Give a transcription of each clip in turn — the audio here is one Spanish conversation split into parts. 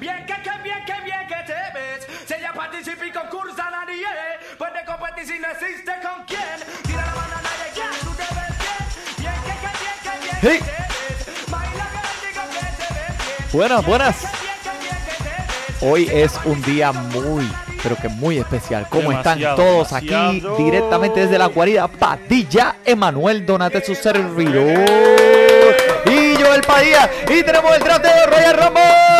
Bien que, que bien que bien que te ves. Si ella participa y concursa nadie puede competir si no existe con quién. Tira la mano a nadie ya, tú te ves bien. Bien que, que bien que bien Hey. que te ves. Baila que te ves bien. Buenas, buenas. Hoy es un día muy, pero que muy especial. ¿Cómo están Demasiado, todos aquí directamente desde la guarida Padilla? Emanuel Donate, su servidor. Y yo, el Padilla. Y tenemos el draft de Royal Rumble.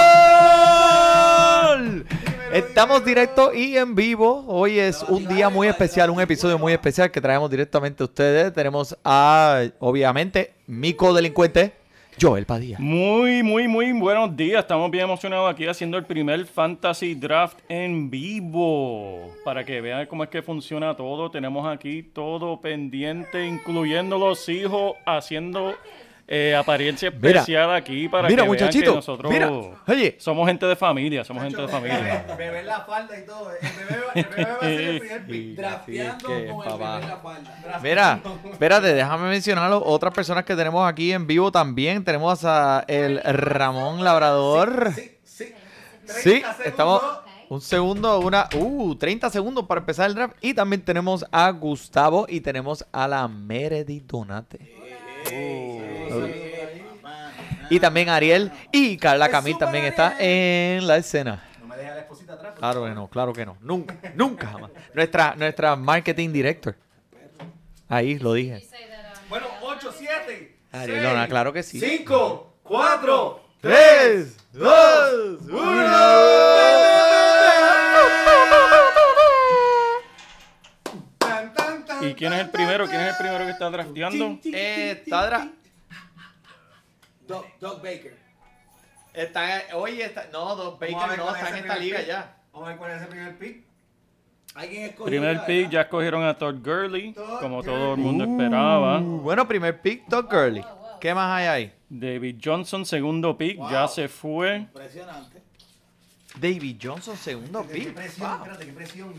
Estamos directo y en vivo. Hoy es un día muy especial, un episodio muy especial que traemos directamente a ustedes. Tenemos a, obviamente, mi codelincuente, Joel Padilla. Muy, muy, muy buenos días. Estamos bien emocionados aquí haciendo el primer Fantasy Draft en vivo. Para que vean cómo es que funciona todo. Tenemos aquí todo pendiente, incluyendo los hijos, haciendo eh, apariencia Mira, especial aquí para mira, que vean que nosotros mira, oye. somos gente de familia. Somos gente de familia. Beber la falda y todo. El bebé, el bebé va a ser el primer Sí, pick. Drafteando es que, con el beber la falda. Mira, espérate, déjame mencionarlo. Otras personas que tenemos aquí en vivo también. Tenemos a el Ramón Labrador. Sí, sí. Sí, 30 estamos segundos. un segundo, una, uh, 30 segundos para empezar el draft. Y también tenemos a Gustavo y tenemos a la Meredith Donate. Y también Ariel y Carla Camil también está en la escena. No me deja la esposita atrás. Claro que no, claro que no. Nunca, nunca jamás. Nuestra, nuestra marketing director. Ahí lo dije. Bueno, 8, 7. Arielona, claro que sí. 5, 4. 3, 2, 1. ¿Y quién es el primero? ¿Quién es el primero que está drafteando? Eh, está dra- Doug, Doug Baker. Está, oye, está, no, a Baker no, está en esta liga pick. ya. Vamos a ver cuál es el primer pick. ¿Alguien escogió? Primer pick, ya escogieron a Todd Gurley, Todd como Gurley. todo el mundo esperaba. Uh, bueno, primer pick, Todd Gurley. ¿Qué más hay ahí? David Johnson, segundo pick, Wow. ya se fue. Impresionante. David Johnson, segundo Qué pick. presión, Wow. espérate, qué presión.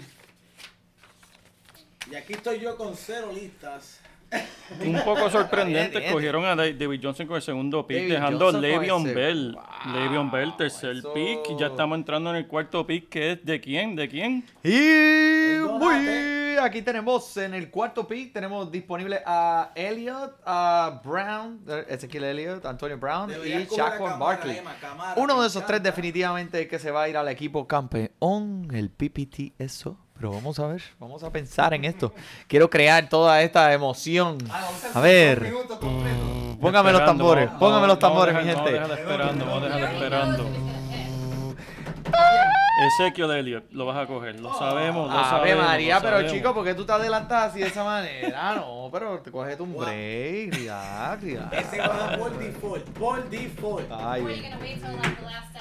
Y aquí estoy yo con cero listas. Un poco sorprendente, Bien, bien. escogieron a Da- David Johnson con el segundo pick, David dejando Johnson con Le'Veon Bell. Wow, Le'Veon Bell, tercer eso- pick. Ya estamos entrando en el cuarto pick, que es ¿de quién? ¿De quién? Y muy, aquí tenemos en el cuarto pick, tenemos disponible a Elliot, a Brown, Ezequiel Elliott, Antonio Brown y a Camara, Barkley. Emma, Camara, Uno de esos tres definitivamente que se va a ir al equipo campeón, el PPT, eso. Pero vamos a ver, vamos a pensar en esto. Quiero crear toda esta emoción. Ah, vamos A hacer ver. completos. Póngame los tambores, póngame los tambores, mi gente. Vamos a esperando, vamos a esperando. Ezequiel Elliott, lo vas a coger, lo sabemos, lo Ave sabemos. María, pero sabemos. chico, ¿por qué tú te adelantas así de esa manera? No, pero te coges un break, relax. Ese va por default. Por default. Ay,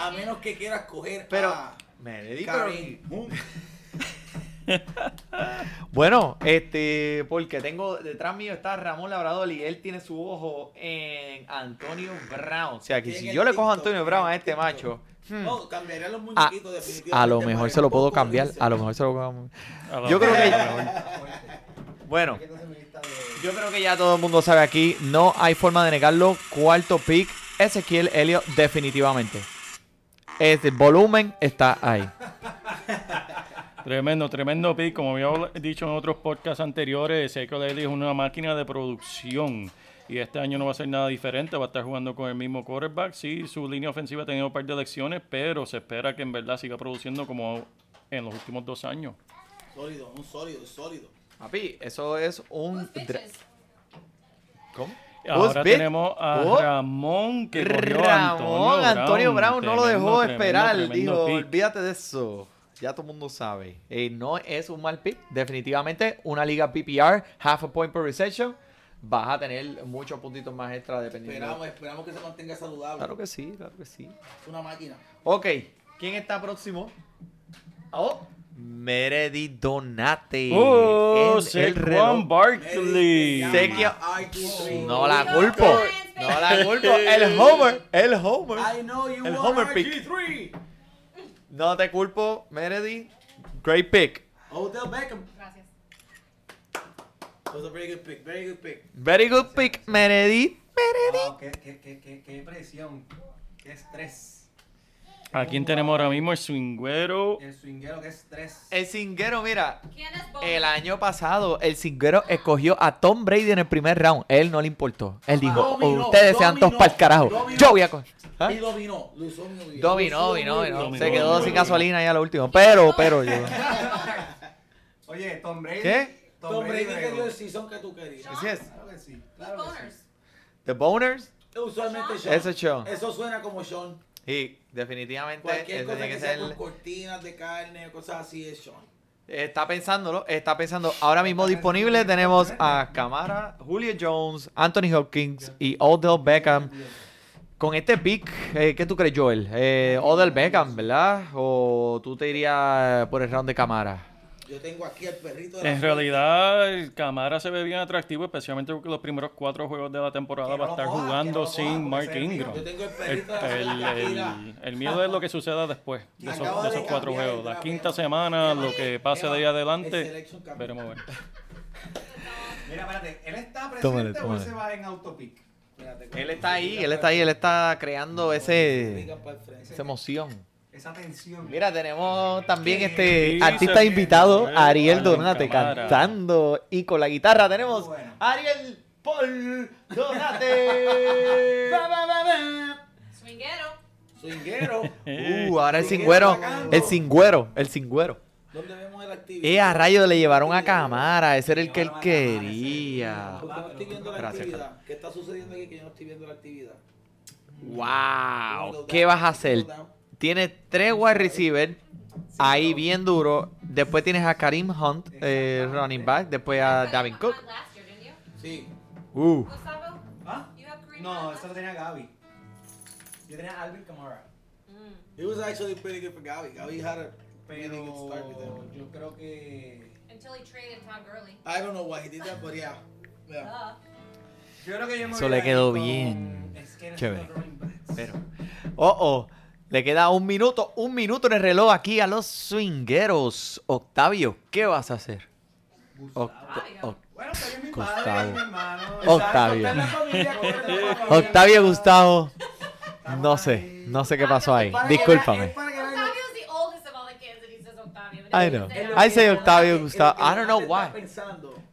A menos que quieras coger Pero, a Meredith, pero- Karim Hunt. Bueno, este, porque tengo detrás mío está Ramón Labrador y él tiene su ojo en Antonio Brown. O sea, que si el yo le cojo a Antonio Brown a el este macho, hmm, No, cambiaría los a, muñequitos definitivamente. a lo mejor el se lo puedo cambiar. A lo mejor se lo puedo cambiar. A Yo creo que-. Bueno, yo creo que ya todo el mundo sabe aquí, no hay forma de negarlo. Cuarto pick, Ezequiel Elliott, definitivamente. Este volumen está ahí. Tremendo, tremendo pick. Como había dicho en otros podcasts anteriores, Ezekiel Elliott es una máquina de producción. Y este año no va a ser nada diferente. Va a estar jugando con el mismo quarterback. Sí, su línea ofensiva ha tenido un par de lecciones, pero se espera que en verdad siga produciendo como en los últimos dos años. Sólido, un sólido, sólido. Papi, eso es un... ¿Cómo? Ahora tenemos a Oh. Ramón que cogió a Ramón Antonio Brown no lo dejó tremendo, esperar. tremendo Dijo, pick. olvídate de eso. Ya todo el mundo sabe. Eh, no es un mal pick. Definitivamente una liga PPR, half a point per reception. vas a tener muchos puntitos más extra dependiendo. Esperamos, esperamos que se mantenga saludable. Claro que sí, claro que sí. Es una máquina. Ok, ¿quién está próximo? Oh, Meredith Donate. Oh, El- el reloj. Barkley. Sé que- RG3. No la culpo. No la culpo. El Homer. El Homer. I know you El want Homer pick. RG3. No te culpo, Meredith. Great pick. Odell Beckham. Gracias. That was a very good pick. Very good pick. Very good pick, Meredith. Meredith. Wow, qué, qué, qué, qué, qué presión. Qué estrés. ¿A quién tenemos ahora mismo? El swingüero. El swinguero, qué estrés. El cinguero, mira. ¿Quién es Bob? El año pasado, el cinguero escogió a Tom Brady en el primer round. Él no le importó. Él dijo, Dominó, ustedes sean todos dominó, para el carajo. dominó. Yo voy a coger. ¿Ah? Y dominó. Lo usó muy bien. Dominó, dominó, dominó. Se Dominó, quedó sin dominó. gasolina ya lo último. Pero, pero yo. Oye, Tom Brady. ¿Qué? Tom Brady te bregó. dio el season que tú querías. Así es. Claro que sí. Claro que sí. boners. The Boners. Usualmente Sean. Ese es Sean. Eso suena como Sean. Y definitivamente Cualquier cosa tiene que ser. con cortinas de carne, cosas así es Sean. Está pensándolo, está pensando. Ahora mismo disponible tenemos a Camara, Julio Jones, Anthony Hopkins y Odell Beckham. Con este pick, eh, ¿qué tú crees, Joel? Eh, Odell Beckham, ¿verdad? ¿O tú te irías por el round de Camara? Yo tengo aquí el perrito de la En realidad, el Camara se ve bien atractivo, especialmente porque los primeros cuatro juegos de la temporada va a estar jugando sin Mark Ingram. Yo tengo el El, perrito de la el- aquí, el- el miedo es lo que suceda después de esos, de cuatro juegos. La quinta semana, lo que pase de ahí El adelante, veremos a ver. Mira, espérate. ¿Él está presente Tómale, o tómale. él se va en autopic? Espérate, Él está ahí, él está ahí, él está creando ese, esa emoción. Esa tensión. Mira, tenemos también ¿Qué? este artista invitado, eh, Ariel Donate, cantando. Y con la guitarra tenemos Bueno. Ariel Paul Donate. Swinguero. Swinguero. Uh, ahora el cingüero, el cingüero, el cingüero. ¿Dónde vemos el? Eh, a rayo le llevaron a Camara, ese era el que él quería. ¿Por qué no estoy viendo la Gracias, actividad? ¿Qué está sucediendo aquí que yo no estoy viendo la actividad? Wow, ¿qué vas a hacer? Tienes tres wide receivers ahí bien duro. Después tienes a Karim Hunt, eh, running back. Después a Davin Cook. Sí. Uh, Gustavo, ¿Ah? No, eso lo tenía Gaby. Yo tenía a Alvin Kamara. It was actually pretty good for Gaby. Gaby had a Pero really good start with him. yo creo que. until he traded Todd Gurley. I don't know why he did that, but yeah. yeah. Yo creo que yo me Eso le quedó con- bien. Es que Chévere. los running backs. pero. Oh, oh. Le queda un minuto, un minuto en el reloj aquí a los swingueros. Octavio, ¿qué vas a hacer? Oct- Oc- Bueno, mi Gustavo. padre, mi hermano. Octavio. Octavio Gustavo. No sé, no sé qué pasó ahí. Discúlpame. I know. I say Octavio Gustavo. I don't know why.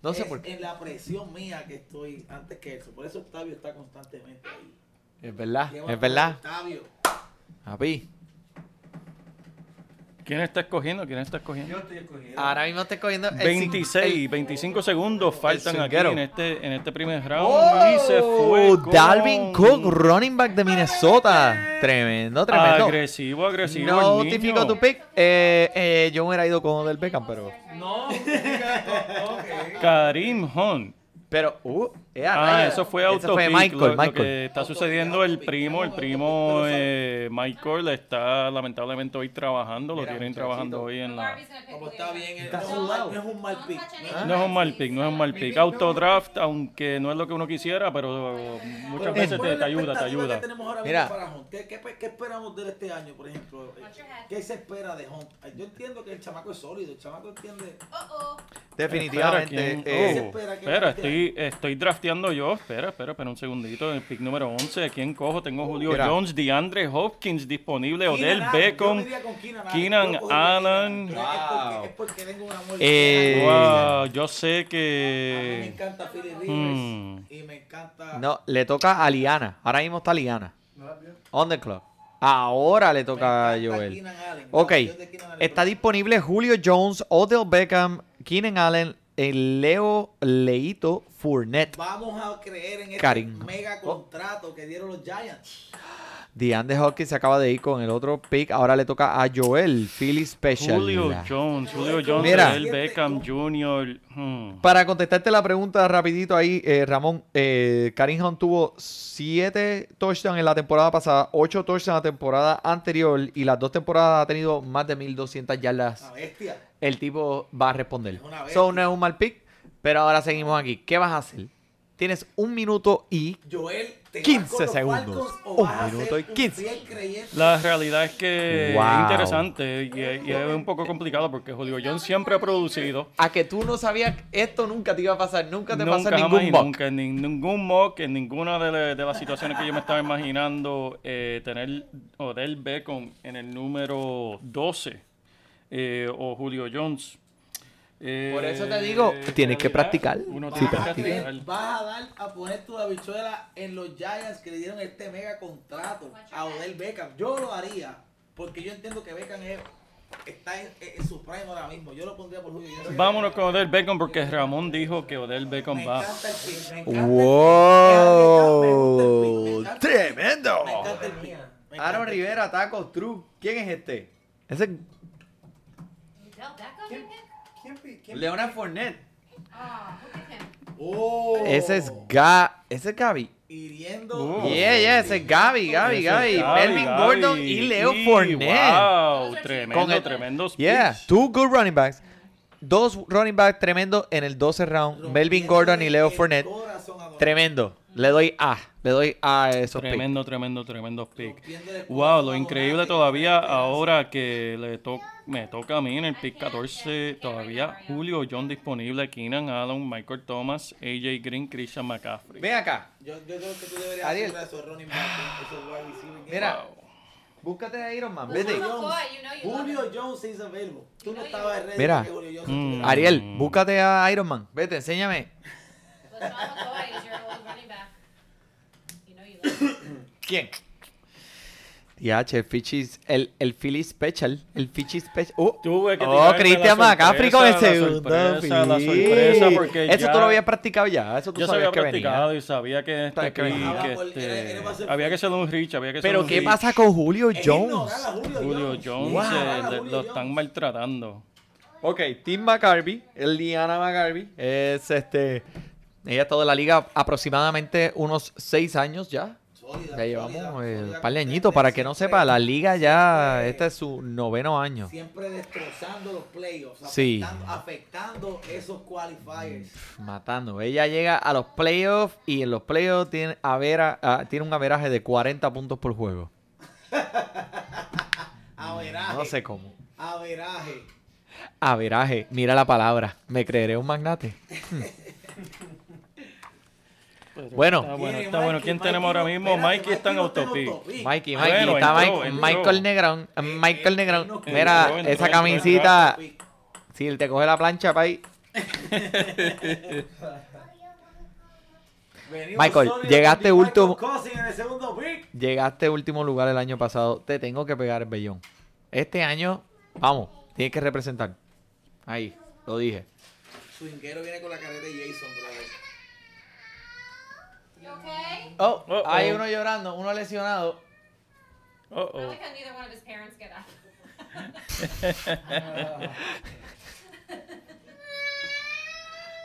No sé es por qué. En la presión mía que estoy antes que eso. Por eso Octavio está constantemente ahí. Es verdad, ¿Qué va a es verdad. Octavio. Papi. ¿Quién está escogiendo? ¿Quién está escogiendo? Yo estoy escogiendo. Ahora mismo estoy cogiendo el cin- 26, 25 segundos faltan aquí en este, en este primer round. ¡Oh! y se fue con- Dalvin Cook, running back de Minnesota. Tremendo, tremendo. Agresivo, agresivo. el Notifico niño. tu pick. Eh, eh, yo me hubiera ido con del Beckham, pero. No, ok. Karim Hunt. Pero, uh, eh, Ah, rayos. eso fue autopic. fue lo, Michael, lo que está sucediendo, el primo, el primo eh, Michael está lamentablemente hoy trabajando, lo tienen trabajando hoy en la... Como está bien, Está no, es un mal- no es un mal pick. ¿no? No es un mal pick, no es un mal pick. Autodraft, aunque no es lo que uno quisiera, pero muchas veces ¿Cuál te, ayuda, te ayuda. Mira. ¿Qué, qué, qué esperamos de él este año, por ejemplo? ¿Qué se espera de Hunt? Yo entiendo que el chamaco es sólido, el chamaco entiende... Uh-oh. Definitivamente. Espera, ¿quién? eh, Oh, espera que espera, draftea? estoy, estoy drafteando yo. Espera, espera, espera un segundito. En el pick número 11, ¿quién cojo? Tengo Julio Mira. Jones, DeAndre Hopkins disponible, Keenan Odell Beckham. Keenan Allen. A Wow. Es, porque, tengo. Eh, Wow, yo sé A mí me que... encanta Philly Rivers Hmm. y me encanta... no, le toca a Liana. Ahora mismo está Liana. On the clock. Ahora le toca a Joel. Allen. Ok. Está disponible Julio Jones, Odell Beckham, Keenan Allen, el Leo Leito Fournette. Vamos a creer en este Karim. mega contrato que dieron los Giants. DeAndre Hopkins se acaba de ir con el otro pick. Ahora le toca a Joel, Philly Special. Julio Jones, Julio Jones, Mira. el Beckham Jr. hmm. Para contestarte la pregunta rapidito ahí, eh, Ramón, eh, Karim Hunt tuvo 7 touchdowns en la temporada pasada, 8 touchdowns en la temporada anterior y las dos temporadas ha tenido más de 1200 yardas. Una bestia. El tipo va a responder. Es una bestia. So, no es un mal pick, pero ahora seguimos aquí. ¿Qué vas a hacer? Tienes un minuto y Joel, ¿te 15 vas con los segundos. Falcons o Un vas a minuto ser y un 15. fiel creyente? La realidad es que Wow. es interesante y, es- y es un poco complicado porque Julio Jones siempre ha producido. a que tú no sabías esto nunca te iba a pasar, nunca te Nunca pasa y ningún mock. nunca, en nin- ningún mock, en ninguna de, la- de las situaciones que yo me estaba imaginando, eh, tener Odell Beckham en el número 12 eh, o Julio Jones. Eh, Por eso te digo, tienes que practicar. Uno Sí, tiene que practica. practicar. Vas a dar a poner tu habichuela en los Giants que le dieron este mega contrato a Odell Beckham. Yo lo haría porque yo entiendo que Beckham es- está en, en su prime ahora mismo. Yo lo pondría por Julio. Vámonos con Odell Beckham porque Ramón dijo que Odell Beckham Me va. pick, me encanta el ¡Wow! pick, ¡Tremendo! Me encanta el pick. me encanta Aaron. Rivera, Taco, True. ¿Quién es este? Ese? ¿Quién Leonard Fournette. Him. Oh. Ese es Ga... Ese es Gaby. Hiriendo. Oh. Yeah, yeah, ese es Gaby, Gaby, Ese Gaby. Melvin. Gordon y Leo Fournette. Wow, tremendo, Con el- tremendo Yeah, two good running backs. Dos running backs tremendos en el 12 round. Melvin Gordon y Leo Fournette. Tremendo. Le doy A. Le doy A a esos picks. Tremendo, tremendo, tremendo pick. Wow, lo increíble todavía ahora que le to me toca a mí en el pick 14, todavía Julio John disponible, Keenan Allen, Michael Thomas, AJ Green, Christian McCaffrey. Ven acá. Yo, yo creo que tú deberías Ariel. hacer running esos wide receiving. Mira. Wow. Búscate a Iron Man. Julio Vete. Julio- Jones, is available. Tú no estabas ready Mira. Mm. Ariel, búscate a Iron Man. Vete, enséñame. Running. ¿Quién? DH, el Fichis, el, el Philly Special. El Fichis Special. Oh, Tuve que oh la McCaffrey con el la sorpresa, la sorpresa, porque Eso ya- tú lo habías practicado ya. Eso tú Yo se sabías había que practicado venía. y sabía que este venía. Ah, este, era- era para ser había que hacer un reach, había que Pero un ¿qué pasa con Julio Es Jones? Julio, Julio Jones. Wow. eh, Julio lo Jones. están maltratando. Ok, Tim McCarby, el Diana McCarby, es este. Ella ha estado en la liga aproximadamente unos seis años ya. Sólida, Ya llevamos un par de añitos. Para que no sepa, la liga ya. siempre- Este es su noveno año. Siempre destrozando los playoffs, Sí. afectando, afectando esos qualifiers. Matando. Ella llega a los playoffs y en los playoffs tiene, avera- ah, tiene un averaje de 40 puntos por juego. Averaje. No sé cómo. Averaje. Averaje. Mira la palabra. Me creeré un magnate. Bueno. Está bueno, está ¿Quién Mikey tenemos ahora mismo? espérate, Mikey está en autopic. Mikey, Mikey. bueno, está entró, Mike- entró. Michael Negrón. eh, Michael Negrón. entró, Mira, entró, esa entró, camisita. Si él te coge la plancha para ahí. Venimos Michael, llegaste último-. Llegaste último lugar el año pasado. Te tengo que pegar el bellón. Este año, vamos, tienes que representar. Ahí, lo dije. Swinguero viene con la carrera de Jason, brother. Okay? Oh, Uh-oh. hay uno llorando, uno lesionado. Oh, I oh. up.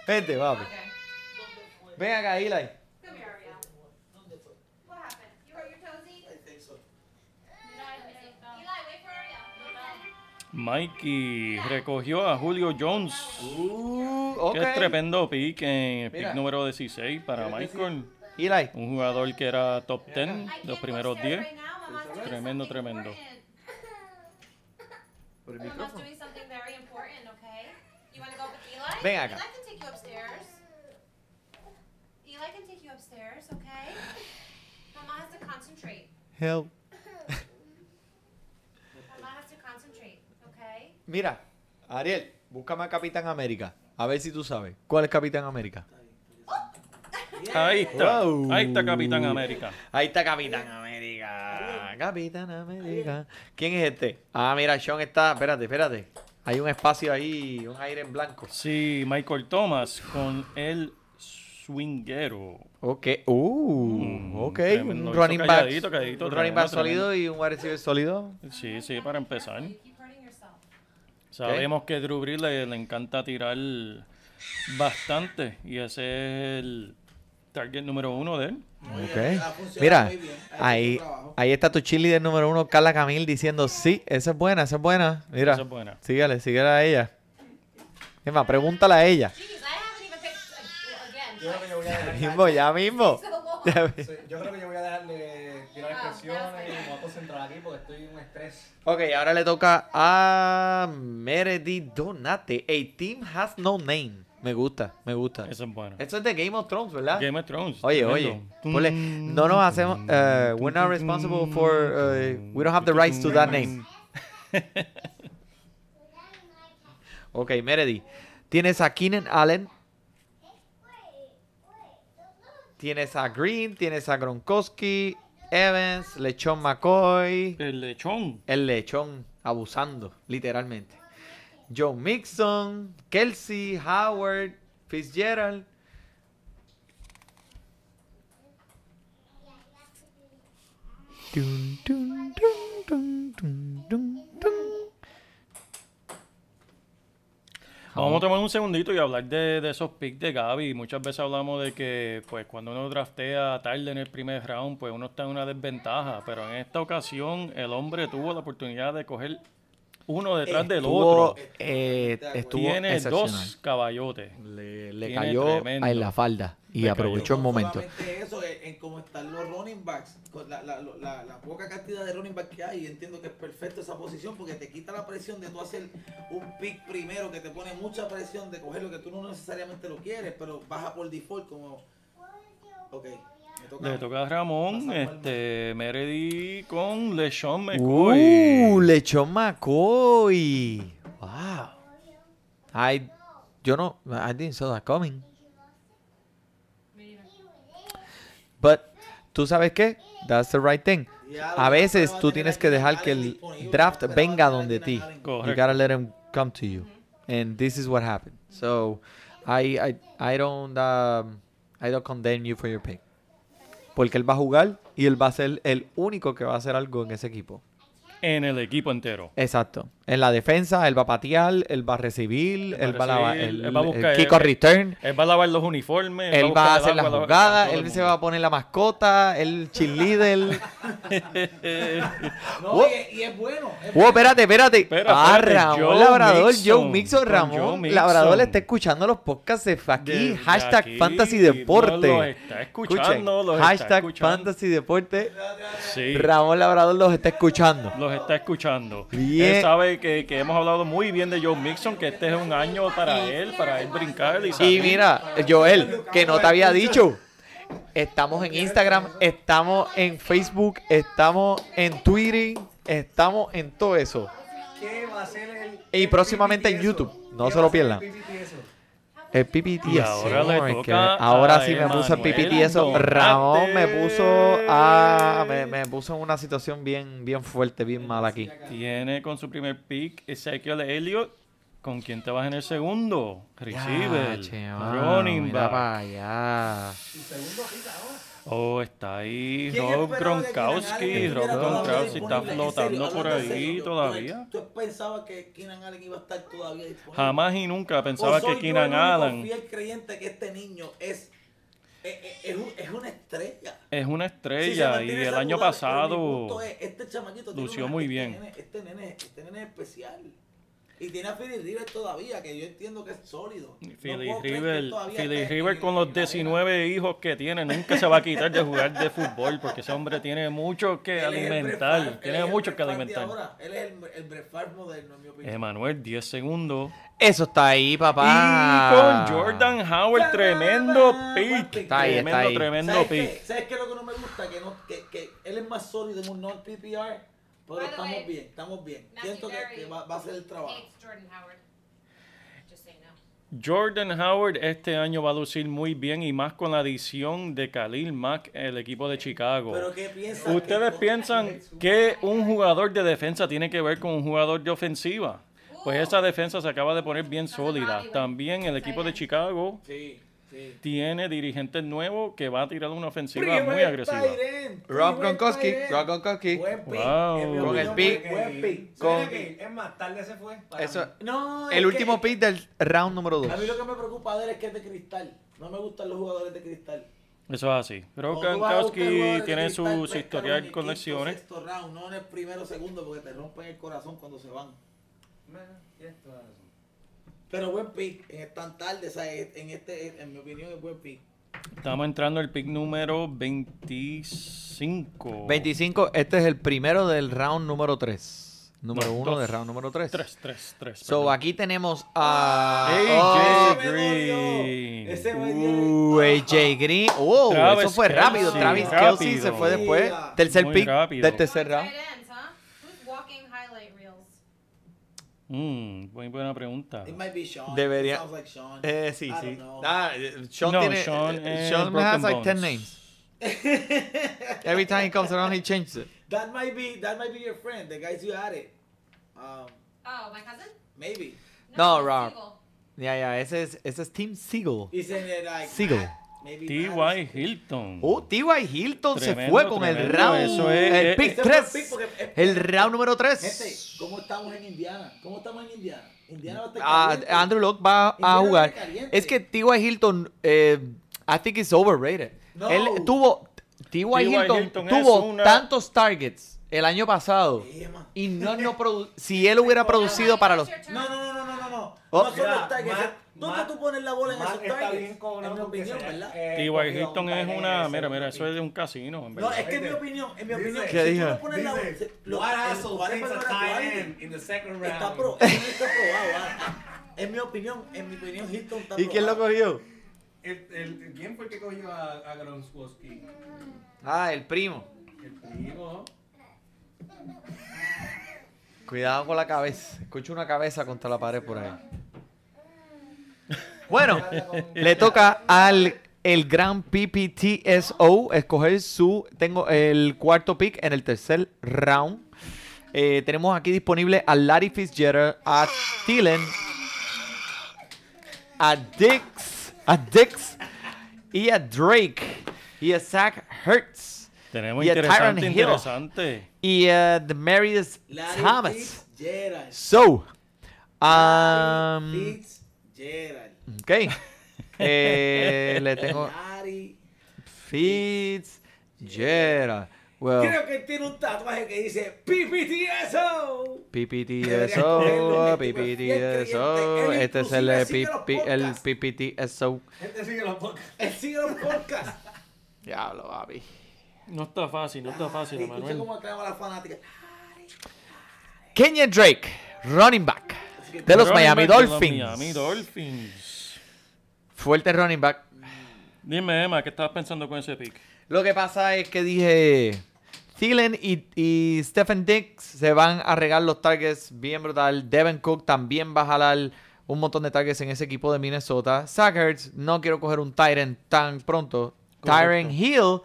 Vente, papi. Okay. Ven acá, Eli. Come here, Ariel. What happened? You hurt your toesy? Eli, wait for Ariel. Mikey recogió a Julio Jones. Uh, ok. Que es tremendo pick en el pick Mira. número 16 para Michael. Eli. Un jugador que era top 10, I los primeros upstairs 10. right now. Mama's doing Tremendo, tremendo. Ven acá. Eli can take you upstairs. Eli can take you upstairs, okay? Mama has to concentrate. Help. Mira, Ariel, búscame a Capitán América. A ver si tú sabes. ¿Cuál es Capitán América? Ahí está. Wow. Ahí está Capitán América. Ahí está Capitán América. Capitán América. ¿Quién es este? Ah, mira, Sean está. Espérate, espérate. Hay un espacio ahí, un aire en blanco. Sí, Michael Thomas con el swinguero. Ok. Uh, Ok, tremendo. un running back, calladito, calladito, un running back sólido y un wide receiver sólido. Sí, sí, para empezar. You keep hurting yourself. Sabemos que Drew Brees le, le encanta tirar bastante y ese es el target número uno de él. Muy Ok. bien, ha funcionado Mira, ahí, ahí está tu cheerleader número uno, Carla Camil, diciendo sí, esa es buena, esa es buena. Mira, Esa es buena. sígale, sígale a ella. Es más, pregúntale a ella. Yo creo que yo voy a dejar. Mismo, ya mismo. Sí, Yo creo que yo voy a dejar de tirar Ah, expresiones y perfect. me voy a concentrar aquí porque estoy en un estrés. Ok, ahora le toca a Meredith Donate. A team has no name. Me gusta, me gusta. Esa es buena. Esto es de Game of Thrones, ¿verdad? Game of Thrones. Oye, oye, ponle, no nos hacemos, uh, we're not responsible for, uh, we don't have the rights to that name. Ok, Meredith. Tienes a Keenan Allen. Tienes a Green, tienes a Gronkowski, Evans, Lechón McCoy, El lechón. el lechón abusando, literalmente. Joe Mixon, Kelsey, Howard, Fitzgerald. Dun, dun, dun, dun, dun, dun, dun. Vamos a tomar un segundito y hablar de, de esos picks de Gaby. Muchas veces hablamos de que pues cuando uno draftea tarde en el primer round, pues uno está en una desventaja. Pero en esta ocasión el hombre tuvo la oportunidad de coger uno detrás del Estuvo, otro. eh, estuvo Tiene dos caballotes. Le, cayó tremendo. en la falda y Le aprovechó el No momento. solamente eso, en, en cómo están los running backs, con la, la, la, la poca cantidad de running backs que hay, entiendo que es perfecto esa posición porque te quita la presión de tú hacer un pick primero que te pone mucha presión de coger lo que tú no necesariamente lo quieres, pero baja por default como... Ok, me toca. Le toca a Ramón, este, Meredith con LeSean McCoy. Uh, lechón McCoy. Wow. I, yo no, I didn't saw that coming. But, ¿tú sabes qué? That's the right thing. A veces tú tienes que dejar que el draft venga donde ti. You gotta let him come to you. And this is what happened. So, I, I, I don't, um, I don't condemn you for your pick. Porque él va a jugar y él va a ser el único que va a hacer algo en ese equipo. En el equipo entero. Exacto. En la defensa, él va a patear, él va a recibir, él va a lavar el, él va a el buscar- kick or return. Él va a lavar los uniformes. Él va a hacer el la agua, la- jugada, todo el él se va a poner la mascota, el cheerleader. No, Wow. y, es- y es bueno. es Wow, espérate, espérate. Espera, ah, Ramón Joe Labrador, Mixon, Joe Mixon, Ramón Joe Mixon. Labrador le está escuchando los podcasts de aquí, Desde hashtag aquí, Fantasy Deporte. no los está escuchando, Escuchen, los está hashtag escuchando. Fantasy Deporte. Sí. Ramón Labrador los está escuchando. Los está escuchando. Bien. Él sabe que, que hemos hablado muy bien de Joe Mixon, que este es un año para él, para él brincar y Y salir. mira, Joel, que no te había dicho. Estamos en Instagram, estamos en Facebook, estamos en Twitter, estamos en todo eso. ¿Qué va a ser el. Y próximamente en YouTube. No ¿Qué se lo pierdan. El PPT ahora le toca ahora sí me puso el PPT eso. Ramón me puso a me, me puso en una situación bien bien fuerte, bien mala aquí. Tiene con su primer pick Ezekiel Elliott. ¿Con quién te vas en el segundo? Receiver. Ya, che, mano, running mira back. pa' allá. Oh, está ahí ¿Quién Rob Gronkowski. Allen Rob todavía Gronkowski está serio, flotando por ahí serio, ¿tú- todavía. ¿Tú pensabas que Keenan Allen iba a estar todavía disponible? Jamás y nunca ¿O pensaba soy que yo Keenan el único Allen fiel creyente que este niño es, es, es- es un- es una estrella. es una estrella y mantiene el año pasado es, este chamaquito lució muy este bien. nene- este, nene, este nene es especial. Y tiene a Philly River todavía, que yo entiendo que es sólido. No Philly que River, Philly River con los la 19 hijos que tiene nunca se va a quitar de jugar de fútbol porque ese hombre tiene mucho que Él alimentar, tiene mucho que alimentar. ahora. Él es el, el moderno, en mi opinión. Emanuel, 10 segundos. Eso está ahí, Y papá. con Jordan Howard, tremendo pick. Está ahí, está Tremendo, ahí. tremendo ¿Sabes pick. qué? ¿Sabes qué es lo que no me gusta? Que, no, que, que él es más sólido en un non-PPR, pero estamos way, bien, estamos bien. Matthew Siento que, va, va a hacer el trabajo. Jordan Howard. Just say no. Jordan Howard este año va a lucir muy bien y más con la adición de Khalil Mack, el equipo de Chicago. Pero ¿qué? ¿Ustedes que- piensan que un jugador de defensa tiene que ver con un jugador de ofensiva? Pues esa defensa se acaba de poner bien sólida. También el equipo de Chicago Sí. Sí. tiene dirigentes nuevos que va a tirar una ofensiva Primer muy agresiva. Rob Gronkowski. Rob Gronkowski. Buen pick. Wow. Con el pick. Buen pick. Con-. Es más, tarde se fue. para Eso. No, el es último que- pick del round número A mí 2. lo que me preocupa de él es que es de cristal. No me gustan los jugadores de cristal. Eso es así. Buscar Gronkowski tiene cristal, su, historial con lesiones. sexto round, no en el primero o segundo porque te rompen el corazón cuando se van. Bueno, toda la razón. Pero buen pick, en tan tarde, o sea, en este, en mi opinión es buen pick. Estamos entrando al pick número 25. 25, este es el primero del round número 3. Número No, 1 dos. del round número 3. 3, 3, 3. So aquí tenemos a AJ Ese me Green. Ese Uh, AJ Green. Oh, Travis eso fue rápido. Kelce, Travis rápido. Kelsey se fue después. Tercer Muy pick rápido. del tercer round. ends, huh? Who's walking highlight reels? Mm, muy buena pregunta. It might be Sean. Debería- It sounds like Sean. Eh, sí, I sí. don't know. Ah, eh, Sean No, tiene. Sean eh, Sean has like 10 Bones. names. Every time he comes around, he changes it. That might be that might be your friend, the guys you had it. Um, Oh, my cousin? maybe. No, Rob. Siegel. Ya, ya, ese es, ese es Team it like Siegel. T.Y. Hilton. Oh, T.Y. Hilton se Tremendo, fue con el tremendo. round. Eso es- el eh, pick ese fue el 3. pick porque- eh, El round número Gente, 3. ¿cómo estamos en Indiana? ¿Cómo estamos en Indiana? Indiana va a estar Ah, caliente. Andrew Locke va a Indiana jugar. está caliente. Es que T.Y. Hilton, eh, I think is overrated. No. Él tuvo, T.Y. Hilton, Hilton es tuvo una- tantos targets el año pasado man. y no, no produ- si él hubiera producido para los... It's. No, no, no, no, no, no. Oh. no son Mira, los targets. ¿Dónde tú pones la bola en esos está targets? bien con En mi opinión, ¿verdad? Eh, T.Y. Hilton es una. Mira, mira, eso es de un casino, en No, verdad. es que en mi opinión, en mi Dice- opinión, ¿Qué si dijo? tú no pones la bola, Dice, los- what el asshole quarterback takes a no era tight quality. end in the second round? Está pro, eso no está probado. En mi opinión, en mi opinión, Hilton está ¿Y quién lo cogió? El, el, ¿Quién fue el que cogió a, a Gronkowski? Ah, el primo. El primo. Cuidado con la cabeza. Escucho una cabeza contra la pared por ahí. Bueno, le toca al el gran PPTSO escoger su. Tengo el cuarto pick en el tercer round. Eh, tenemos aquí disponible a Larry Fitzgerald, a Thielen, a Dix, a Dix y a Drake y a Zach Hertz Tenemos y a interesante, Tyron Hill. interesante. y a Demarius Larry Thomas. Fitzgerald. So, Larry um, Fitzgerald. Ok. Eh, le tengo. Fitzgerald. Well, Creo que tiene un tatuaje que dice PPTSO. PPTSO, este PPTSO. Este es el. PPTSO. Gente sigue los podcasts. Él sigue los podcasts. Diablo, papi. No está fácil, no está fácil, Manuel. cómo tenemos la fanática. Kenyon Drake, running back de los Miami Dolphins. Miami Dolphins. Fuerte running back. Dime, Emma, ¿qué estabas pensando con ese pick? Lo que pasa es que dije. Thielen y, y Stephen Dix se van a regar los targets bien brutal. Devin Cook también va a jalar un montón de targets en ese equipo de Minnesota. Zach Ertz, no quiero coger un Tyrant tan pronto. Correcto. Tyron Hill,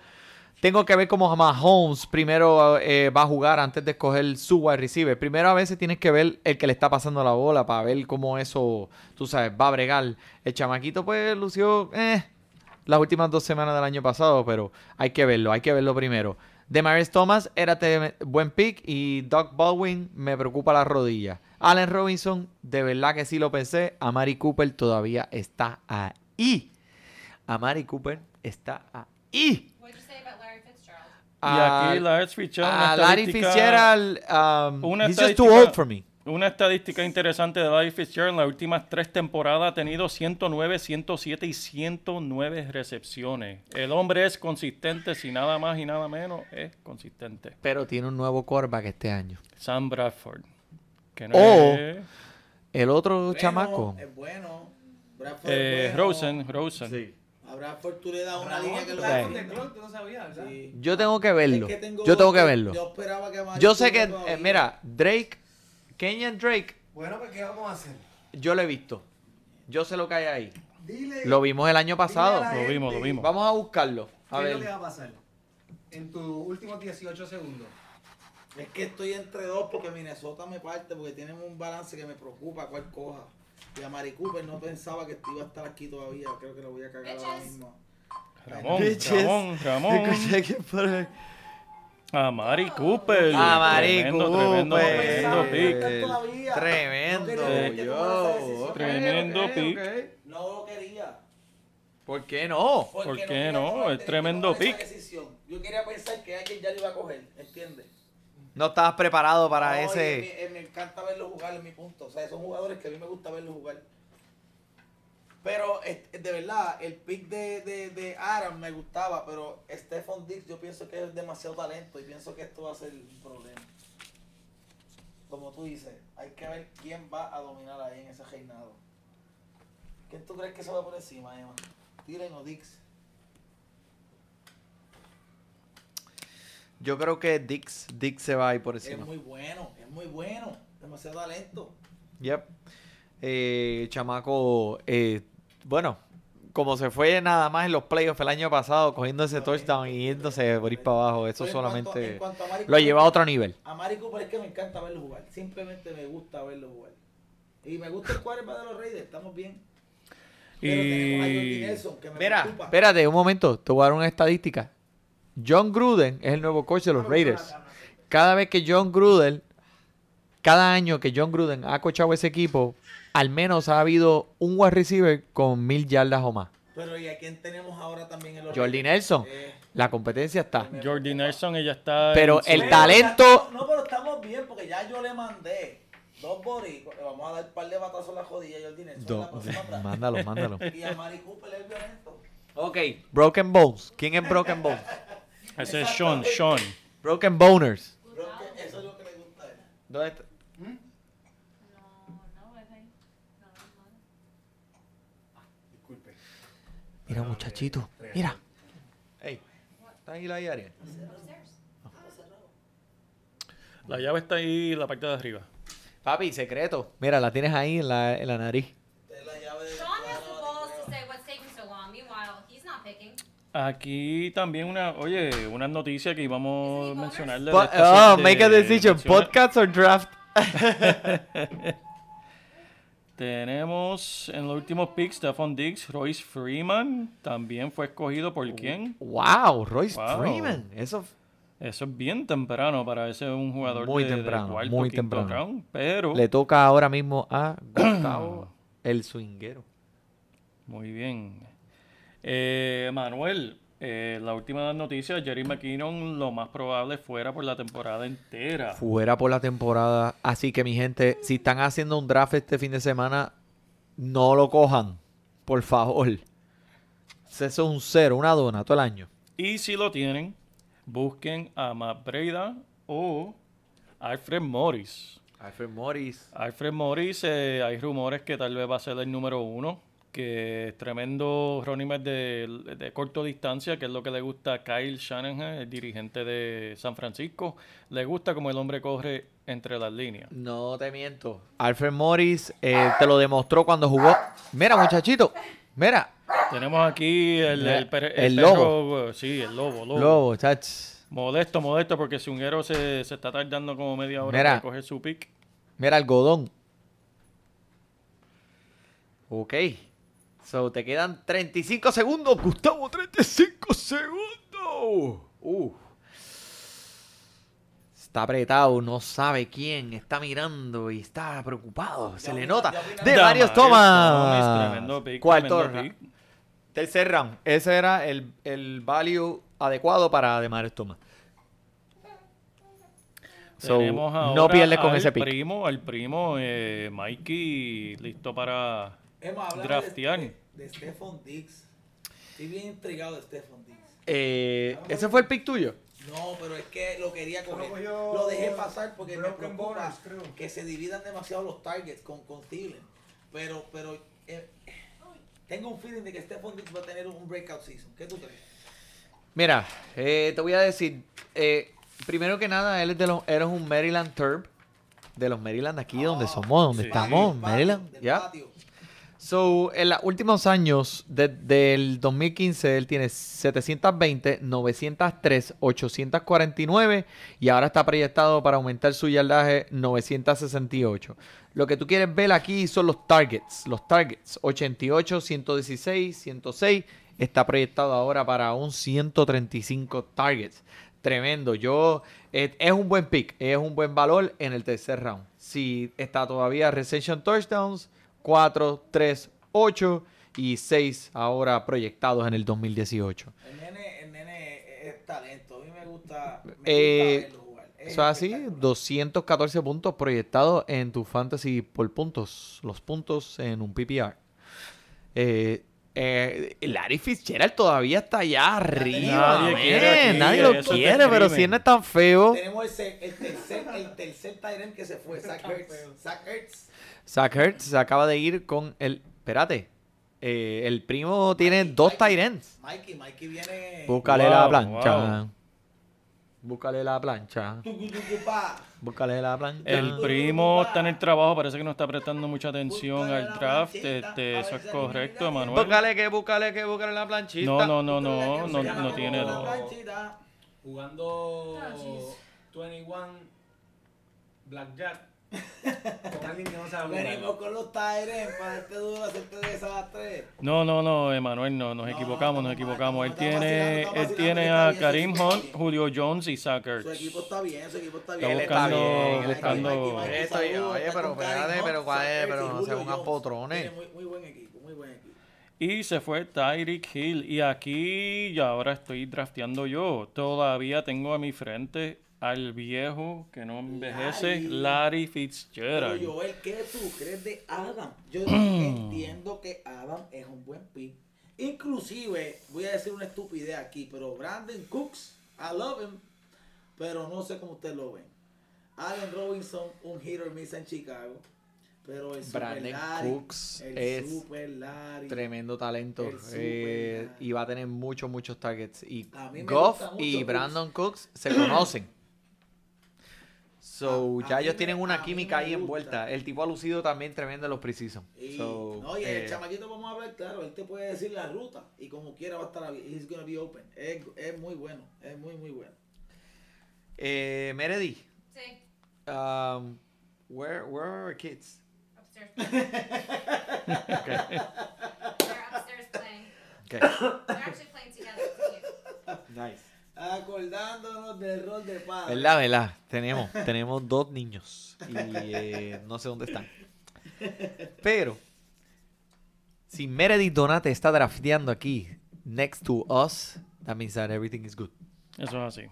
tengo que ver cómo Mahomes primero eh, va a jugar antes de escoger su wide receiver. Primero a veces tienes que ver el que le está pasando la bola para ver cómo eso, tú sabes, va a bregar. El chamaquito pues lució eh, las últimas dos semanas del año pasado, pero hay que verlo, hay que verlo primero. Demaris Thomas era buen pick y Doug Baldwin me preocupa la rodilla. Allen Robinson, de verdad que sí lo pensé. Amari Cooper todavía está ahí. Amari Cooper está ahí. Fitzgerald? y aquí Ah, Larry Fitzgerald. a Larry estadística- Fitzgerald, um, una he's just too old for me. Una estadística interesante de Larry Fitzgerald en las últimas tres temporadas ha tenido 109, 107 y 109 recepciones. El hombre es consistente, si nada más y nada menos, es consistente. Pero tiene un nuevo quarterback este año. Sam Bradford. Que no es, El otro Bueno, chamaco. Es bueno. Bradford eh, es bueno. Rosen, Rosen. A Bradford tú le das una Ramón, línea que lo Gronk, tú no. Sí. Yo tengo que verlo. Es que tengo- Yo tengo que verlo. Yo esperaba que Amari Yo sé que, eh, mira, Drake, Kenyan Drake, Bueno, pues, ¿qué vamos a hacer? yo lo he visto. Yo sé lo que hay ahí. Dile. Lo vimos el año pasado. Lo vimos, lo vimos. Vamos a buscarlo. A ¿Qué es lo que ver. va a pasar? En tus últimos 18 segundos. Es que estoy entre dos porque Minnesota me parte porque tienen un balance que me preocupa cuál coja. Y a Mari Cooper no pensaba que iba a estar aquí todavía. Creo que lo voy a cagar ahora Bitches. mismo. Ramón. Ramón, Ramón. Escuché que por ahí. A Mari Cooper. A Mari Tremendo, Cooper. Tremendo, tremendo pick. Tremendo. No. Yo. Tremendo pick. No lo quería. ¿Por qué no? ¿Por qué no? tomar- Es tremendo pick. Yo quería pensar que alguien ya lo iba a coger, ¿entiendes? No estabas preparado para No, ese. Me, eh, me encanta verlo jugar, en mi punto. O sea, son jugadores que a mí me gusta verlo jugar. Pero de verdad, el pick de, de, de Aram me gustaba, pero Stephon Dix yo pienso que es demasiado talento y pienso que esto va a ser un problema. Como tú dices, hay que ver quién va a dominar ahí en ese reinado. ¿Quién tú crees que se va por encima, Emma? Tiren o Dix. Yo creo que Dix, Dix se va a ir por Es encima. muy bueno, es muy bueno. Demasiado talento. Yep. Eh, chamaco, eh, bueno, como se fue nada más en los playoffs el año pasado, cogiendo ese touchdown y yéndose por ir para abajo, eso cuanto- solamente cuanto lo lleva a otro nivel. A Mari Cooper es que me encanta verlo jugar. Simplemente me gusta verlo jugar. Y me gusta el quarterback de los Raiders. Estamos bien. Pero tenemos a Y Nelson, que me Mira, preocupa. espérate un momento, te voy a dar una estadística. John Gruden es el nuevo coach de los Raiders. Cada vez que John Gruden, cada año que John Gruden ha coachado ese equipo, al menos ha habido un wide receiver con mil yardas o más. Pero ¿y a quién tenemos ahora también en los Jordi Raiders? Nelson, Eh, la competencia está. Jordi Nelson, ella está. Pero el pero talento- no, pero estamos bien porque ya yo le mandé dos boricos. Le vamos a dar un par de batazos en la jodilla a Jordi Nelson. Do- la mándalo, mándalo. Y a Mari Cooper es violento. Ok, Broken Bones. ¿Quién es Broken Bones? Ese es Sean, Sean. Broken Boners. Eso es lo que le gusta a él. ¿Dónde está? No, no, es ahí. No, no. Disculpe. Mira, muchachito. Mira. Ey, ¿está ahí la? Upstairs. La llave está ahí en la parte de arriba. Papi, secreto. Mira, la tienes ahí en la, en la nariz. Aquí también una, oye, una noticia que íbamos a mencionarle. de Po- oh, make a de- decision. menciona- Podcast or draft. Tenemos en los últimos picks Stephon Diggs, Royce Freeman. También fue escogido por quién. Wow, Royce Wow. Freeman. Eso. Eso es bien temprano para ese un jugador Muy de, de temprano, cuarto, muy temprano. round, pero Le toca ahora mismo a Gustavo el swinguero. muy bien. Eh, Manuel, eh, la última noticia, Jerry McKinnon lo más probable fuera por la temporada entera. Fuera por la temporada. Así que, mi gente, si están haciendo un draft este fin de semana, no lo cojan. Por favor. Eso es un cero, una dona todo el año. Y si lo tienen, busquen a Matt Breida o Alfred Morris. Alfred Morris. Alfred Morris, eh, hay rumores que tal vez va a ser el número uno, que es tremendo running back de, de corto distancia, que es lo que le gusta a Kyle Shanahan, el dirigente de San Francisco. Le gusta como el hombre corre entre las líneas. No te miento. Alfred Morris eh, te lo demostró cuando jugó. Mira, muchachito. Mira. Tenemos aquí el, el, perro, sí, el lobo, lobo. Lobo, chach. Modesto, modesto, porque si un héroe se, se está tardando como media hora Mira. para coger su pick. Mira, algodón. Ok. So, te quedan 35 segundos, Gustavo. 35 segundos. Uh. Está apretado, no sabe quién. Está mirando y está preocupado. Se le nota. De. Tremendo pick, Cuarto. Tercer round. Ese era el, el value adecuado para Thomas. So, Tenemos no pierdes con ese pick. primo, al primo eh, Mikey, listo para Emma, draftear. De, de, Stephon Diggs. Estoy bien intrigado de Stephon Diggs. Eh, ¿Ese fue el pick tuyo? No, pero es que lo quería coger. Lo dejé pasar porque me preocupa que se dividan demasiado los targets con, con Thielen. Pero, pero eh, tengo un feeling de que Stephon Diggs va a tener un breakout season. ¿Qué tú crees? Mira, eh, te voy a decir, eh, primero que nada, él es de los, eres un Maryland Turb, de los Maryland aquí donde Ah, somos, donde sí. estamos, Maryland, ya. So, en los últimos años, desde el 2015, él tiene 720, 903, 849 y ahora está proyectado para aumentar su yardaje 968. Lo que tú quieres ver aquí son los targets. Los targets 88, 116, 106. Está proyectado ahora para un 135 targets. Tremendo. Yo, eh, es un buen pick, es un buen valor en el tercer round. Si está todavía reception touchdowns, 4, 3, 8 y 6 ahora proyectados en el 2018. El nene, el nene es talento. A mí me gusta, me Eh, gusta verlo jugar. Es Eso es así, espectacular. 214 puntos proyectados en tu fantasy por puntos. Los puntos en un PPR. Eh, eh, Larry Fitzgerald todavía está allá arriba. Nadie man. quiere aquí, Nadie lo quiere, pero si él no es tan feo. Tenemos ese, el tercer, el tercer Tyrant que se fue, Zach Ertz. Zach Ertz. Zach Ertz se acaba de ir con el. Espérate. eh, el primo tiene Mikey, dos. Tyrants. Mikey, Mikey viene. Búscale Wow, la plancha. wow. Búscale la plancha. Búscale la plancha. El primo está en el trabajo, parece que no está prestando mucha atención al draft. Este, eso es correcto, Manuel. Búscale que, búscale que, búscale la planchita. No, no, no, no, no, no tiene dos. Jugando jeez. 21 Blackjack con alguien que no sabe Venimos con los Tyrants para hacerte duro, hacerte desastre. No, no, no, Emanuel, no, nos No, equivocamos, no nos equivocamos. Él tiene, él tiene a Karim Hunt. Julio Jones y Zach Su equipo está bien, su equipo está Está bien. Él está buscando, bien, él está buscando. Oye, pero espérate, pero cuál es, pero y no sean Jones. potrones. Muy, muy buen equipo, muy buen equipo. Y se fue Tyreek Hill. Y aquí ya ahora estoy drafteando yo. Todavía tengo a mi frente al viejo que no envejece, Larry. Larry Pero Fitzgerald. Joel, ¿qué tú crees de Adam? Yo entiendo que Adam es un buen pick. Inclusive, voy a decir una estupidez aquí, pero Brandon Cooks, I love him, pero no sé cómo ustedes lo ven. Allen Robinson, un hit or miss en Chicago, pero el Super Brandon Larry, Cooks el es Super Larry, Tremendo talento. Super eh, y va a tener muchos, muchos targets. Y Goff y Cooks. Brandon Cooks se conocen. So, A- a ya mí ellos me- tienen a una química ahí envuelta. El tipo ha lucido también tremendo en los precisos. Y, So, no, y eh, el chamaquito, vamos a hablar claro, él te puede decir la ruta y como quiera va a estar abierto. He's gonna be open. Es, es muy bueno, es muy, muy bueno. eh, Meredith, Sí, um, where, where are our kids? upstairs. playing. They're upstairs playing. Okay. They're actually playing together. Nice. Acordándonos del rol de padre. ¿Verdad, verdad? Tenemos, tenemos dos niños y eh, no sé dónde están. Pero, si Meredith Donate está drafteando aquí, next to us, that means that everything is good. Eso es así.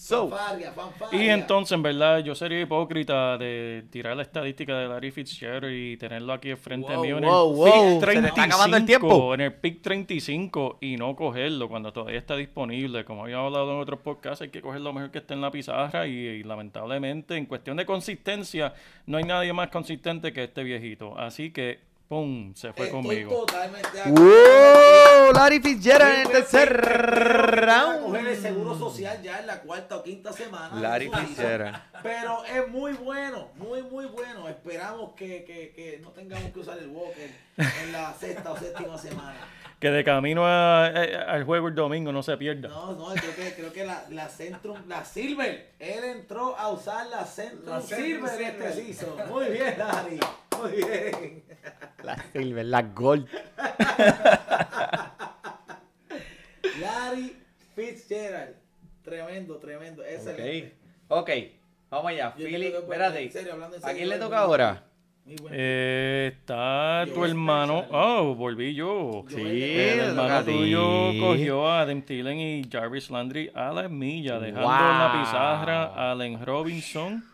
So, Fanfarria, fanfarria. Y entonces, en verdad, yo sería hipócrita de tirar la estadística de Larry Fitzgerald y tenerlo aquí enfrente Wow, mío en wow, el wow, pick se le 35, está acabando el tiempo. en el pick 35 y no cogerlo cuando todavía está disponible. Como había hablado en otros podcasts, hay que coger lo mejor que esté en la pizarra y, y lamentablemente en cuestión de consistencia no hay nadie más consistente que este viejito. Así que, ¡pum!, se fue Estoy conmigo. totalmente. ¡Wow! Larry Fitzgerald en el tercer a coger el round. seguro social ya en la cuarta o quinta semana. Larry. Fitzgerald. Pero es muy bueno, muy, muy bueno. Esperamos que, que, que no tengamos que usar el Walker en la sexta o séptima semana. Que de camino a- a- al juego el domingo no se pierda. No, no, creo que, creo que la, la Centrum, la Silver, él entró a usar la Centrum La Centrum Silver este Silver. season. Muy bien, Larry, muy bien. La Silver, la Gold. Larry Fitzgerald, tremendo, tremendo, excelente. Ok, ok. Vamos allá. Yo Philly, espérate. ¿A quién le toca ahora? Eh, está Yo tu hermano. Oh, volví yo. Yo Sí, El hermano tuyo cogió a Adam Thielen y Jarvis Landry a la milla, dejando en la pizarra a Allen Robinson.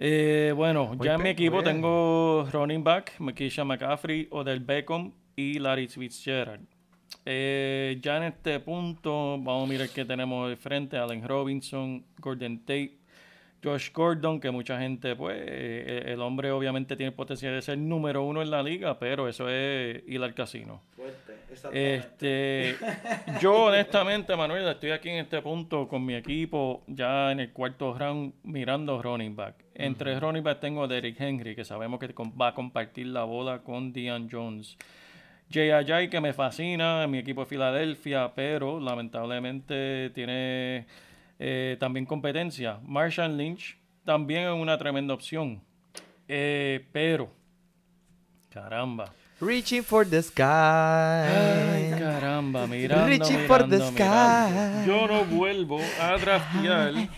Eh, bueno, ya en mi equipo bien. tengo running back, Makisha McCaffrey, Odell Beckham y Larry Fitzgerald. Eh, ya en este punto, vamos a mirar qué tenemos de frente. Allen Robinson, Gordon Tate, Josh Gordon, que mucha gente, pues, eh, el hombre obviamente tiene potencial de ser número uno en la liga, pero eso es ir al casino. Fuerte. Este, yo honestamente, Manuel, estoy aquí en este punto con mi equipo, ya en el cuarto round, mirando running back. Entre running back tengo a Derrick Henry, que sabemos que va a compartir la bola con Dion Jones. Jay Ajay, que me fascina, mi equipo de Filadelfia, pero lamentablemente tiene eh, también competencia. Marshall Lynch también es una tremenda opción. Eh, pero, caramba. Reaching for the sky. Ay, caramba, mirando, Reaching for the mirando, mirando. sky. Yo no vuelvo a draftear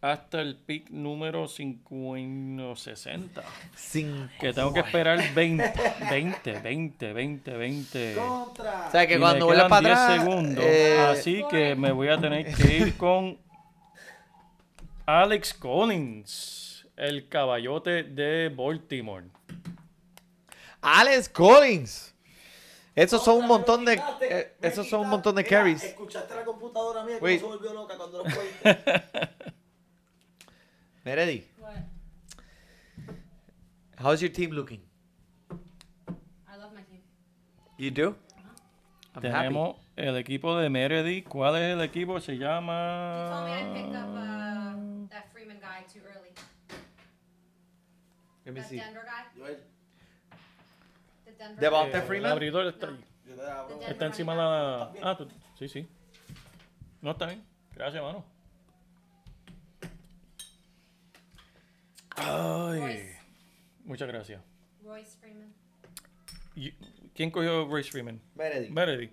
hasta el pick número 50 o 60. Sin... Que tengo que esperar 20, 20, 20, 20, 20. Contra. O sea, que Y cuando quedan para 10 atrás... segundos. eh, Así que me voy a tener que ir con Alex Collins, el caballote de Baltimore. Alex Collins. Esos son un montón de... Eh, esos son un montón de carries. Escuchaste la computadora mía que se volvió loca cuando lo. Meredith, What? how's your team looking? I love my team. You do? I'm happy. Tenemos el equipo de Meredith. ¿Cuál es el equipo? Se You llama... told me I picked up uh, that Freeman guy too early. Let me That see. Denver guy. Yo, The Denver Devonta guy. El Freeman. abridor está, No. ahí. yo te la abro. The está Denver encima la... Ah, tú- sí, sí. No, está bien. Gracias, mano. Ay. Royce. Muchas gracias. Royce Freeman. Y- ¿Quién cogió Royce Freeman? Meredith. Meredith.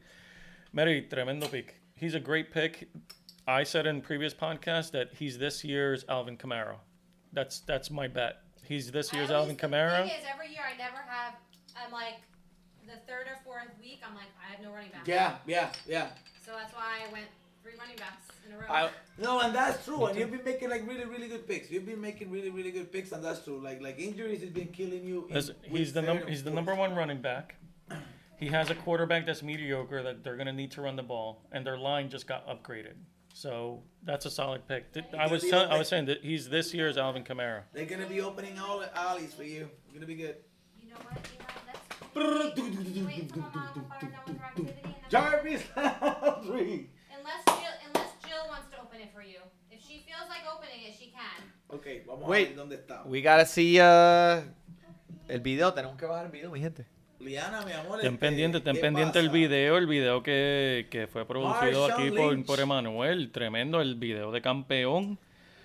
Meredith, tremendo pick. He's a great pick. I said in previous podcasts that he's this year's Alvin Kamara. That's that's my bet. He's this year's I always- Alvin Kamara. The thing is, every year I never have. I'm like, the third or fourth week, I'm like, I have no running back. Yeah, yeah, yeah. So that's why I went three running backs in a row. I, no, and that's true. And you've been making like really, really good picks. You've been making really, really good picks, and that's true. Like, like injuries has been killing you. in Listen, week he's the third num- he's the fourth. number one running back. He has a quarterback that's mediocre that they're gonna need to run the ball, and their line just got upgraded. So that's a solid pick. Th- I was tell- I was saying that he's this year's Alvin Kamara. They're gonna be opening all the alleys for you. You're gonna be good. you know what? You know, let's wait until Mama fires down with her activity, and then Jarvis Landry. unless Jill, unless Jill wants to open it for you. If she feels like opening it, she can. Okay, vamos Wait. a ver dónde está. We gotta see uh, el video. Tenemos que bajar el video, mi gente. Liana, mi amor. Ten este, pendiente, ten ¿qué pendiente el video, el video que, que fue producido aquí por, por Emanuel, tremendo el video de campeón.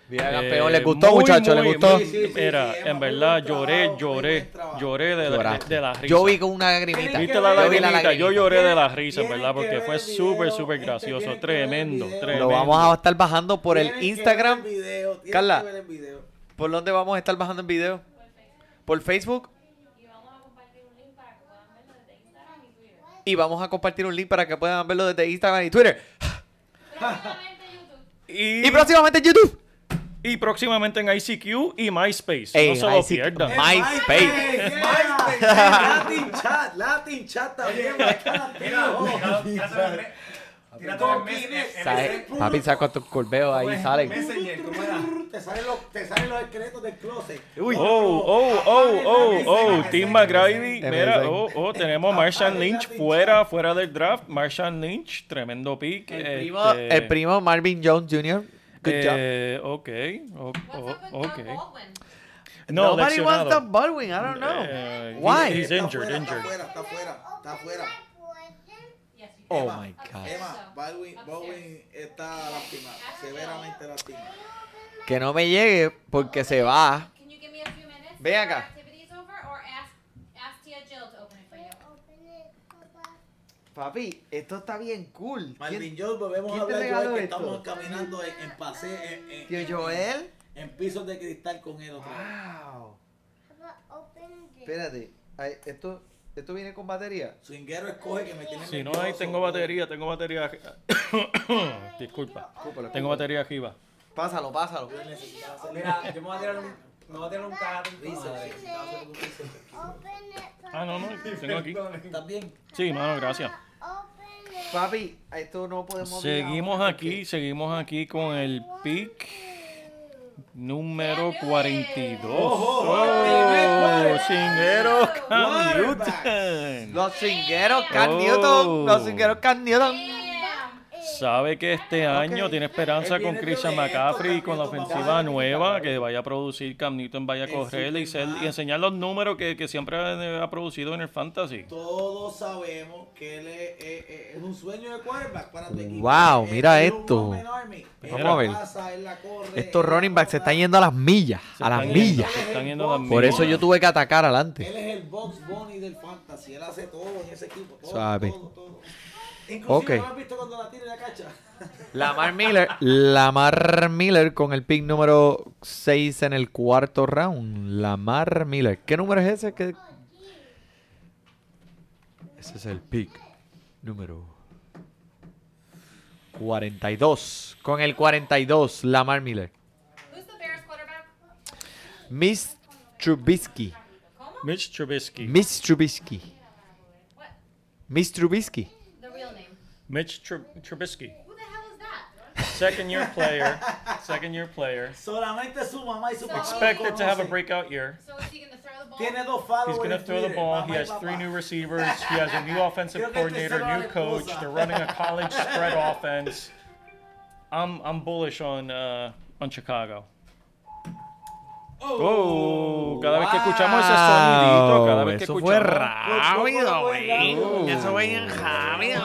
Mira, Eh, campeón, ¿les gustó, muchachos? ¿Les gustó? muy- Sí, sí, sí, Mira, sí, en Emma, verdad lloré, trabajo, lloré, lloré de, la- de, de la risa. Yo vi con una lagrimita. Viste la lagrimita, yo lloré de la risa, verdad, que porque fue súper, súper gente, gracioso, tremendo, tremendo. Lo vamos a estar bajando por el Instagram. Carla. ¿Por dónde vamos a estar bajando el video? ¿Por Facebook? Y vamos a compartir un link para que puedan verlo desde Instagram y vamos a compartir un link para que puedan verlo desde Instagram y Twitter. Próximamente YouTube. Y, Y próximamente en YouTube. y próximamente en ICQ y MySpace. Ey, no se lo ICQ. pierdan. My- MySpace. MySpace. Latin chat, Latin chat también. Tío. Tírate el mes- el- el ¿Sabes? Papi, saco tus curveos ahí, salen. Messenger, ¿cómo era? Te salen los, te salen los secretos del closet. Uy. Oh, oh, oh, oh, oh, Tim McGrady. Mira, oh, oh, tenemos Marshawn Lynch fuera, fuera del draft. Marshawn Lynch, tremendo pick. El primo, este, el primo Marvin Jones Jr. Good job. eh, Ok, Oh, ok. No, Nobody wants Doug Baldwin. I don't know. Eh, Why? He's injured, fuera, injured. Está fuera, está fuera, está fuera. Oh Emma, my God. Emma, Baldwin, está lastimado, severamente lastimado. Que no me llegue porque se va. Can you give me a few minutes? Ve before acá. Papi, esto está bien cool. Marvin Jones, volvemos a hablar Joel, que esto? estamos caminando en, en pase, en, en- Tío Joel. en pisos de cristal con él otra vez. Wow. Espérate. Ay, esto, esto viene con batería. Swinguero escoge que me tiene Si no hay, tengo batería, tengo batería. Disculpa. Escúpalo, Tengo batería arriba. Pásalo, pásalo. Mira, yo me voy a tirar un, me voy a tirar un aquí. Ah, no, no, tengo aquí. ¿Estás bien? Sí, mano, gracias. Papi, esto no podemos Seguimos aquí, seguimos aquí con el pick número 42. Oh, Cinguero Cam Newton. Los cingueros Cam Oh. Newton. Los cingueros Cam Newton. Sabe que este año tiene esperanza con Christian McCaffrey y con la ofensiva nueva que vaya a producir Cam Newton, vaya a correr y, ser- y enseñar los números que, que siempre ha, producido en el fantasy. Todos sabemos que él es, es- es- es un sueño de quarterback para tu equipo. Wow, Él mira es esto. Vamos a ver. pasa, él la corre, Estos running backs se están yendo a las millas, Se a las yendo- millas. se están yendo a las Por eso yo tuve que atacar adelante. Él es el box bunny del fantasy. Él hace todo en ese equipo. Todo, Sabe. todo, todo. Inclusive, Ok. ¿no has visto cuando la tira y la cacha? Lamar Miller, Lamar Miller con el pick número 6 en el cuarto round. Lamar Miller. ¿Qué número es ese? ¿Qué- Ese es el pick número 42. Con el 42, Lamar Miller. Miss Trubisky. Mitch Trubisky. Miss Trubisky. Miss Trubisky. The real name. Mitch Trub- Trubisky. Who the hell is that? Second year player. Second year player. Solamente su mamá y su papá. Expected to have a breakout year. So is he gonna throw the ball? Tiene dos followers. He's going to en throw the Twitter, ball. mamá He y has papá. three new receivers. He has a new offensive Creo que coordinator, tercero new la coach. esposa. They're running a college spread offense. I'm I'm bullish on uh, on Chicago. Oh, cada vez que escuchamos ese sonidito, cada vez que Eso escuchamos fue rápido, fue rápido. Eso fue bien rápido,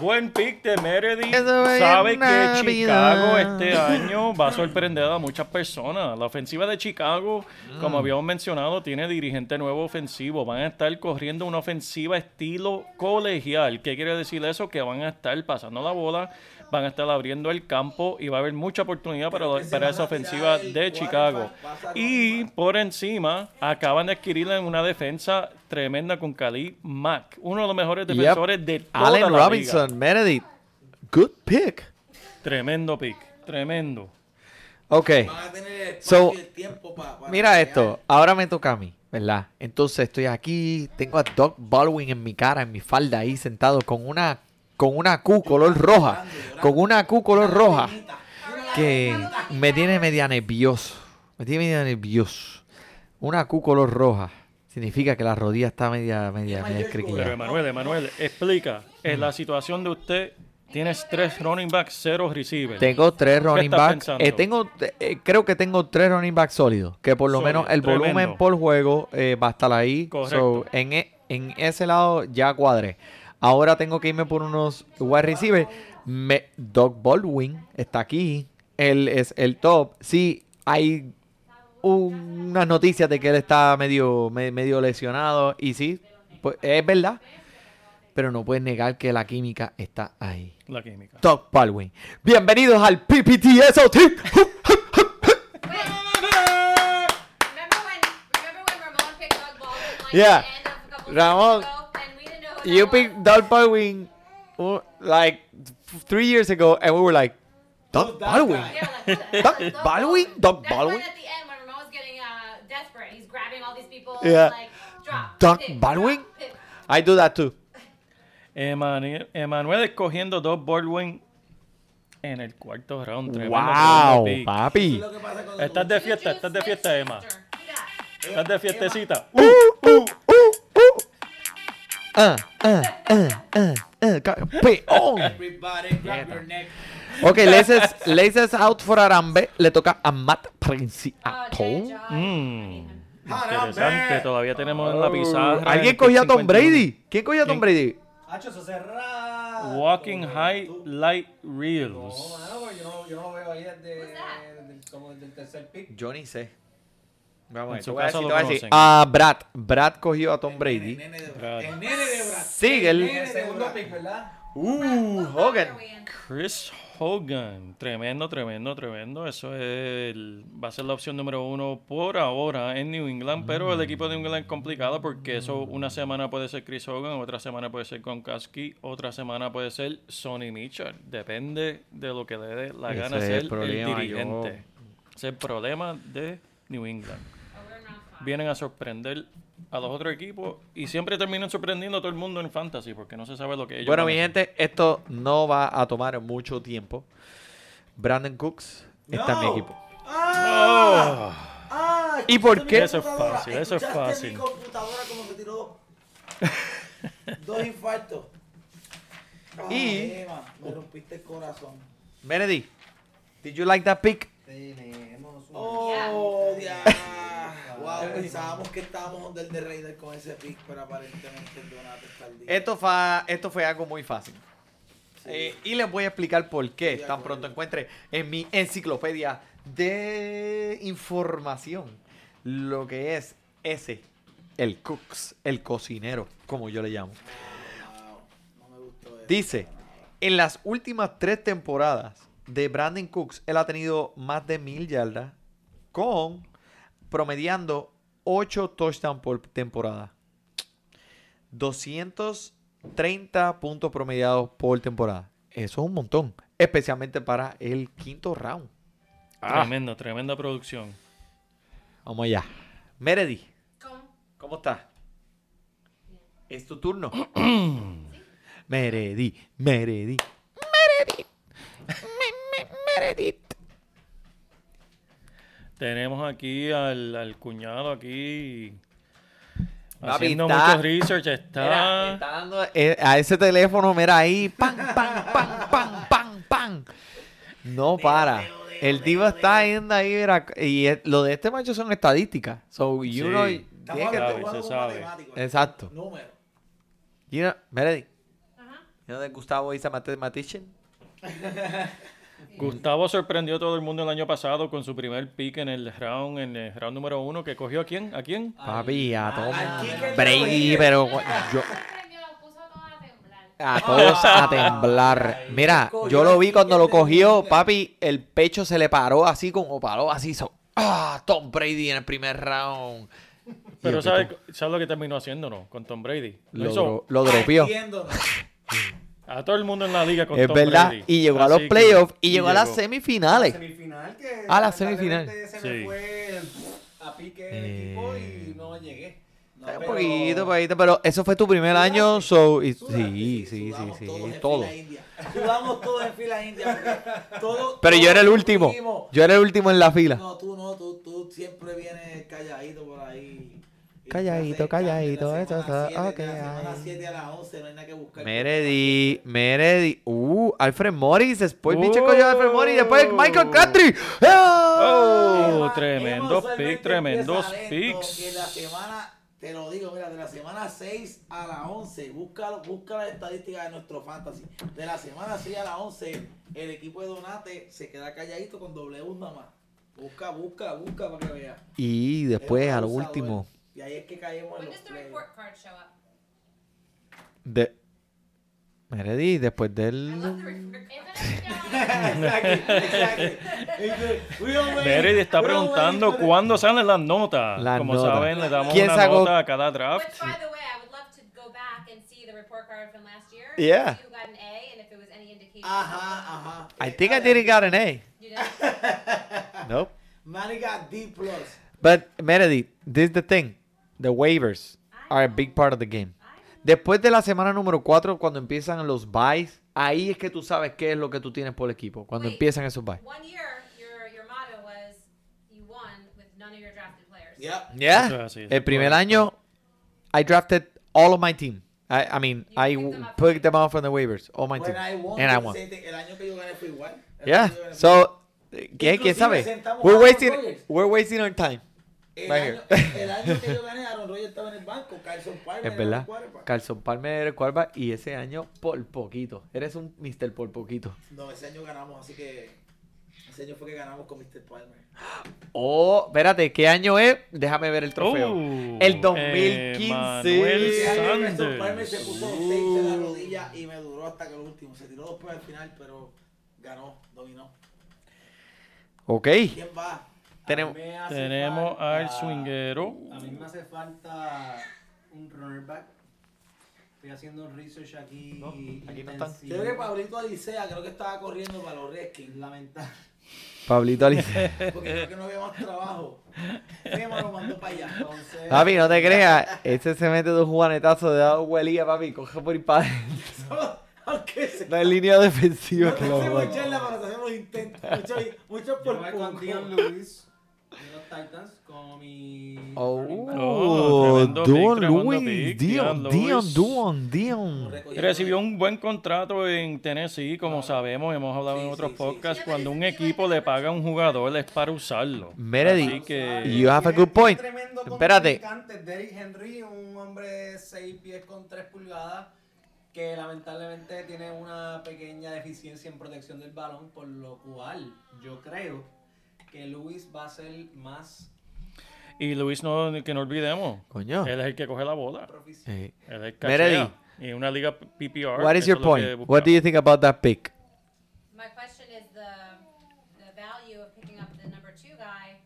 Buen pick de Meredith. Sabe que. Chicago este año va a sorprender a muchas personas. La ofensiva de Chicago, Mm. como habíamos mencionado, tiene dirigente nuevo ofensivo. Van a estar corriendo una ofensiva estilo colegial. ¿Qué quiere decir eso? Que van a estar pasando la bola, van a estar abriendo el campo y va a haber mucha oportunidad para, para esa ofensiva de Chicago. Y por encima, acaban de adquirir en una defensa tremenda con Khalid Mack, uno de los mejores Yep. defensores de toda Allen la liga. Robinson, Meredith. Good pick. Tremendo pick, tremendo. Ok. Van a tener el So, pa- Mira crear. esto, ahora me toca a mí, ¿verdad? Entonces estoy aquí, tengo a Doc Baldwin en mi cara, en mi falda ahí sentado con una con una Q color roja, con una Q color roja que me tiene media nervioso, me tiene media nervioso. Una Q color roja significa que la rodilla está media media media Pero. Emanuel, Emanuel, explica, en la situación de usted, tienes tres running backs, cero receivers. Tengo tres running backs. eh, tengo, eh, creo que tengo tres running backs sólidos. Que por lo Sólido, menos el volumen por juego eh, va a estar ahí. Correcto. So, en, e- en ese lado ya cuadré. Ahora tengo que irme por unos wide receivers. Me, Doug Baldwin está aquí. Él es el top. Sí, hay unas noticias de que él está medio, me- medio lesionado. Y sí, pues, es verdad. Pero no puedes negar que la química está ahí. La química. Doug Baldwin. Bienvenidos al PPTSOT. Yeah. at You picked? Doug Baldwin uh, like f- three years ago, and we were like, Doug Baldwin. Doug Doug Baldwin? Doug That's Baldwin? when at the end when Ramon was getting uh, desperate, he's grabbing all these people. Yeah. Like, drop. Doug Baldwin? I do that too. Emanuel, Emanuel escogiendo dos Baldwin en el cuarto round. Wow, papi. Estás de fiesta, estás de fiesta, Emma. Estás de fiestecita. Uh, uh, uh, uh. Uh, uh, uh, uh, uh, grab your neck. Ok, Laces, Laces out for Arambe. Le toca a Matt Princiato. Joy. Mm, interesante, todavía tenemos en la pizarra. ¿Alguien cogió a Tom 51. Brady? ¿Quién cogió a Tom. Brady? Walking Highlight No, Reels. no, yo no lo veo ahí como desde el tercer pick. Yo ni sé. Vamos a ver, En su decir, lo conocen. Ah, Brad. Brad cogió a Tom El Brady. nene de Brad. El nene de Brad. Sigue el- En el segundo pick, ¿verdad? Uh, Hogan. Chris Hogan, tremendo, tremendo, tremendo. Eso es el- va a ser la opción número uno por ahora en New England, pero el equipo de New England es complicado porque eso una semana puede ser Chris Hogan, otra semana puede ser Gronkowski, otra semana puede ser Sonny Mitchell. Depende de lo que le dé la Ese gana es ser el el, problema, dirigente. yo- Ese es el problema de New England. Oh, we're in round five. Vienen a sorprender a los otros equipos y siempre terminan sorprendiendo a todo el mundo en fantasy porque no se sabe lo que ellos Bueno, mi gente, esto no va a tomar mucho tiempo. Brandon Cooks está en mi equipo. ¡Ah! Ah, ¿Y por qué? Eso es fácil, eso es ¿Escuchaste fácil. mi computadora como que tiró dos infartos. Y- Emma, me rompiste el corazón. Meredith, did you like that pick? Tenemos Oh, ya. Wow, pensábamos que estábamos under the radar con ese pick, pero aparentemente el Donato está al día. Esto fue, esto fue algo muy fácil. Eh, y les voy a explicar por qué de tan pronto encuentre en mi enciclopedia de información lo que es ese, el cooks, el cocinero, como yo le llamo. Wow, no me gustó eso. Dice, en las últimas tres temporadas de Brandon Cooks, él ha tenido más de mil yardas con promediando 8 touchdowns por temporada. 230 puntos promediados por temporada. Eso es un montón, especialmente para el quinto round. Tremendo, tremenda producción. Vamos allá. Meredith, ¿Cómo? ¿cómo estás? Es tu turno. Meredith, Meredith, Meredith, Me- me- Meredith. Tenemos aquí al, al cuñado aquí Papi, haciendo está- mucho research. Está, Mira, está dando eh, a ese teléfono, mira ahí, pam, pam, pam, pam, pam, pam. No para. El tipo está yendo ahí, mira, y es- lo de este macho son estadísticas. So, you Sí. know, tiene que- sabe, se sabe. Exacto. Número. You know, Meredith, Ajá. you know that Gustavo is a mathematician? Gustavo sorprendió a todo el mundo el año pasado con su primer pick en el round, en el round número uno, que cogió a quién, a quién. Papi, a Tom Brady, pero yo, a todos a temblar. a todos a temblar. Mira, yo lo vi cuando lo cogió, papi, el pecho se le paró así como paró, así. so- ah, Tom Brady en el primer round. Pero ¿sabes sabe lo que terminó haciendo, no? Con Tom Brady. Lo Lo, hizo dro- lo dropeó. A todo el mundo en la liga con Es Tom verdad. Brady. Y llegó a Así los que- playoffs y llegó a las llegó. semifinales. semifinal que Ah, la lamentablemente semifinal. se Sí. me fue a pique el equipo y no llegué. No, Un pero- poquito, poquito, pero eso fue tu primer año, so, y- sí, sí, sí, sudamos sí, todos en todo. fila india. Sudamos todos en fila india. porque todo- Pero yo todos era el último, sufrimos. yo era el último en la fila. No, tú no, tú, tú siempre vienes calladito por ahí. Calladito, calladito, eso está- ok, la semana ay. 7 a las 11 no hay nada que buscar. Meredith, Meredith, uh, Alfred Morris, después pinche coño de Alfred Morris, después Michael Crabtree. ¡Ah! Oh, Emma usualmente picks, tremendos picks. La semana, te lo digo, mira, de la semana 6 a la 11, busca, busca las estadísticas de nuestro fantasy. De la semana 6 a la 11, el equipo de Donate se queda calladito con doble nada más. Busca, busca, busca para que veas. Y después, Es a lo abusador. último, Y ahí es que caemos en When los does the playoffs. report card show up? de... Meredith, después I del... love the report card. Esa es la Meredith está preguntando cuándo salen las notas. Las Como notas. saben, le damos ¿Quién una sacó- nota a cada draft. Which, by the way, I would love to go back and see the report card from last year. Yeah. Who got an A and if it was any indication. Ajá, ajá. I think I didn't got an A. You didn't? Nope. Manny got D plus. But Meredith, this is the thing. The waivers are a big part of the game. Después de la semana número 4, cuando empiezan los buys, ahí es que tú sabes qué es lo que tú tienes por el equipo. Cuando Wait. empiezan esos buys. One year, your your motto was you won with none of your drafted players. Yeah. Es eso el primer año, I drafted all of my team. I, I mean, You I picked them picked them from out from the waivers, all my When team, I won, and I won. el año que yo gané fue igual. El Yeah. So, ¿qué, ¿quién Inclusive sabe? We're wasting, we're wasting our time. El Right año, el que yo gané, Aaron Rodgers estaba en el banco, Carson Palmer Es era verdad. el quarterback. Carson Palmer era el quarterback y ese año por poquito. Eres un Mr. por poquito. No, ese año ganamos, así que ese año fue que ganamos con Mr. Palmer. Oh, espérate, ¿qué año es? Déjame ver el trofeo. Uh, el 2015. Manuel Ese año Carson Sanders. Palmer se puso tape en la rodilla y me duró hasta que el último. Se tiró después al final, pero ganó, dominó. Ok. ¿Quién va? Tenemos, Tenemos falta- al swinguero. A mí me hace falta un runner back. Estoy haciendo un research aquí. No, aquí no están. Creo que Pablito Alicea, creo que estaba corriendo para los Redskins. Lamentable. Pablito Alice. Porque creo que no había más trabajo. Fema lo mandó para allá. Entonces, Papi, no te creas. Ese se mete dos juanetazos de dado huelía, papi. Coge por ir para Aunque. No hay línea defensiva No que lo hacemos aguante. charla, pero hacemos intentos. Muchos mucho por poco. Lewis. De los Titans como mi. Oh, pick, Dion Lewis, Dion, Dion Dion. Dion, Dion. Recibió un buen contrato en Tennessee, como sabemos, hemos hablado en otros sí, sí. podcasts. Cuando un equipo le paga a un jugador es para usarlo. Meredith, you have a good point. Tremendo Espérate. Derrick Henry, un hombre de 6 pies con 3 pulgadas que lamentablemente tiene una pequeña deficiencia en protección del balón, por lo cual yo creo que Luis va a ser más Y Luis, no, que no olvidemos, Coño. él es el que coge la bola. Eh, proficiente. Él es el cachea. Y en una liga PPR. What is your que point? What do you think about that pick? My question is the the value of picking up the number two guy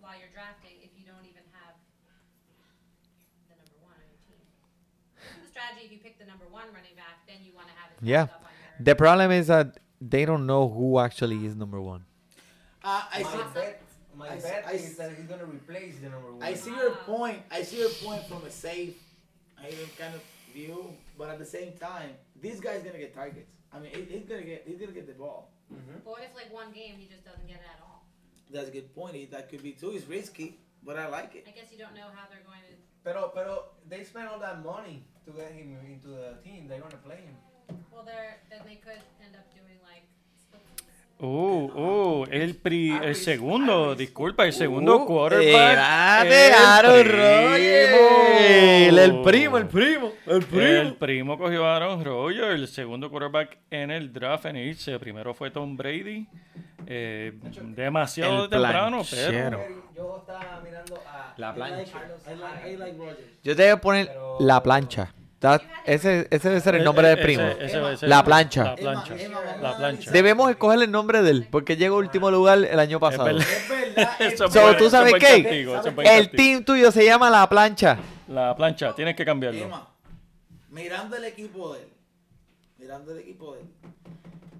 while you're drafting if you don't even have the number one on your team. The strategy if you pick the number one running back, then you want to have it Yeah. up on your The problem is that they don't know who actually is number one. Ah, I My see, bet, my I bet I is see- that he's gonna replace the number one. I see your point. I see your point from a safe, I even kind of view, but at the same time, this guy's gonna get targets. I mean, he- he's gonna get he's gonna get the ball. But what if like one game he just doesn't get it at all? That's a good point. That could be too. It's risky, but I like it. I guess you don't know how they're going to. Pero, pero they spent all that money to get him into the team. They're gonna play him. Well, they're then they could end up doing like. Uh, uh, el, pri, el segundo, disculpa, el segundo Uh, quarterback. Aaron primo. Rodgers. El primo, el primo, el primo. El primo cogió a Aaron Rodgers, el segundo quarterback en el draft en irse. Primero fue Tom Brady. eh, demasiado El temprano, planchero. pero. Yo estaba mirando a La plancha. I like, I like Rogers. Yo te voy a poner Pero- la plancha. That- ese, ese debe ser el nombre del primo. ese ser- La plancha. La plancha. La plancha. Debemos escoger el nombre de él, porque llegó último lugar el año pasado. Es verdad. es So, ¿tú sabes qué? castigo, El team tuyo se llama La Plancha. La plancha, tienes que cambiarlo. Emma, mirando el equipo de él, mirando el equipo de él,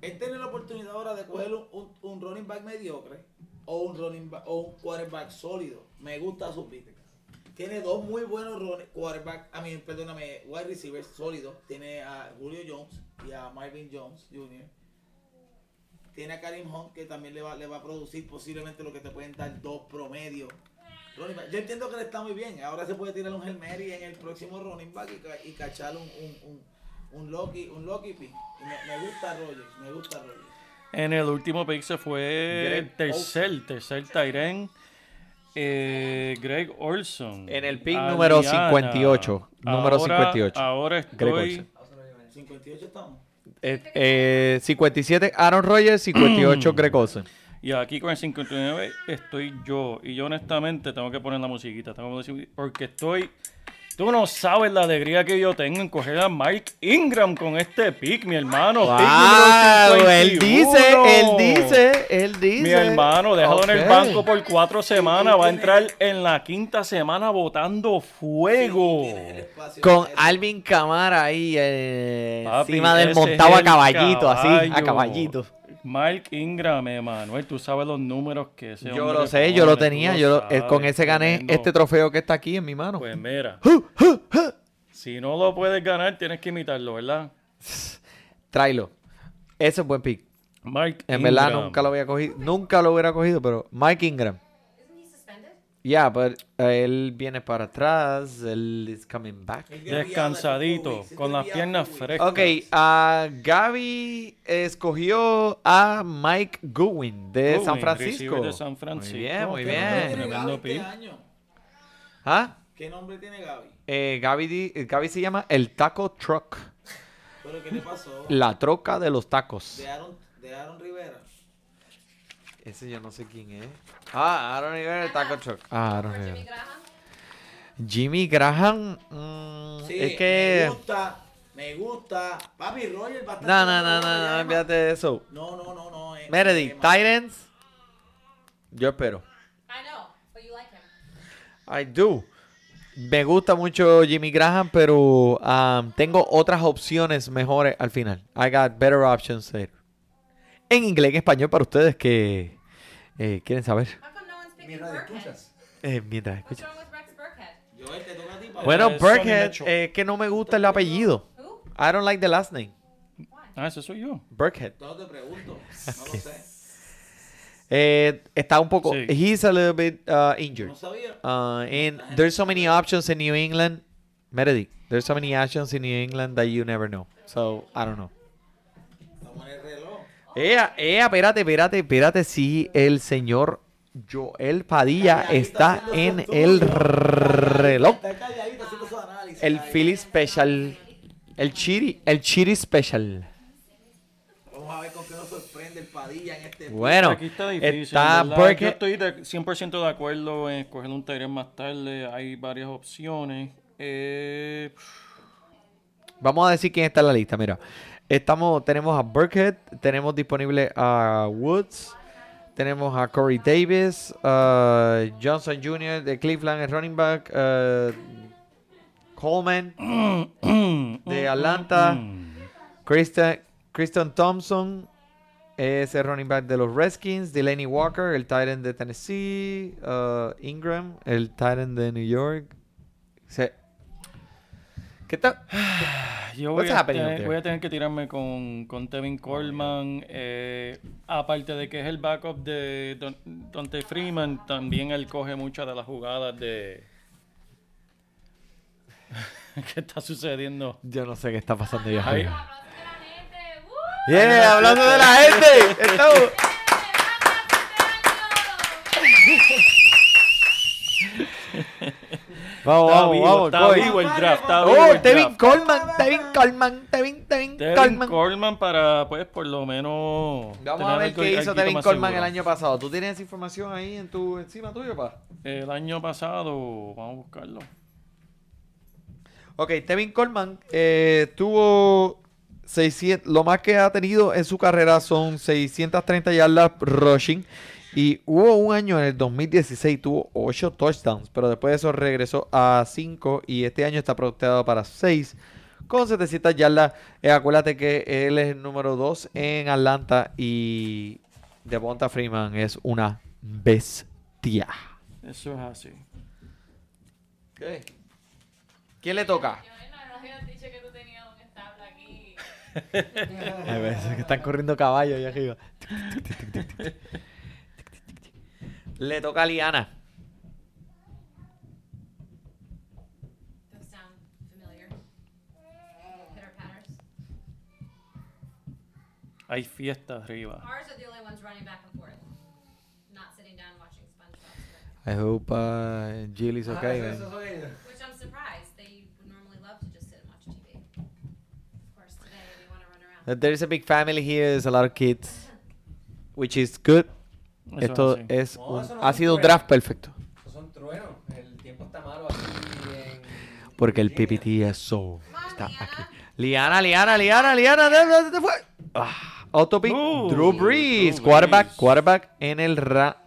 él tiene la oportunidad ahora de coger un, un, un running back mediocre o un running back, o un quarterback sólido. Me gusta su pick. Tiene dos muy buenos running, quarterback, a mí, perdóname, wide receivers sólidos. Tiene a Julio Jones y a Marvin Jones Jr. Tiene a Karim Hunt que también le va, le va a producir posiblemente lo que te pueden dar dos promedios. Running back. Yo entiendo que le está muy bien. Ahora se puede tirar un Hail Mary en el próximo running back y, ca- y cachar un, un, un, un Loki, un Loki pick. Y me, me gusta Rogers, me gusta Rogers. En el último pick se fue Greg el tercer, tercer Tyren. Eh, Greg Olson. En el pick número 58, número Ahora- 58. Ahora Greg estoy. Olson. 58 estamos. Eh, eh, 57 Aaron Rodgers, 58 Greg Olsen. Y aquí con el 59 estoy yo. Y yo honestamente tengo que poner la musiquita. Tengo que decir, porque estoy. Tú no sabes la alegría que yo tengo en coger a Mike Ingram con este pick, mi hermano. Wow, él 51. dice, él dice, él dice. Mi hermano, déjalo en el banco por cuatro semanas. Va a entrar en la quinta semana botando fuego. Con. Alvin Camara ahí eh, Papi, encima del montado a caballito, así, a caballito. Mark Ingram, Emanuel, tú sabes los números que ese Yo lo sé, yo lo tenía, yo lo- eh, con ese gané tremendo. este trofeo que está aquí en mi mano. Pues mira, si no lo puedes ganar, tienes que imitarlo, ¿verdad? Tráelo. Ese es buen pick. Mark En verdad nunca lo había cogido, nunca lo hubiera cogido, pero Mike Ingram. Yeah, but eh, él viene para atrás, él is coming back. Descansadito, con las piernas frescas. Ok, ah, Gaby escogió a Mike Goodwin de Goodwin, San Francisco. de San Francisco. Muy bien, muy ¿Qué nombre bien. Tremendo este? ¿Ah? ¿Qué nombre tiene Gaby? Eh, Gaby, di- Gaby se llama el Taco Truck, ¿Pero qué le pasó? la troca de los tacos. De Aaron, de Aaron Rivera. Ese yo no sé quién es. Ah, Aaron Rivera, el Taco Truck. Ah, Aaron Or Jimmy Rivera. Graham? Jimmy Graham, mm, Sí, es que... me gusta, me gusta. Papi, Roger va a estar No, no, no, no, no, olvídate de eso. No, no, no, no. Meredith, Titans. Yo espero. I know, but you like him. I do. Me gusta mucho Jimmy Graham, pero um, tengo otras opciones mejores al final. I got better options there. En inglés, en español para ustedes que eh, quieren saber. Burkhead? escuchas. Eh, mientras What's escucha. wrong with Rex Burkhead? Joel, te toca a ti, papá. Bueno, Burkhead, eh, que no me gusta el apellido. Who? I don't like the last name. Ah, ese soy yo. Burkhead. No te pregunto, no lo sé. Eh, está un poco. Sí. He's a little bit uh, injured. No sabía. Uh, and there's so many options in New England. Meredith, there's so many options in New England that you never know. So, I don't know. Ea, ea, espérate, espérate, espérate. Si el señor Joel Padilla está en el reloj. Está calladito haciendo su análisis. El. Philly Special. El Chiri, el Chiri Special. Vamos a ver con qué nos sorprende el Padilla en este. Bueno, Aquí está difícil. Yo estoy de 100% de acuerdo en escoger un Tyrell más tarde. Hay varias opciones. Eh, Vamos a decir quién está en la lista. Mira, estamos, tenemos a Burkhead, tenemos disponible a Woods, tenemos a Corey Davis, uh, Johnson Jr. de Cleveland, el running back, Coleman de Atlanta, Christian, Christian Thompson es el running back de los Redskins, Delaney Walker, el tight end de Tennessee, uh, Ingram, el tight end de New York. Se- ¿Qué tal? Yo voy a, tener, voy a tener que tirarme con, con Tevin Coleman. eh, aparte de que es el backup de Don, Dante Freeman, también él coge muchas de las jugadas de. ¿Qué está sucediendo? Yo no sé qué está pasando ya. Ahí. Hablando de la gente. ¡uh! Yeah, hablando de la gente. Estamos. Vamos, Está vamos, vivo, vamos. está vivo el draft. Está vivo Oh, el Tevin draft. Coleman, Tevin Coleman, Tevin, Tevin Tevin Coleman. Coleman para, pues, por lo menos. Vamos a ver qué hizo Tevin Coleman seguro. el año pasado. ¿Tú tienes esa información ahí en tu encima tuyo, pa? El año pasado, vamos a buscarlo. Ok, Tevin Coleman eh, tuvo 600, lo más que ha tenido en su carrera son 630 yardas rushing y hubo un año en el 2016 tuvo 8 touchdowns, pero después de eso regresó a 5 y este año está proyectado para 6 con 700 yardas. Eh, acuérdate que él es el número 2 en Atlanta y Devonta Freeman es una bestia. Eso es así. ¿Quién le toca? Yo en la habías dicho que tú tenías un estable aquí. A ver, es que están corriendo caballos allá arriba. Le toca a Liana. Those sound familiar. Pitter patters. Hay fiesta arriba. Ours are the only ones running back and forth, not sitting down watching SpongeBob I hope uh, Jill is okay. Ah, eso. Which I'm surprised. They would normally love to just sit and watch TV. Of course, today we want to run around. That There is a big family here, there's a lot of kids, which is good. Eso Esto es No, un- eso no ha sido un draft perfecto. Esos son truenos. El tiempo está malo aquí en. Porque el. PPT es so. Está Liana. aquí. Liana, Liana, Liana, Liana. ¿dónde- dónde fue? Ah, auto pick. Uh, Drew Brees. Drew Quarterback, Brees. quarterback en el ra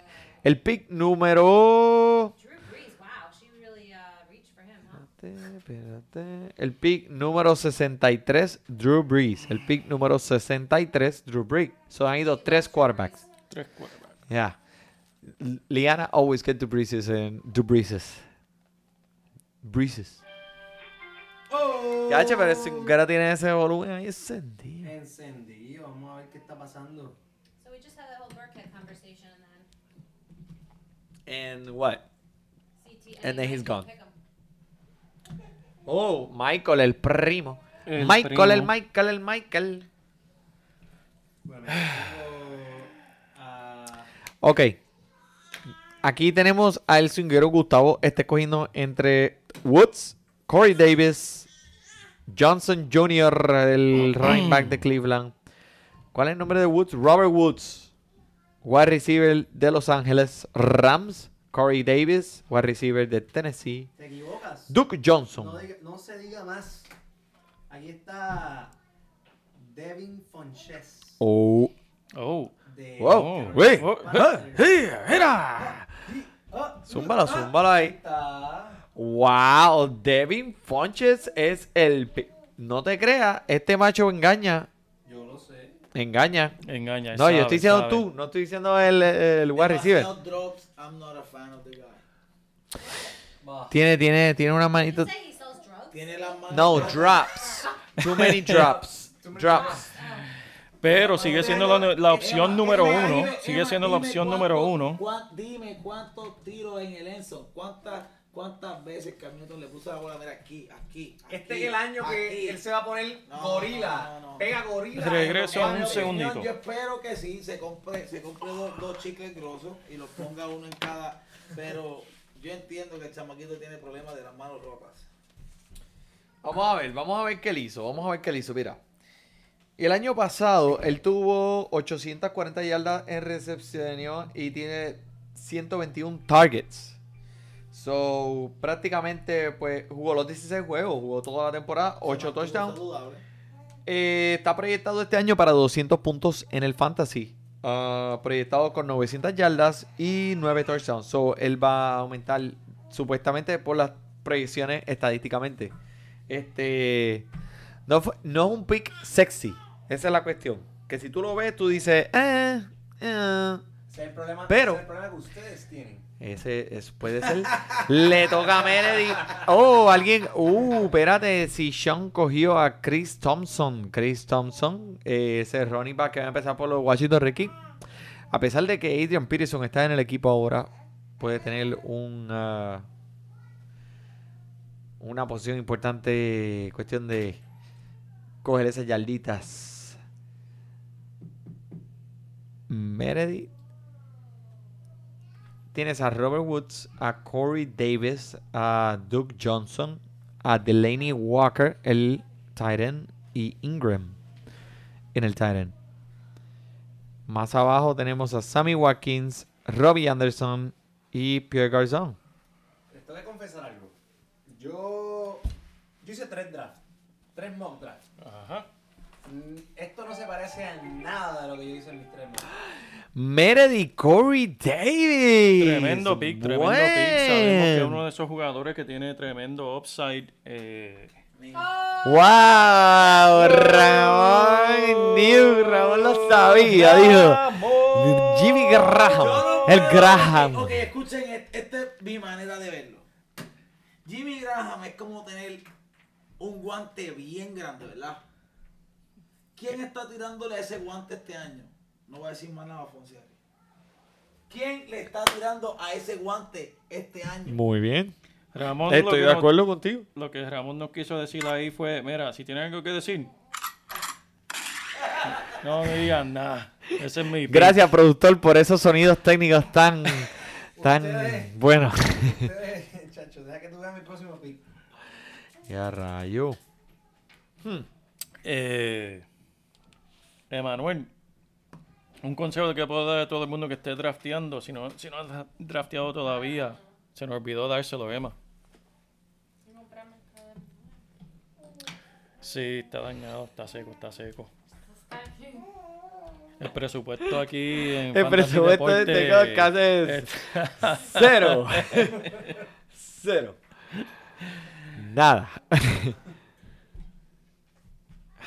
el pick número Drew Brees, wow, she really uh, reached for him, huh? Espérate, espérate. El pick número 63, Drew Brees. El pick número 63, Drew Brees. So han ido tres quarterbacks. Tres quarterbacks. Yeah. Liana always get to Breezes and do Breezes. Breezes. ¡Oh! Ya, che, pero ese cara tiene ese volumen ahí encendido. Encendido. Vamos a ver qué está pasando. So we just had that whole Burkhead conversation and then And what? CT. And then he's gone. Oh, Michael, el primo. El Michael, el. Michael, el Michael. Bueno, a. Ok. Aquí tenemos a el swinguero Gustavo. Está escogiendo entre Woods, Corey Davis, Johnson Jr., el running back de Cleveland. ¿Cuál es el nombre de Woods? Robert Woods, wide receiver de Los Ángeles Rams. Corey Davis, wide receiver de Tennessee. ¿Te equivocas? Duke Johnson. No, diga- no se diga más. Aquí está Devin Fonches. Oh. Oh. De Wow. Oh. Wey. Oh. Sí, mira. Zúmbalo, ah, zúmbalo ahí. Wow, Devin Fonches es el... No te creas, este macho engaña. Yo lo sé. Engaña. Engaña. No, yo sabe, estoy diciendo sabe. tú, no estoy diciendo el, el wide receiver. Drops. I'm not a fan of the guy. Tiene, tiene, tiene una manito. Tiene las manos. No, drops. Too many drops. Too many Drops. Pero sigue siendo la, la opción Emma, número Emma, uno. dime, Sigue Emma, siendo la opción cuánto- número uno. cuán- dime cuántos tiros en el Enzo. ¿Cuántas, cuántas veces Cam Newton le puso la bola? Mira, aquí, aquí. Este aquí, es el año que él se va a poner No, gorila. no, no, no. Pega gorila. Regreso a un segundito. Yo espero que sí, se compre, se compre dos, dos chicles grosos y los ponga uno en cada. Pero yo entiendo que el chamaquito tiene problemas de las manos rotas. Vamos a ver, vamos a ver qué él hizo. Vamos a ver qué él hizo. Mira. El año pasado él tuvo 840 yardas en recepción y tiene 121 targets. So, prácticamente, pues jugó los 16 juegos, jugó toda la temporada, 8 touchdowns. Eh, está proyectado este año para 200 puntos en el fantasy. Ah, proyectado con 900 yardas y 9 touchdowns. So, él va a aumentar supuestamente por las proyecciones estadísticamente. Este no, fue- no es un pick sexy. Esa es la cuestión. Que si tú lo ves, tú dices, eh, eh. Es el problema, Pero- ese es el problema que ustedes tienen. Ese es- puede ser. Le toca a Meredith. Oh, alguien. Uh, espérate. Si Sean cogió a Chris Thompson. Chris Thompson, eh, ese running back que va a empezar por los Washington Redskins. A pesar de que Adrian Peterson está en el equipo ahora, puede tener un, una posición importante. Cuestión de coger esas yarditas. Meredith. Tienes a Robert Woods, a Corey Davis, a Duke Johnson, a Delaney Walker, el Titan, y Ingram en el Titan. Más abajo tenemos a Sammy Watkins, Robbie Anderson y Pierre Garzón. Les tengo que confesar algo. Yo, yo hice tres drafts. Tres mock drafts. Ajá. Mm, Esto no se parece a nada de lo que yo hice en mis tres. Meredith Corey Davis. Tremendo pick, tremendo pick. Sabemos que es uno de esos jugadores que tiene tremendo upside. eh, ¡Wow! Ramón New, Ramón lo sabía, dijo. Jimmy Graham. No El Graham. Ok, escuchen, et- esta es mi manera de verlo. Jimmy Graham es como tener un guante bien grande, ¿verdad? ¿Quién está tirándole a ese guante este año? No voy a decir más nada, Fonseca. ¿Quién le está tirando a ese guante este año? Muy bien. Ramón, Estoy de nos- acuerdo contigo. Lo que Ramón nos quiso decir ahí fue, mira, si tienen algo que decir, no me digan nada. Ese es mi pick. Gracias, productor, por esos sonidos técnicos tan, tan Ustedes- buenos. Ustedes, chacho, deja que tú veas mi próximo pick. Ya rayo. Eh, Emanuel, un consejo que puedo dar a todo el mundo que esté drafteando, si no, si no has drafteado todavía, se nos olvidó dárselo, Emma. Sí, está dañado, está seco, está seco. El presupuesto aquí en El Fantasy presupuesto de este podcast es cero. cero. Nada.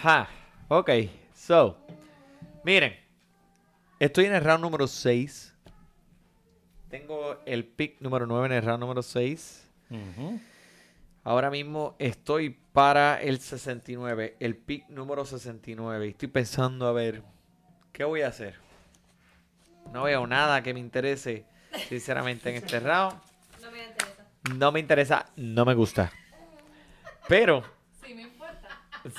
ja. Ok. So. Miren. Estoy en el round número 6. Tengo el pick número 9 en el round número 6. Ujú. Ahora mismo estoy para el 69, el pick número 69. Y estoy pensando a ver qué voy a hacer. No veo nada que me interese, sinceramente, en este round. No me interesa. No me interesa, no me gusta. Pero, Sí, me importa.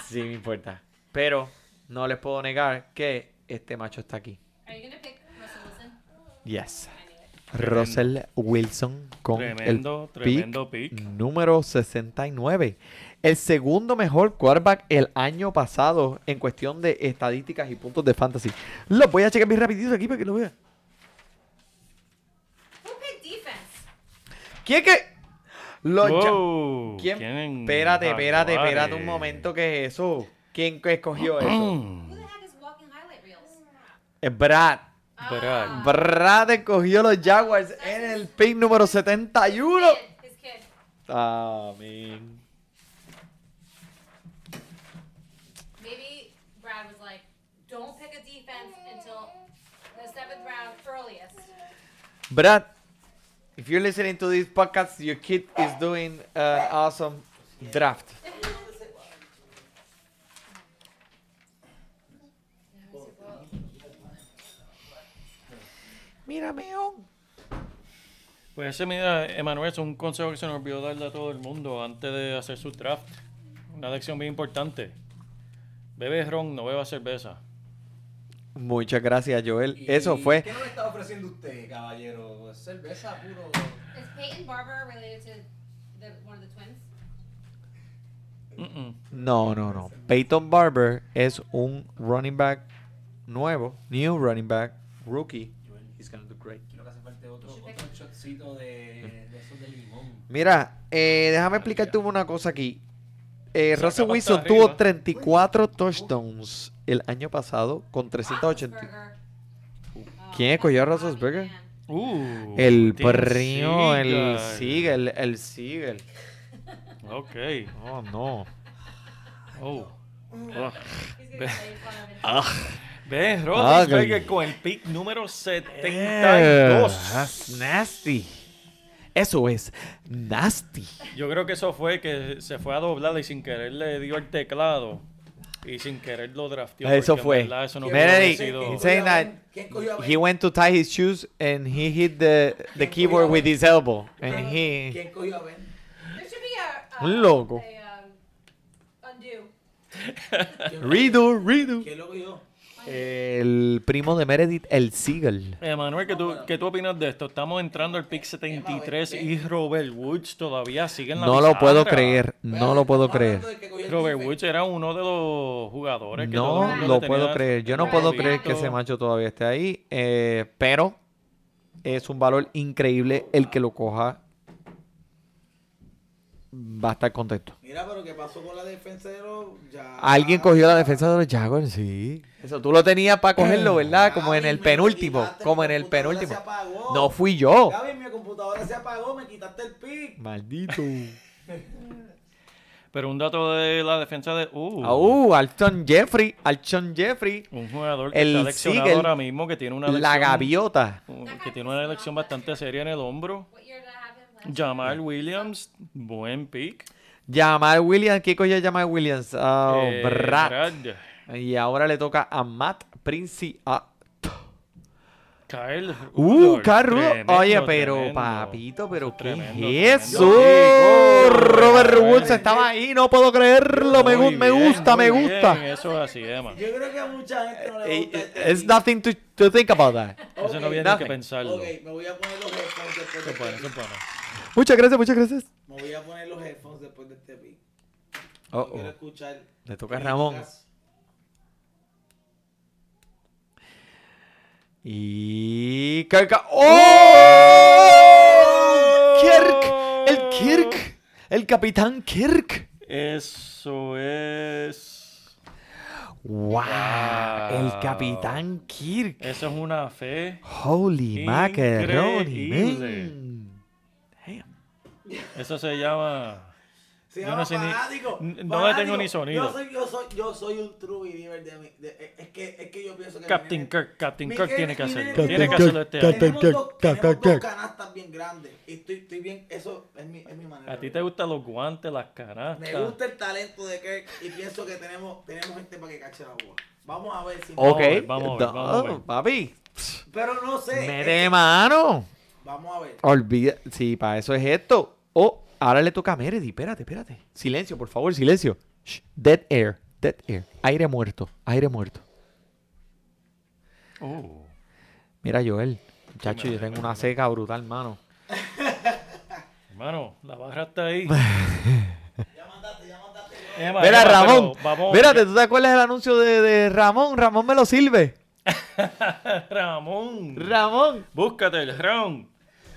sí me importa. Pero no les puedo negar que este macho está aquí. Are you gonna pick Russell Wilson? Yes. Russell Wilson con Tremendo, el tremendo pick pick. número 69. El segundo mejor quarterback el año pasado en cuestión de estadísticas y puntos de fantasy. Lo voy a checar bien rapidito aquí para que lo vean. ¿Quién que? Los Wow, ¿Quién? ¿quién? Espérate, espérate, espérate un momento que es eso. ¿Quién que escogió eso? Who the heck is walking highlight reels? Es Brad. Brad. Brad escogió los Jaguars en el pick número 71. Kid, his kid. Ah, man. Maybe Brad was like, don't pick a defense until the seventh round earliest. Brad, if you're listening to this podcast, your kid is doing an awesome draft. Mira, meón. Pues ese, mira, Emanuel, es un consejo que se nos olvidó darle a todo el mundo antes de hacer su draft. Una lección bien importante. Bebe ron, no beba cerveza. Muchas gracias, Joel. ¿Y Eso fue. ¿Qué nos está ofreciendo usted, caballero? ¿Cerveza puro? Is Peyton Barber related to the, one of the twins? No, no, no. Peyton Barber es un running back nuevo, new running back, rookie. Great. Creo que hace falta otro, otro shotcito de, de esos de limón. Mira, eh, déjame explicarte una cosa aquí. Eh, Russell Wilson arriba. tuvo 34 touchdowns el año pasado con 380. Roethlisberger. Oh, ¿Quién escogió a Roethlisberger? man. Uh, El primo, el. Siegel, el Siegel. Ok. Oh, no. Oh. He's It. Ah. Ves, Roethlisberger con el pick número 72. That's nasty. Eso es nasty. Yo creo que eso fue que se fue a doblar y sin querer le dio el teclado. Y sin querer lo drafteó. Eso fue. verdad Eso no Mira, pudo haber y- sido- y- saying that. He went to tie his shoes and he hit the, the keyboard with his elbow. And he. ¿Quién cogió a Ben? Un loco. a, um, undo. Redo, redo. ¿Quién lo cogió? El primo de Meredith, el Seagull. Emanuel, ¿qué tú, ¿qué tú opinas de esto? Estamos entrando al pick 73 y Robert Woods todavía sigue en la No lo puedo creer. No lo puedo creer. Robert. Woods era uno de los jugadores que todo el No mundo lo le puedo creer. Yo no puedo creer que ese macho todavía esté ahí. eh, pero es un valor increíble. El que lo coja va a estar contento. Mira, pero ¿qué pasó con la defensa de los ya? Alguien cogió la defensa de los Jaguars, sí. Eso tú lo tenías para cogerlo, ¿verdad? Como en el penúltimo. Como en el penúltimo. se apagó. No fui yo. Gaby, mi computadora se apagó, me quitaste el pick. Maldito. Pero un dato de la defensa de... Uh, Ah, Uh, Alton Jeffrey. Alton Jeffrey. un jugador que el está Seagull, ahora mismo, que tiene una La gaviota. que tiene una elección bastante seria en el hombro. Jamal Williams, buen pick. Jamal Williams. ¿Qué cogió Jamal Williams? Oh, Eh, Brad. Brad. Y ahora le toca a Matt Princi. Ah, Kyle Uh, Rudolph, Carro. tremendo, Oye, pero tremendo. papito, pero ¿qué Tremendo, es tremendo eso? pick. Robert Woods estaba ahí, no puedo creerlo. Me, gu- me bien, gusta, me muy gusta. bien, Eso es así, Emma. Yo creo que a mucha gente no le Eh, gusta eh, este It's pick. nothing to, to think about that. Eso no viene nothing. que pensarlo. Ok, me voy a poner los headphones Se pone, se pone. Muchas gracias, muchas gracias. Me voy a poner los headphones después de este pick. Oh, oh. quiero escuchar. Le toca a Ramón. Y. Kirk. ¡Oh! ¡Kirk! ¡El Kirk! ¡El Capitán Kirk! Eso es. ¡Wow! El. Capitán Kirk. Eso es una fe. Holy macaroni, Increíble. man. Eso se llama. Se Yo llama no sé ni- fanático. no le tengo ni sonido. Yo soy, yo soy, yo soy un true believer de mi. de- es, que, es que yo pienso que. Captain Kirk, Captain Kirk tiene que hacerlo. Tiene que Captain hacerlo este Kirk, año. Tenemos, Kirk, dos, tenemos canastas bien grandes. Y estoy, estoy bien. Eso es mi, es mi manera. A ti de te gustan los guantes, las Me canastas. gusta el talento de Kirk y pienso que tenemos, tenemos gente para que cache la bola. Vamos a ver si. Ok. a ver, vamos a ver, vamos a ver. No, Papi, Pero no sé. mete mano. Vamos a ver. Olvida. Sí, para eso es esto. Oh, ahora le toca a Meredith. Espérate, espérate. Silencio, por favor, silencio. Shh, Dead air, dead air. Aire muerto, aire muerto. Oh. Mira, Joel. Muchacho, yo tengo una seca brutal, mano. Hermano, la barra está ahí. Ya mandaste, ya mandaste. Emma, Mira, Emma, Ramón. Vamos. Mírate, ¿tú te acuerdas del anuncio de, de Ramón? Ramón me lo sirve. Ramón. Ramón. Búscate el round.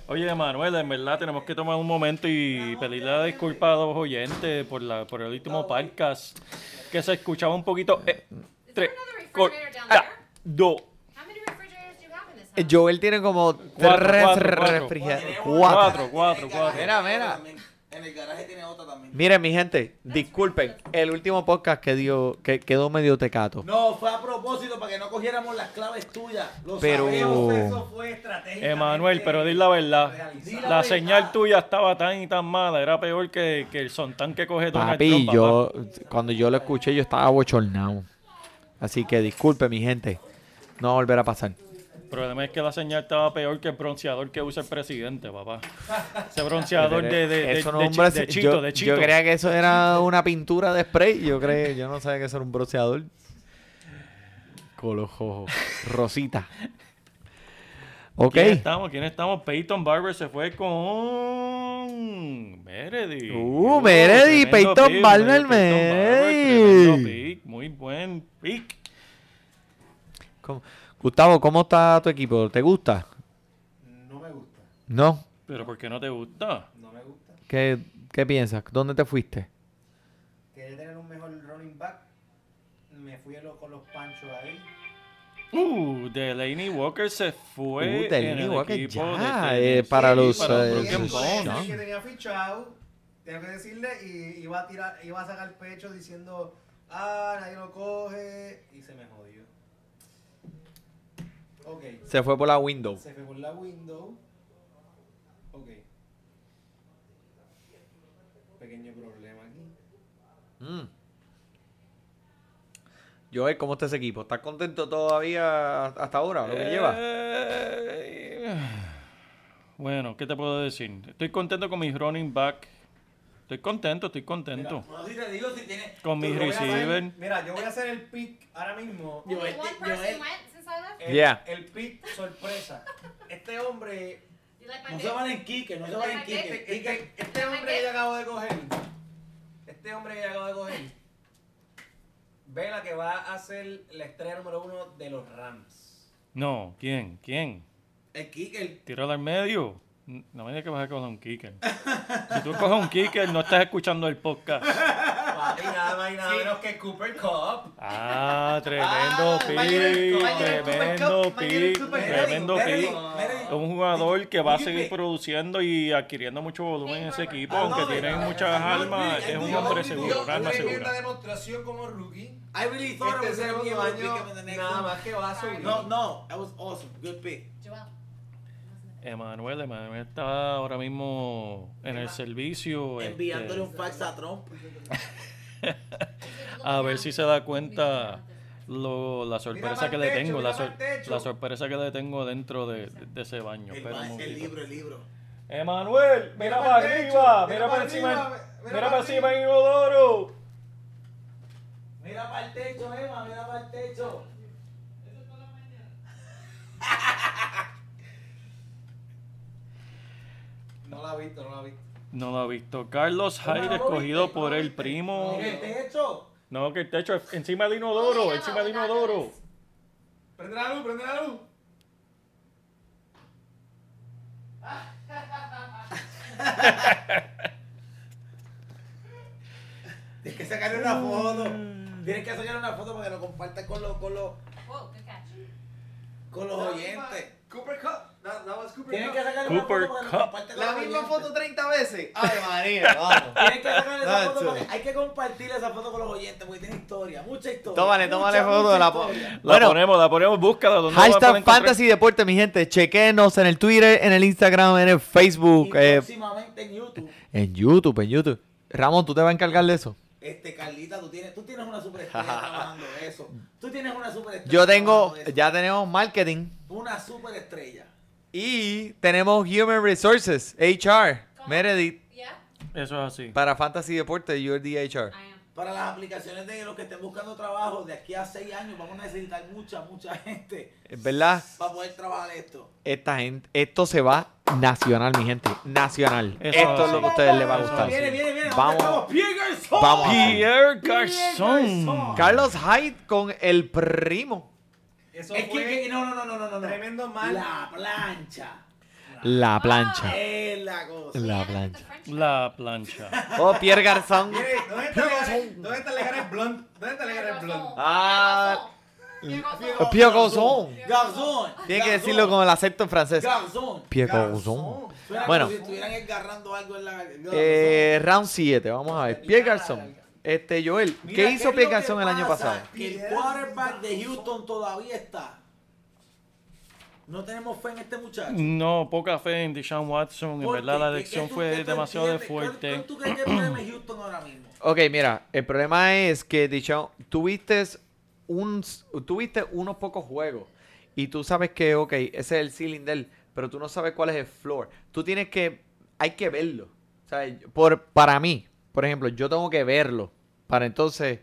Oye, Manuel, en verdad tenemos que tomar un momento y pedirle la disculpa a los oyentes por, la, por el último podcast que se escuchaba un poquito. Eh, tres, ah, do? Joel tiene como Cuatro, tres cuatro, cuatro. refrigeradores. Cuatro. Cuatro, cuatro, Mira, mira. En el garaje tiene otra también. Miren, mi gente, disculpen. El último podcast que dio, que quedó medio tecato. No, fue a propósito para que no cogiéramos las claves tuyas. Lo Pero- sabemos. Eso fue estratégico. Emanuel, pero di la verdad. Di la La verdad. señal tuya estaba tan y tan mala. Era peor que, que el sontán que coge Donald Papi, Trump, yo, cuando yo lo escuché, yo estaba bochornado. Así que disculpe, mi gente. No va a volver a pasar. Problema es que la señal estaba peor que el bronceador que usa el presidente, papá. Ese bronceador de, de, no de es un chi- bronce- de chito, yo, de yo chito. creía que eso era una pintura de spray. Yo creía, yo no sabía que eso era un bronceador. Con los ojos. Rosita. Ok. ¿Quién estamos? ¿Quién estamos? Peyton Barber se fue con Meredith. Uh, Meredith, Peyton pick, Barber, Peyton Barber, Meredith. Muy buen pick. ¿Cómo- Gustavo, ¿cómo está tu equipo? ¿Te gusta? No me gusta. ¿No? Pero ¿por qué no te gusta? No me gusta. ¿Qué, qué piensas? ¿Dónde te fuiste? Quería tener un mejor running back. Me fui a lo- con los panchos ahí. Uh, Delaney Walker se fue Uh, Delaney el Walker equipo ya, de eh, para los, para eh, es Bones. el que tenía fichado, tengo que decirle, y iba a tirar, iba a sacar pecho diciendo, ah, nadie lo coge, y se me jodió. Se fue por la window. se fue por la window. Ok. Pequeño problema aquí. Mm. Joel, ¿cómo está ese equipo? ¿Estás contento todavía hasta ahora, lo que lleva? Eh, Bueno, ¿qué te puedo decir? Estoy contento con mis running back. Estoy contento, estoy contento. No, si te digo, si tiene. Con mis receiver. Mira, yo voy a hacer el pick ahora mismo. Yo, El, Yeah. el pick sorpresa. Este hombre No se van en Kike, no se van en Kike. Este, Kike. este- este hombre que yo acabo de coger, este hombre que yo acabo de coger, ve la que va a ser la estrella número uno de los Rams. No, ¿quién? ¿Quién? El Kike. Tíralo al medio. No me digas que vas a coger un kicker. Si tú coges un kicker, no estás escuchando el podcast. Papi, nada más y nada menos que Cooper Cup. Ah, tremendo Ah, pick, tremendo pick, tremendo pick. Un jugador que va a seguir produciendo y adquiriendo mucho volumen en ese equipo, Ah, aunque tiene muchas armas, es un hombre seguro, un arma segura. demostración como rookie. I really thought it Este was to nada más que va a subir. No, no, that was awesome. Good pick. Emanuel, Emanuel está ahora mismo en el servicio. Enviándole este, un fax a Trump. a ver si se da cuenta lo, la sorpresa que le techo, tengo, la, sor- sorpresa que le tengo dentro de, de ese baño. El, Espera el libro, el libro. Emanuel, mira, Mira para arriba, mira mira para encima, arriba, mira, mira para encima inodoro. Mira para el techo, Emma, mira para el techo. No la ha visto, no la ha visto. No lo ha visto. Carlos ¿No Hyde, escogido por ¿No lo el primo. ¿En el techo? No, que el techo es encima del inodoro, Oh, encima del yeah, inodoro. Prende la luz, prende la luz. Tienes que sacarle una foto. Tienes que sacarle una foto para que lo compartas con los, con los, catch. con los oyentes. Cooper Cup. Cooper Cup. que sacarle una foto para que Cup. La misma oyentes. foto 30 veces. Ay, María, vamos. Tienes que sacarle esa foto porque hay que compartir esa foto con los oyentes porque tiene historia, mucha historia. Tómale, mucha, tómale mucha foto de la po- historia. La Bueno. ponemos, la ponemos, búscala. ¿dónde la pueden Hashtag? Fantasy Deporte, mi gente. Chequenos en el Twitter, en el Instagram, en el Y Facebook, eh, próximamente en YouTube. en YouTube, en YouTube. Ramón, ¿tú te vas a encargar de eso? Este, Carlita, tú tienes, tú tienes una superestrella trabajando eso. Tú tienes una superestrella. Yo tengo, ya tenemos marketing Una superestrella. Y tenemos Human Resources, HR, Meredith, Yeah, Eso es así. para Fantasy Deporte, you're the HR. I am. Para las aplicaciones de los que estén buscando trabajo, de aquí a seis años vamos a necesitar mucha, mucha gente Es verdad, para poder trabajar esto. esta gente, esto se va nacional, mi gente, nacional. Eso esto es lo que a ustedes les va a gustar. Viene, viene, viene. Vamos. Pierre Garçon. Vamos a hacer. Pierre Garzón. Garçon. Carlos Hyde con el primo. Eso Es que, fue que- no, no, no, no, no, no. tremendo mal. La plancha. La plancha. Es la cosa. La plancha. French La plancha. Oh, Pierre Garzón. Mire, ¿dónde está Legaret? ¿Dónde está Legaret Blunt? ¿Dónde está Legaret Blunt? Ah, Pierre Pierre Garzón. Garzón. Tiene que decirlo con el acento en francés. Garzón. Pierre Garzón. Bueno. si estuvieran agarrando algo en la. Eh, round 7, vamos a ver. Pierre Garzón. Este, Joel, Mira, ¿qué hizo Pierre Garzón el año pasa? pasado? Que el quarterback de Houston todavía está. No tenemos fe en este muchacho. No, poca fe en Deshaun Watson. En ¿Por verdad, la ¿Qué- elección tú- fue demasiado fuerte. cuál tú crees que el Houston ahora mismo? Ok, mira, el problema es que Deshaun, tuviste, un, tuviste unos pocos juegos y tú sabes que, ok, ese es el ceiling de él, pero tú no sabes cuál es el floor. Tú tienes que, hay que verlo. O sea, por, para mí, por ejemplo, yo tengo que verlo para entonces,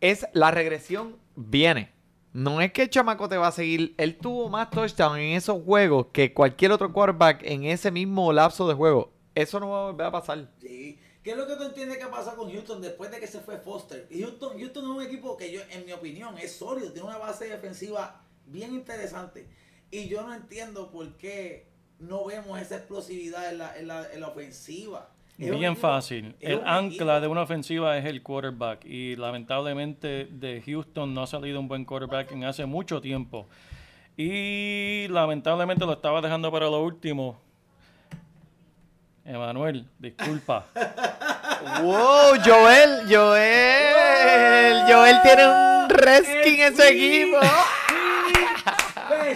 es la regresión viene. No es que el chamaco te va a seguir. Él tuvo más touchdown en esos juegos que cualquier otro quarterback en ese mismo lapso de juego. Eso no va a volver a pasar. Sí. ¿Qué es lo que tú entiendes que pasa con Houston después de que se fue Foster? Houston, Houston es un equipo que yo, en mi opinión, es sólido, tiene una base defensiva bien interesante. Y yo no entiendo por qué no vemos esa explosividad en la, en la, en la ofensiva. Bien fácil. El ancla de una ofensiva es el quarterback. Y lamentablemente de Houston no ha salido un buen quarterback en hace mucho tiempo. Y lamentablemente lo estaba dejando para lo último. Emanuel, disculpa. ¡Wow! Joel, Joel. Joel tiene un reskin en su equipo.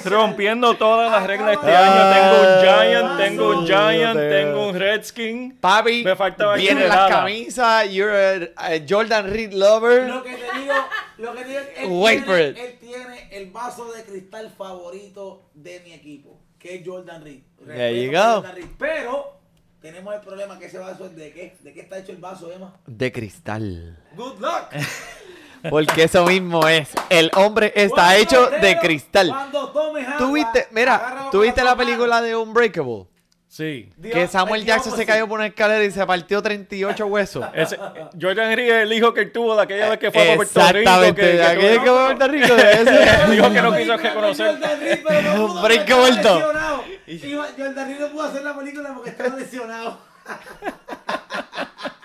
Rompiendo todas las reglas este año. Tengo un Ah, Giant, tengo un Giant, tengo un Redskin. Papi, Me faltaba vienen las camisas. You're a, a Jordan Reed lover. Lo que te digo, lo que te digo, él, Wait for tiene, it. él tiene el vaso de cristal favorito de mi equipo, que es Jordan Reed. There you go. Jordan Reed, Pero tenemos el problema que ese vaso es de qué, de qué está hecho el vaso, Emma. De cristal. Good luck. Porque eso mismo es. El hombre está Cuando hecho de cristal. Cuando tomes agua, ¿Tú viste, mira, agárralo tú con viste las la película de Unbreakable? Sí. Dios, Que Samuel el Jackson se cayó por una escalera y se partió 38 huesos. Ese- Jordan es el hijo que él tuvo de aquella vez que fue a Puerto Rico. Exactamente. que- que aquel tuvo- que fue a Puerto Rico de ese. Dijo que no quiso reconocer. con Jordan Reed, pero no pudo Break vuelto. Jordan Reed no pudo hacer la película porque estaba lesionado.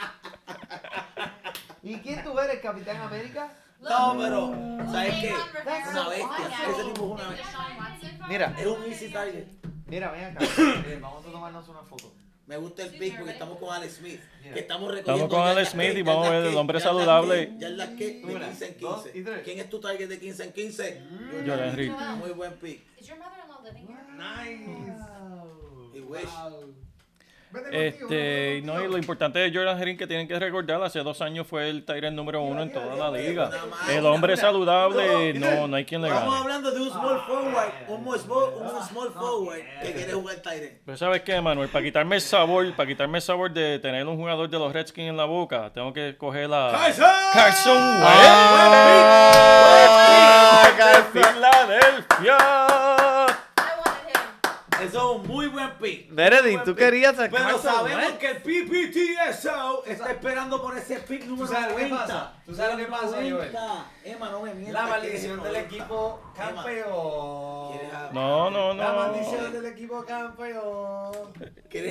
¿Y quién tú eres, Capitán América? No, pero, ¿sabes qué? Una bestia. Ese tipo es una bestia. Mira, Es un easy target. mira, ven acá. Vamos a tomarnos una foto. Me gusta el pick porque estamos con Alex Smith. Que estamos Estamos recogiendo. con Alex Smith que- y vamos a ver el hombre saludable. que- yardas que de Una, 15 en dos 15. y tres. ¿Quién es tu target de 15 en 15? Jordan Reed. Muy buen pick. Is your mother-in-law living here? Y wish. Este, y no, y lo importante de Jordan Reed que tienen que recordar, hace dos años fue el Tyrant número uno en toda la liga. El hombre saludable, no, no hay quien le Estamos gane. hablando de un small forward, un small, un small forward que quiere jugar Tyrant. Pero ¿sabes qué, Manuel? Para quitarme el sabor, para quitarme el sabor de tener un jugador de los Redskins en la boca, tengo que coger la... Carson Wentz. Filadelfia. Eso es un muy buen pick. Tú pick. querías a Pero sabemos Wentz. que el PPTSO está esperando por ese pick ¿Tú número sabes lo que 90. pasa? ¿Tú sabes lo que pasa, Joel? 90. Emma, no me mientas. La maldición del 90. equipo campeón. ¿quieres a- No, no, La no. maldición del equipo campeón.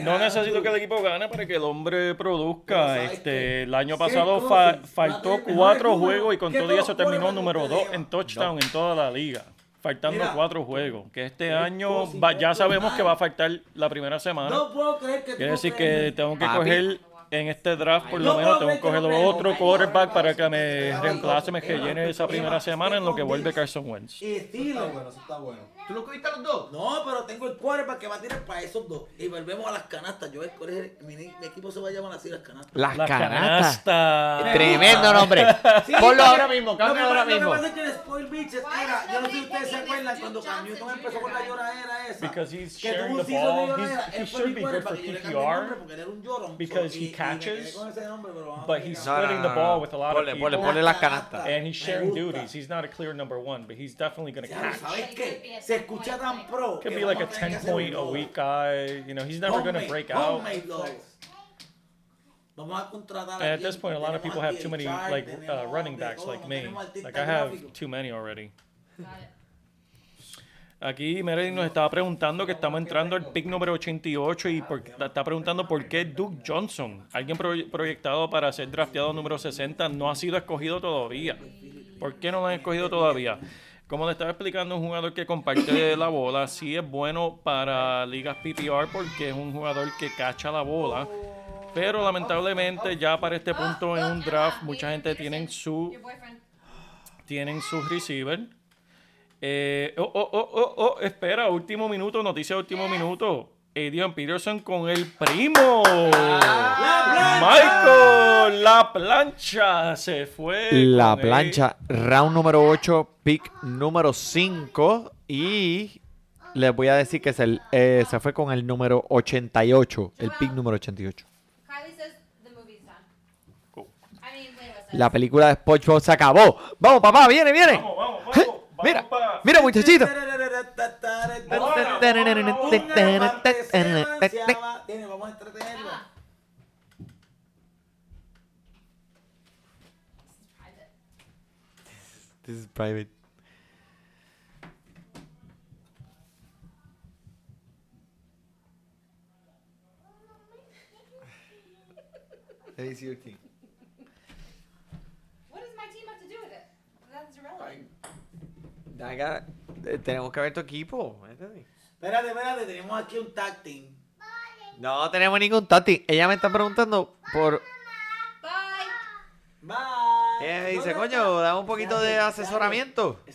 No necesito que el equipo gane para que el hombre produzca. ¿sabes Este, el año pasado fa- faltó cuatro juegos y con todo eso terminó número dos en touchdown en toda la liga. Faltando Mira. cuatro juegos. Que este año va- ya sabemos que va a faltar la primera semana. No puedo creer que Quiere decir que tengo que Papi. coger en este draft por No lo menos tengo que coger otro quarterback para que me reemplace, me que Emma, llene esa primera semana en lo que vuelve. Carson Wentz. Y Steelers. bueno, eso está bueno. ¿Tú lo cogiste a los dos? No, pero tengo el quarterback que va a tirar para esos dos. Y volvemos a las canastas. Yo ¿cuál es el- mi, mi equipo se va a llamar así las canastas. Las La canastas. canasta. Tremendo nombre. Sí, Ponlo ahora mismo, cámbialo ahora mismo. Lo que pasa es que el Spoil Bitches era, yo no sé si ustedes se acuerdan cuando Cam Newton empezó con la lloradera esa. Because he's que sharing tuvo un the de ball. lloradera. He's- Él he should be good for y yo le cambié el nombre PPR porque él era un llorón. because he catches, nombre, but he's splitting the ball with a lot of people. ponle las canastas. And he's sharing duties. He's not a clear number one, but he's definitely going to Ya, catch. ¿Sabes qué? Escucha tan pro. Could que be like a vamos tener que 10 hacer point a week guy. You know, he's never going to break out. And at this point, a lot of people have too many chart, like uh, running backs like me. Like I have too many already. Aquí Meredith nos estaba preguntando que estamos entrando al pick número 88 y por- está preguntando por qué Duke Johnson, alguien pro- proyectado para ser drafteado número 60, no ha sido escogido todavía. ¿Por qué no lo han escogido todavía? Como le estaba explicando, un jugador que comparte la bola sí es bueno para ligas PPR porque es un jugador que cacha la bola. Pero lamentablemente ya para este punto en un draft mucha gente tiene su tienen sus receiver. Eh, oh, oh, oh, oh, oh, espera, último minuto, noticia de último minuto. Adrian Peterson con el primo. Michael, la plancha se fue. La con él. plancha, round número 8, pick número 5. Y les voy a decir que es el, eh, se fue con el número 88, el pick número 88. Kylie says the movie's done. Cool. I mean, Layla says. La película de SpongeBob se acabó. Vamos, papá, viene, viene. Vamos, vamos, vamos. Mira, mira, muchachito. Tiene, Vamos a entretenerlo. Private. This is private. Let me see your team. What does my team have to do with it? That's irrelevant. Daga, eh, tenemos que ver tu equipo. ¿entiendes? Espérate, espérate, tenemos aquí un tag team. No tenemos ningún tati. Ella me está preguntando por. Bye. Bye. Ella me dice, ¿Dónde coño, dame un poquito de asesoramiento. Y.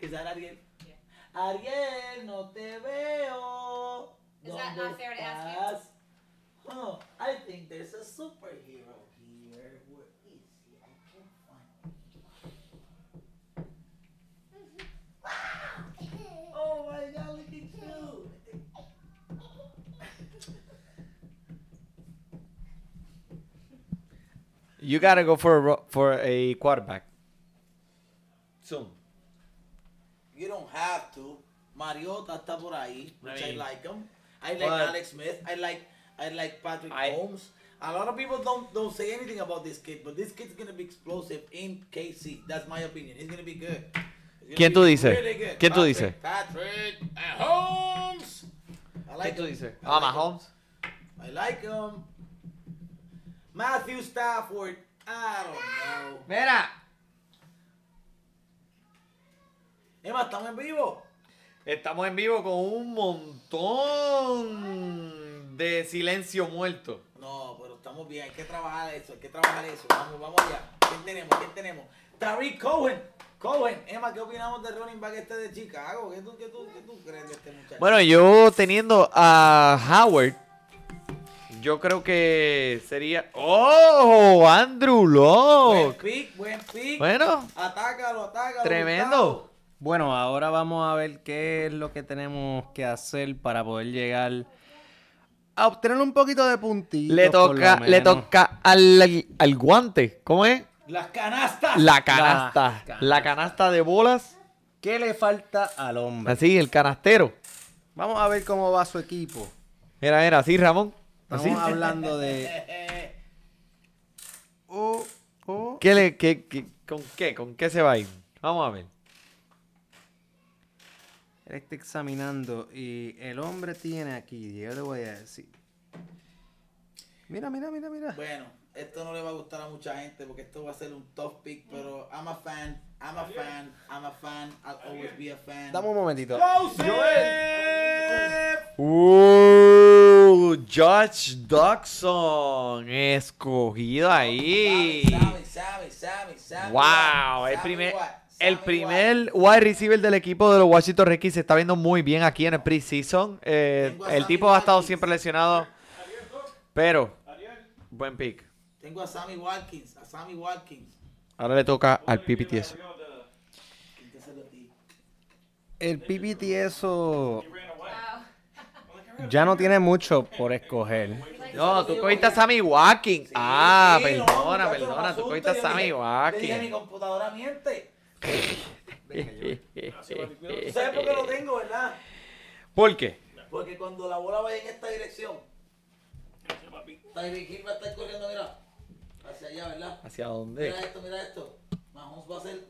Is that Ariel? Ariel, no te veo. Is that ¿Dónde not fair to ask you? Oh, I think there's a superhero You gotta go for a, for a quarterback. Soon. You don't have to. Mariota está por ahí, which I, I like him. I like but- Alex Smith. I like I like Patrick I- Holmes. A lot of people don't don't say anything about this kid, but this kid's gonna be explosive in KC. That's my opinion. He's gonna be good. He's gonna ¿Quién be tú dices? really good. ¿Quién tú Patrick- dices? Patrick Holmes. I like ¿Qué tú him. dices? I Ah, like him. Mahomes. I like him. Matthew Stafford. I don't know. Mira. Emma, estamos en vivo. Estamos en vivo con un montón de silencio muerto. No, pero estamos bien, hay que trabajar eso, hay que trabajar eso. Vamos, vamos allá. ¿Quién tenemos? ¿Quién tenemos? Tariq Cohen. Cohen. Emma, ¿qué opinamos del running back este de Chicago? ¿Qué tú, qué tú, qué tú crees de este muchacho? Bueno, yo teniendo a Howard, yo creo que sería. ¡Oh! Andrew buen Locke. pick, buen pick. Bueno, Atácalo, atácalo. tremendo. Bueno, ahora vamos a ver qué es lo que tenemos que hacer para poder llegar a obtener un poquito de puntitos. Le toca, le toca al, al guante. ¿Cómo es? Las canastas. La canasta. canasta. La canasta de bolas. ¿Qué le falta al hombre? Así, el canastero. Vamos a ver cómo va su equipo. Era, era, así, Ramón. Estamos hablando de. Oh, oh. ¿Qué le, qué, qué- ¿Con qué? ¿Con qué se va a ir? Vamos a ver. Él está examinando y el hombre tiene aquí, yo le voy a decir. Mira, mira, mira, mira. Bueno, esto no le va a gustar a mucha gente porque esto va a ser un tough pick, pero I'm a fan, I'm a fan, I'm a fan, I'll always be a fan. Dame un momentito. Josh Dodson. Escogido ahí. Wow, el primer, el primer wide receiver del equipo de los Washington Redskins se está viendo muy bien aquí en el preseason. Eh, el tipo ha estado siempre lesionado, pero buen pick. Tengo a Sammy Watkins, a Sammy Watkins. Ahora le toca al PPTS. El PPT eso Wow. Ya no tiene mucho por escoger. No, tú cogiste a Sammy Watkins. ah, Sí, perdona, no, perdona, tú cogiste a yo Sammy yo Dije, mi Watkins. computadora miente. ¿Tú sabes por qué lo tengo, verdad? ¿Por qué? Porque cuando la bola vaya en esta dirección, Tyreek Hill va a estar corriendo, mira, hacia allá, ¿verdad? ¿Hacia dónde? Mira esto, mira esto. Mahomes va a hacer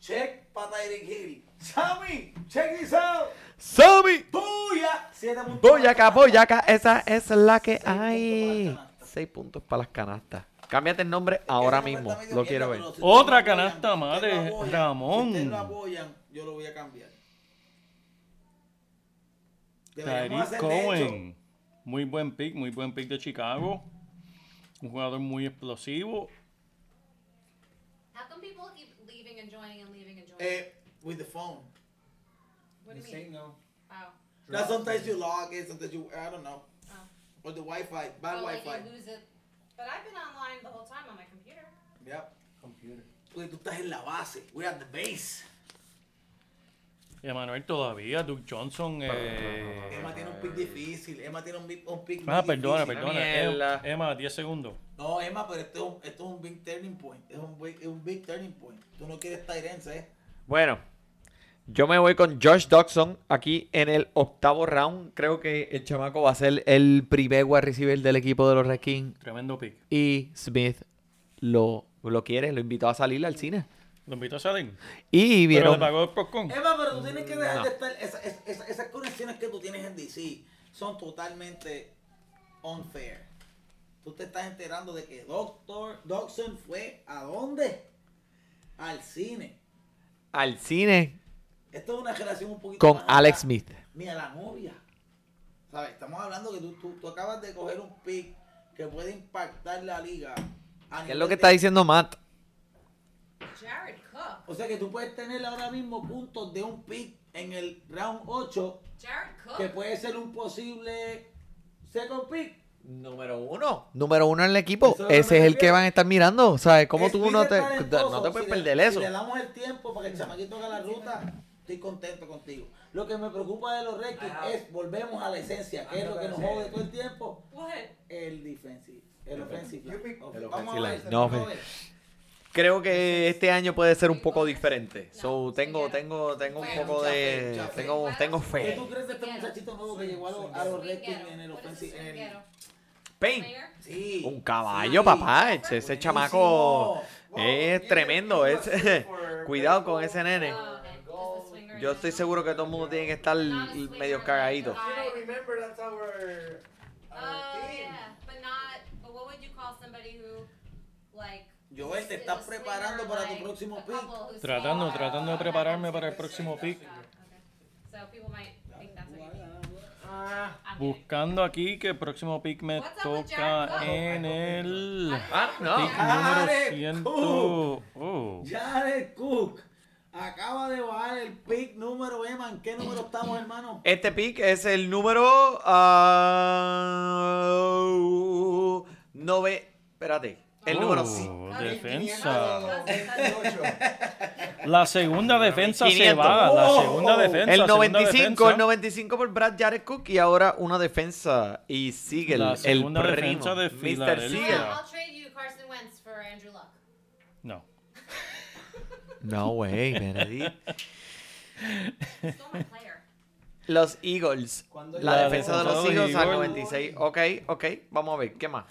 check para Tyreek Hill. Sammy, check this out. ¡Sammy! Tuya. Siete puntos. Boyaca, para la boyaca, esa esa es la que hay. las canastas. Seis puntos para las canastas. Cámbiate el nombre ahora mismo. Lo quiero ver. Otra canasta de apoyan, Ramón. Si ustedes lo apoyan, yo lo voy a cambiar. De hecho, Cohen. Muy buen pick, muy buen pick de Chicago. Un jugador muy explosivo. How come people keep leaving and joining and leaving and joining? eh, with the phone. what do you mean? no. Wow. That sometimes you log in, sometimes you, I don't know. Oh. Or the Wi-Fi, bad Oh, like Wi-Fi. you lose it. But I've been online the whole time on my computer. Yep. Computer. Porque tú estás en la base. We're at the base. Y Emanuel todavía, Duke Johnson. Eh... Emma tiene un pick difícil. Emma tiene un, un pick Ah, perdona, difícil. perdona. Em- Emma, 10 segundos. No, Emma, pero esto es un, esto es un big turning point. Es un big, es un big turning point. Tú no quieres Tyrens, ¿eh? Bueno, yo me voy con Josh Dodson aquí en el octavo round. Creo que el chamaco va a ser el primer wide receiver del equipo de los Redskins. Tremendo pick. Y Smith lo, lo quiere, lo invitó a salir al cine. Lo invito a salir. Y Pero vieron. le pagó el popcorn. Emma, pero tú tienes que dejar No. de estar. esa- esa- esa- esas conexiones que tú tienes en DC son totalmente unfair. Tú te estás enterando de que Doctor Dodson fue a dónde? Al cine. al cine Esto es una relación un poquito con más Alex. Smith. Ni a la novia. ¿Sabes? Estamos hablando que tú, tú, tú acabas de coger un pick que puede impactar la liga. ¿Qué es lo que de- está diciendo Matt? Jared Cook. O sea que tú puedes tener ahora mismo puntos de un pick en el round 8 Jared Cook. que puede ser un posible second pick. Número uno. Número uno en el equipo. Eso Ese es el que van a estar mirando. ¿Sabes? ¿Cómo tú no te, talentoso. no te puedes Si le- perder eso? Si le damos el tiempo para que el chamaquito haga la ruta, estoy contento contigo. Lo que me preocupa de los Redskins es, volvemos a la esencia, que es lo que nos jode todo el tiempo, What? el defensive, el offensive el vamos a offensive. No. Creo que este año puede ser un poco diferente. So, tengo, tengo, tengo un poco de, tengo, tengo ¿Qué fe. tú crees de este muchachito nuevo que llegó a los, a los Redskins en el offensive? En el, Payne. sí. Un caballo, sí. papá. Ese, ese chamaco Wow, es tremendo. Es, cuidado con ese nene. Yo estoy seguro que todo el mundo tiene que estar medio cagadito. You don't remember that's our, our Oh team. yeah, but not. But what would you call somebody who, like? Joel, te estás preparando para tu próximo pick. Tratando, tratando de prepararme para el próximo pick. Okay. So people might think that's what you mean. Ah, I'm kidding. Buscando aquí que el próximo pick me toca en el Ah, no. pick Jared número 100. Cook. Oh. Jared Cook acaba de bajar el pick número Emma. ¿En qué número estamos, hermano? Este pick es el número ah, nove. Espérate. El número Oh, ci- defensa. 528. La segunda defensa se 500. va. La Oh. segunda defensa. El segunda 95, defensa. el 95 por Brad Jared Cook y ahora una defensa y sigue el, La el segunda primo, defensa de Mr. Siegel. I'll, I'll trade you Carson Wentz for Andrew Luck. No. No way, Benedict. Stole my player. Los Eagles. La, La defensa de los Eagles al Eagles. 96. Ok, ok. Vamos a ver, ¿qué más?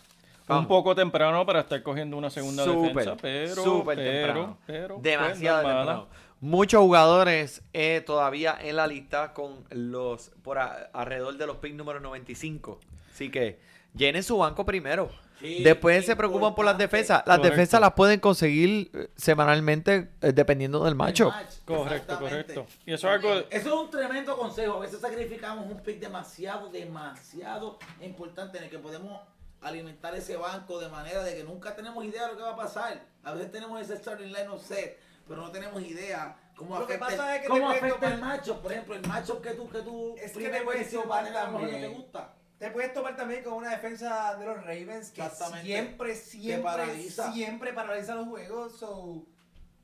Un Vamos. poco temprano para estar cogiendo una segunda defensa, pero, súper pero, temprano. pero, pues, Demasiado temprano. Muchos jugadores eh, todavía en la lista con los por a- alrededor de los picks número 95. Así que llenen su banco primero. Sí, Después se preocupan por las defensas. Las Correcto. defensas las pueden conseguir eh, semanalmente eh, dependiendo del macho. Match, Correcto, correcto. Y eso algo. Eso es un tremendo consejo. A veces sacrificamos un pick demasiado, demasiado importante en el que podemos alimentar ese banco de manera de que nunca tenemos idea de lo que va a pasar. A veces tenemos ese starting line of set, pero no tenemos idea cómo Lo que afecta, pasa es que cómo afecta el tomar- macho. Por ejemplo, el macho que tú, que tú Es que te puedes tomar no te también. gusta. Te puedes topar también con una defensa de los Ravens que siempre, siempre, paraliza. siempre paraliza los juegos. So,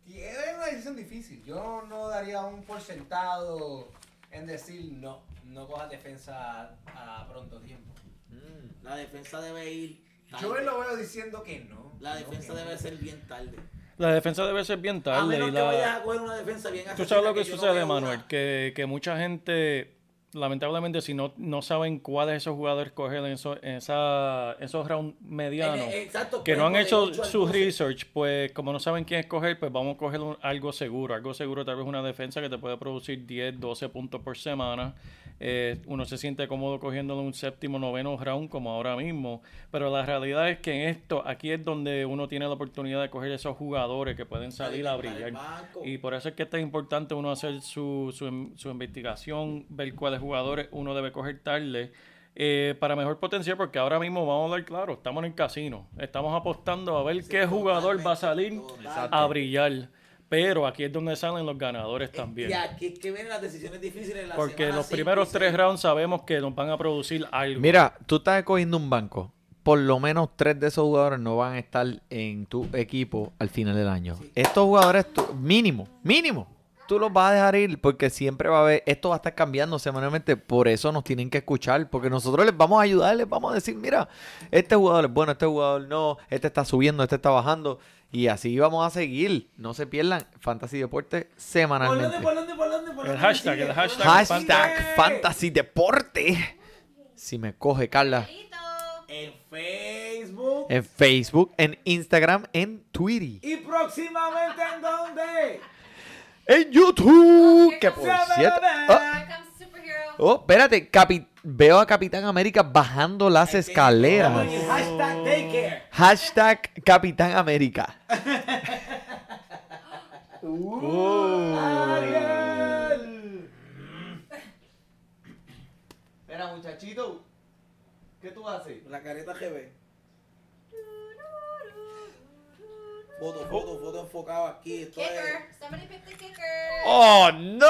es una decisión difícil. Yo no daría un por sentado en decir no, no cojas defensa a pronto tiempo. La defensa debe ir. tarde. Yo lo veo diciendo que no. La defensa debe no. ser bien tarde. La defensa debe ser bien A tarde. menos y que vayas la... a coger una defensa bien Tú sabes lo que sucede, Manuel, que, que mucha gente, lamentablemente, si no, no saben cuáles esos jugadores coger en, esos en esa, esos rounds medianos, exacto, que por no han ejemplo, hecho su 12. research, pues como no saben quién escoger, pues vamos a coger un- algo seguro. Algo seguro, tal vez una defensa que te puede producir 10, 12 puntos por semana. Eh, uno se siente cómodo cogiéndolo en un séptimo, noveno round como ahora mismo. Pero la realidad es que en esto, aquí es donde uno tiene la oportunidad de coger esos jugadores que pueden salir a brillar. Y por eso es que es tan importante uno hacer su, su, su investigación, ver cuáles jugadores uno debe coger tarde. eh, para mejor potencial, porque ahora mismo vamos a hablar claro, estamos en el casino, estamos apostando a ver qué jugador va a salir totalmente. a brillar. Pero aquí es donde salen los ganadores también. Y aquí es que vienen las decisiones difíciles. La Porque los primeros tres seis. rounds sabemos que nos van a producir algo. Mira, tú estás escogiendo un banco. Por lo menos tres de esos jugadores no van a estar en tu equipo al final del año. Estos jugadores, tú- mínimo, mínimo, tú los vas a dejar ir porque siempre va a haber, esto va a estar cambiando semanalmente. Por eso nos tienen que escuchar, porque nosotros les vamos a ayudar, les vamos a decir, mira, este jugador es bueno, este jugador no, este está subiendo, este está bajando. Y así vamos a seguir. No se pierdan Fantasy Deporte ¿Por semanalmente. dónde, por dónde, por dónde, por El dónde hashtag, el hashtag ¿Por dónde me Hashtag sigue? Fantasy Deporte. Si me coge Carla. En Facebook. En Facebook, en Instagram, en Twitter. Y próximamente en dónde? En YouTube. Que por cierto. Oh. Oh, espérate. capi- veo a Capitán América bajando las escaleras. El hashtag daycare. Hashtag Capitán América. Ariel. Espera, muchachito. ¿Qué tú haces? La careta GB. Foto, foto, foto enfocado aquí. Esto es. Kicker. Somebody pick the kicker. ¡Oh, no!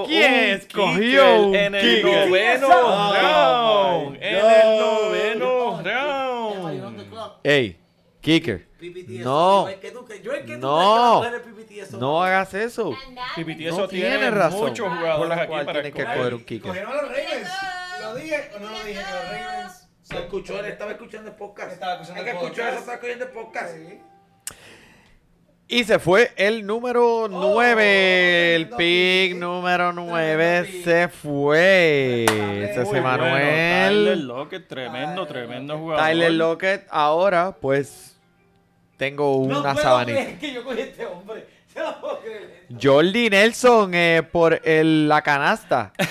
Oh, ¿Quién un escogió un kicker en el kicker? noveno Oh, round? En el noveno the round. Ey, kicker. No. No. No hagas eso. And that PPT is- eso No tiene tiene razón. muchos Por jugadores aquí para tiene que coger un kicker. Cogieron a los Ravens. ¿Lo dije o no lo dije? Los Ravens. Se escuchó, él estaba escuchando el podcast. Estaba escuchando Hay que escuchar eso, estaba escuchando el podcast. Y se fue el número 9. el pick número 9 pick. se fue. Ese es bueno, Tyler. Lockett, tremendo, tremendo jugador. Tyler Lockett. Ahora, pues, tengo No una puedo sabanita. creer que yo cogí a este hombre. Se lo puedo creer. Jordi Nelson eh, por el- la canasta.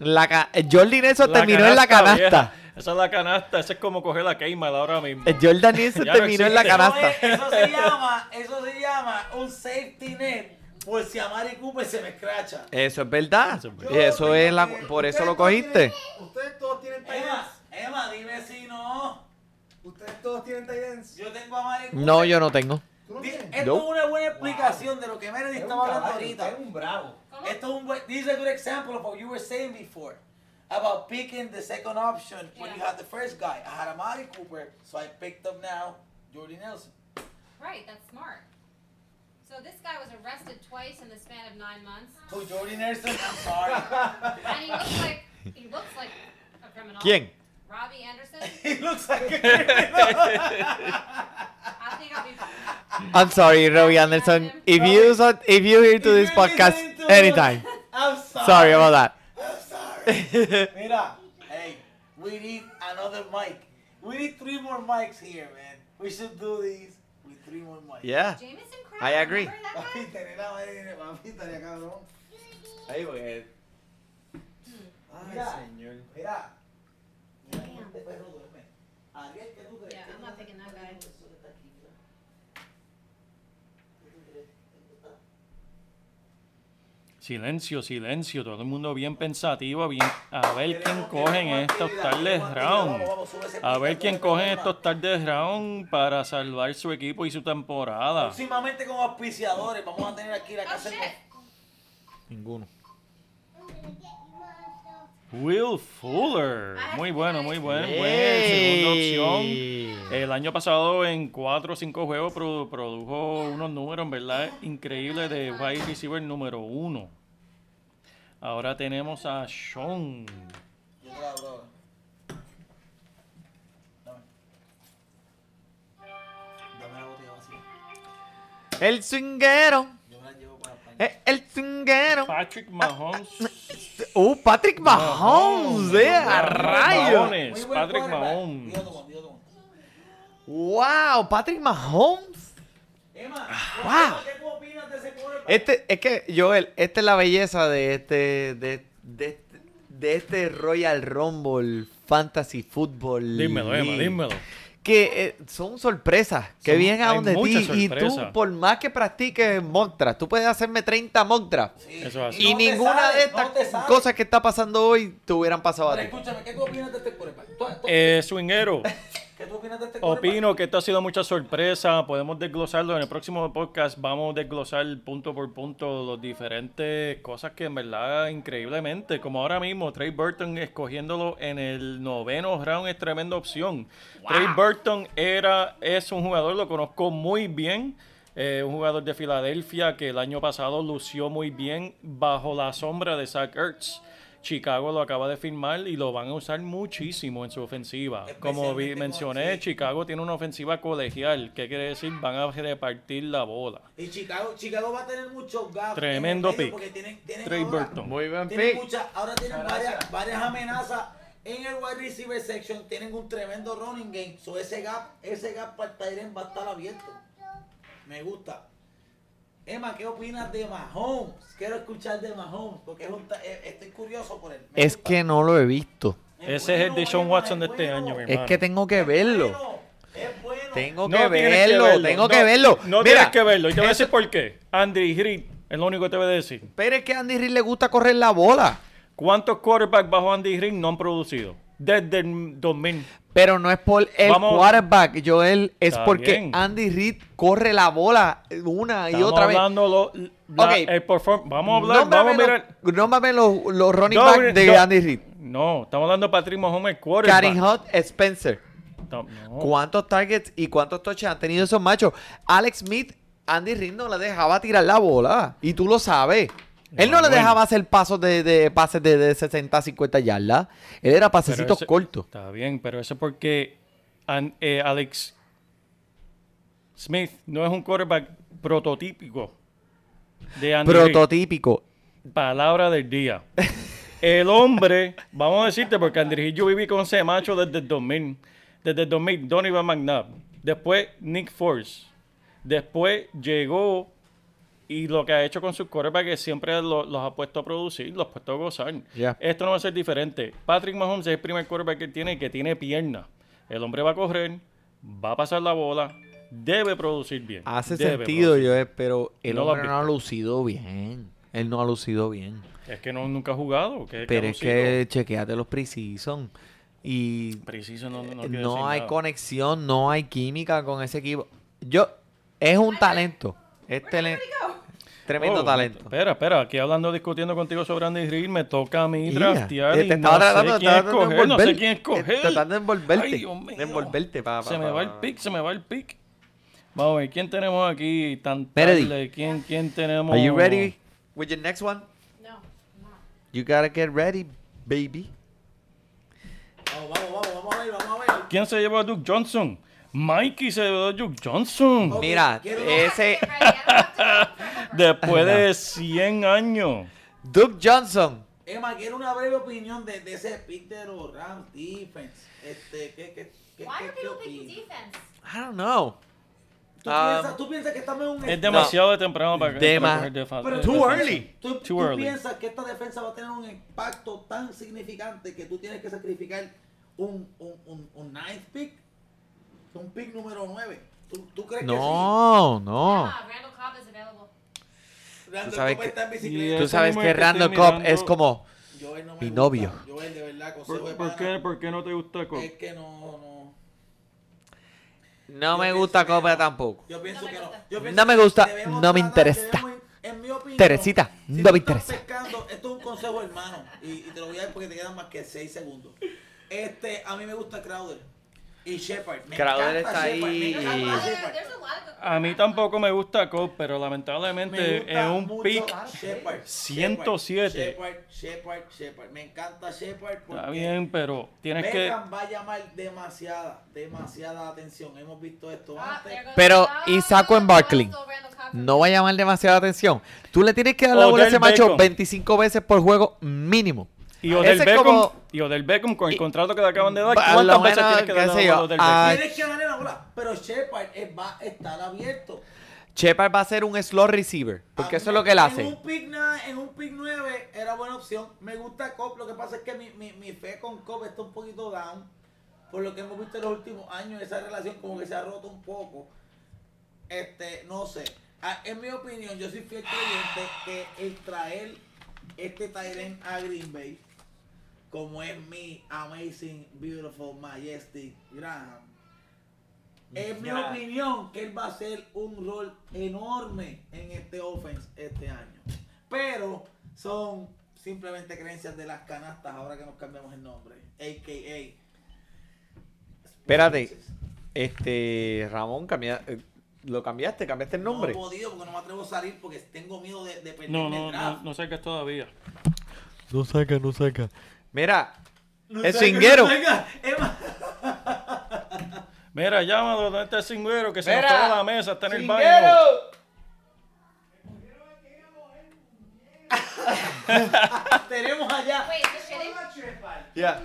La ca- Jordi Nelson La terminó en la canasta canasta. vieja. Esa es la canasta, esa es como coger la Keymar ahora mismo. Eh, Jordan no terminó en la canasta. Eso, es- eso se llama, eso se llama un safety net por si a Mari Cooper se me escracha. Eso es verdad. Eso es Y Eso es la, por eso lo cogiste. Ustedes todos tienen tight Emma. Emma, dime si no. Ustedes todos tienen tight ends. Yo tengo a Mari Cooper. No, yo no tengo. Esto No. es una buena explicación de lo que Meredith un estaba hablando ahorita. eres un bravo. ¿Cómo? Esto es un buen, this is a good example of what you were saying before about picking the second option when you had the first guy. I had a Mari Cooper, so I picked up now Jordy Nelson. Right, that's smart. So this guy was arrested twice in the span of nine months, So Jordy Nelson, I'm sorry. and he looks like he looks like a criminal. ¿Quién? Robbie Anderson. he looks like a criminal. I think I'll be. I'm sorry, Robbie Anderson. If you saw- if you hear to this If you're podcast to anytime, I'm sorry. sorry about that. I'm sorry. Mira, hey, we need another mic. We need three more mics here, man. We should do these with three more mics. Yeah. Jameson Crowder. I agree. remember that guy? Papi, tener a Mari- papi, estaría cabrón. Eh. Ay, Mira. señor. Mira. Mira cómo este perro duerme. Ariel, ¿qué tú crees? Yeah, I'm not crees? picking that guy. Silencio, silencio, todo el mundo bien pensativo, bien a ver quién Queremos- coge en queremos estos tardes round. A ver quién sube coge ese estos tardes round para salvar su equipo y su temporada. Próximamente con auspiciadores, vamos a tener aquí la Oh casa. Ninguno. Will Fuller, muy bueno, muy bueno, segunda opción. El año pasado en 4 o 5 juegos produ- produjo unos números, en verdad, increíbles de wide receiver número 1. Ahora tenemos a Sean. Yo te la abro ahora. Dame. Dame la botella vacía. El swinguero. Yo me la llevo para España. eh, El swinguero. Patrick Mahomes. Uh, Patrick Mahomes, eh, a rayos. Mahomes, Patrick. Mahomes. Wow, Patrick Mahomes. Emma, Wow. ¿qué tú opinas de ese quarterback? Este, es que, Joel, esta es la belleza de este, de, de, de este Royal Rumble Fantasy Football. Dímelo, Emma, League. dímelo. Que eh, son sorpresas que Son- vienen a donde ti. muchas Y tú, por más que practiques draft, tú puedes hacerme 30 mock draft. Sí. Eso es así. Y no ninguna de estas no cosas que está pasando hoy te hubieran pasado a Pero ti. escúchame, ¿qué tú opinas de este quarterback? ¿Tú- tú- Eh, swinguero. ¿Qué tú opinas de este? Opino que esto ha sido mucha sorpresa. Podemos desglosarlo en el próximo podcast. Vamos a desglosar punto por punto las diferentes cosas que en verdad increíblemente, como ahora mismo, Trey Burton escogiéndolo en el noveno round es tremenda opción. Trey Burton era, es un jugador, lo conozco muy bien. eh, un jugador de Filadelfia que el año pasado lució muy bien bajo la sombra de Zach Ertz. Chicago lo acaba de firmar y lo van a usar muchísimo en su ofensiva. Como vi- Especialmente con- mencioné, sí. Chicago tiene una ofensiva colegial. ¿Qué quiere decir? Van a repartir la bola. Y Chicago, Chicago va a tener muchos gaps. Tremendo pick. Porque tienen, tienen Trey ahora, Burton. Muy buen tienen pick. mucha- ahora tienen varias, varias amenazas en el wide receiver section. Tienen un tremendo running game. So ese gap, ese gap para el Tyrant va a estar abierto. Me gusta. Emma, ¿qué opinas de Mahomes? Quiero escuchar de Mahomes porque es un ta- eh, estoy curioso por él. Me Es gusta. que no lo he visto. Ese es el de Sean Watson de es este bueno. año, mi Es hermano. que tengo que verlo. bueno, Es bueno. Tengo No que tienes verlo, tengo no, que verlo. No Mira, tienes que verlo. Y te voy a decir por qué. Andy Reid es lo único que te voy a decir. Pero es que a Andy Reid le gusta correr la bola. ¿Cuántos quarterbacks bajo Andy Reid no han producido? Desde el 2000. Pero no es por el Vamos- quarterback, Joel, es Está porque bien. Andy Reid corre la bola una y Estamos otra vez. hablando lo- la- Ok. el perform- Vamos a hablar, vamos a mirar. los- nómbrame los, los running No, back de no. Andy Reid. No, estamos hablando de Patrick Mahomes, el quarterback. Karim Hunt, Spencer. No, no. ¿Cuántos targets y cuántos touches han tenido esos machos? Alex Smith, Andy Reid no le dejaba tirar la bola. Y tú lo sabes. Él no le dejaba hacer pasos de, de pases de, de 60, 50 yardas. Él era pasecitos cortos. Está bien, pero eso es porque an- eh, Alex Smith no es un quarterback prototípico de Andy. Prototípico. Palabra del día. El hombre, vamos a decirte, porque Andy Reid yo viví con ese macho desde el 2000. Desde el 2000, Donovan McNabb. Después Nick Force. Después llegó y lo que ha hecho con sus quarterbacks es siempre lo- los ha puesto a producir, los ha puesto a gozar. Esto no va a ser diferente. Patrick Mahomes es el primer quarterback que tiene que tiene pierna. El hombre va a correr, va a pasar la bola, debe producir bien. Hace sentido, producir. Joel, pero el No hombre has no ha lucido bien. Él no ha lucido bien. Es que no, nunca ha jugado. que- que Pero ha es que chequeate los preseason. Y Preciso no, no, no, decir hay nada. conexión, no hay química con ese equipo. Yo, es un talento. Es tele- tremendo Oh, talento. Espera, espera, aquí hablando, discutiendo contigo sobre Andy Reid, me toca a mí draftear eh, y te no estaba sé tratando, quién estaba tratando de escoger, no sé quién eh, escoger. Tratando de envolverte. Ay, Dios mío. de envolverte, pa, pa, Se me pa, va el pick, se me va el pick. Vamos a ver, ¿quién tenemos aquí tan tarde? ¿Quién, quién tenemos? Are you ready with your next one? No, not. You gotta get ready, baby. Vamos, vamos, vamos, vamos a ver, vamos a ver. ¿Quién se llevó a Duke Johnson? Mikey se llevó a Duke Johnson. Ok, Mira, ese Después de 100 años. Duke Johnson. Emma, quiero una breve opinión de, de ese los Rams defense. Este, ¿qué, qué, qué, Why qué- are people picking defense? I don't know. ¿Tú, Um, piensas, ¿Tú piensas que estamos en un Es demasiado de temprano para, Dema- para coger defa- Pero de- tú, Too defensa. early. ¿Tú, Too tú early. piensas que esta defensa va a tener un impacto tan significante que tú tienes que sacrificar un, un, un, un ninth pick? Un pick número 9. ¿Tú, tú crees No, no. Ah, Randall Cobb is available. Randall sabes Cobb que- está en bicicleta. Tú sabes que Randall Cobb mirando. es como no mi gusta. novio. Joel, de verdad, consejo ¿Por, de por qué, ¿Por qué no te gusta Cobb? Es que no, no. No Yo me gusta Copa no. tampoco. Yo pienso No me que no. gusta. Yo pienso No me que gusta, no me interesa. en mi opinión, Teresita, si no me interesa. pescando, esto es un consejo hermano y, y te lo voy a dar porque te quedan más que 6 segundos. Este, a mí me gusta Crowder y Shepard. Me Crowder encanta está Shepard, ahí me encanta y- Well, there- Shepard. there's a mí tampoco me gusta Cobb, pero lamentablemente Me gusta en un mucho pick Shepard, 107. Shepard, Shepard, Shepard. Me encanta Shepard porque está bien, pero tienes que... Beckham va a llamar demasiada, demasiada atención. Hemos visto esto Ah, antes. Pero, ¿y Barkley? Randall Cobb from No va a llamar demasiada atención. Tú le tienes que dar la bola a Odell ese macho Beckham. 25 veces por juego mínimo. Y Odell Beckham, como- y Odell Beckham con el y- contrato que le acaban de dar, ¿cuántas veces tienes que darle a Odell ah, Beckham? Tienes que darle la bola, pero Shepard va a estar abierto. Shepard va a ser un slot receiver. Porque eso es lo que él En hace. un pick, na- en un pick 9 era buena opción. Me gusta Cobb. Lo que pasa es que mi, mi, mi fe con Cobb está un poquito down. Por lo que hemos visto en los últimos años, esa relación como que se ha roto un poco. Este, no sé. Ah, en mi opinión, yo soy fiel creyente que el traer este Tyrant a Green Bay, como es mi Amazing, Beautiful, Majestic Graham, En mi opinión, que él va a hacer un rol enorme en este offense este año. Pero son simplemente creencias de las canastas ahora que nos cambiamos el nombre. AKA. Espérate. Este, Ramón, cambia- eh, ¿lo cambiaste? ¿Cambiaste el nombre? No he podido porque no me atrevo a salir porque tengo miedo de, de perder No, el no, no, draft. no sacas todavía. No saca, no saca. Mira, No el cinguero. Mira, llámalo, ¿dónde está el cingüero? Que se nos Mira, fue a la mesa, está en el baño. ¡Cinguero! tenemos allá. Ya.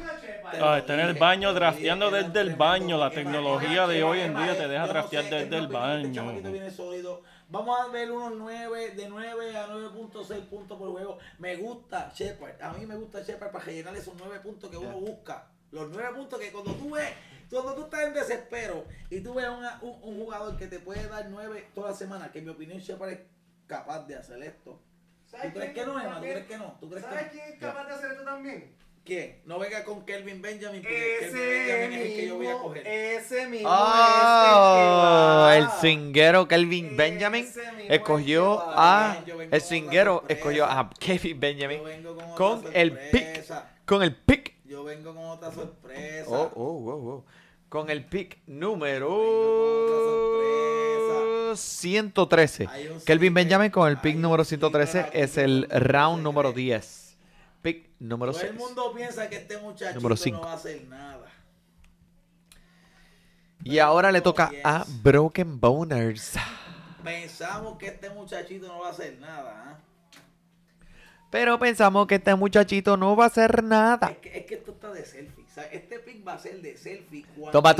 Ah, está en el baño drafteando desde el baño. La tecnología de hoy en día te deja draftear desde el este baño. Vamos a ver unos 9, de 9 a 9.6 puntos por juego. Me gusta Shepard. A mí me gusta Shepard para rellenar esos 9 puntos que uno busca. Los 9 puntos que cuando tú ves, cuando tú estás en desespero y tú ves una- un, un jugador que te puede dar 9 toda la semana, que en mi opinión Shepard es capaz de hacer esto. ¿Tú crees que no, Emma? ¿Tú crees que no? ¿Tú crees ¿Sabes que quién es capaz de hacer esto también? ¿Quién? No venga con Kelvin Benjamin porque Kelvin Ese Benjamin es el que yo voy a mismo, coger. ese mismo Oh, es el que va. Kelvin Ese Benjamin mismo es escogió a el otra escogió a. Kevin Benjamin con, el pick con el pick Yo vengo con otra sorpresa. oh, oh, oh, oh, con el pick número Vengo con 113. Hay un Kelvin Benjamin con el pick número un 113 sleeper es el round número cree. 10. Pick número Todo 6. el mundo piensa que este cinco. no va a hacer nada. Y ahora le toca a Yes. Broken Boners. Pensamos que este muchachito no va a hacer nada. ¿ah? Pero pensamos que este muchachito no va a hacer nada. Es, que, es que esto está de selfie. ¿sabes? Este pick va a ser de selfie.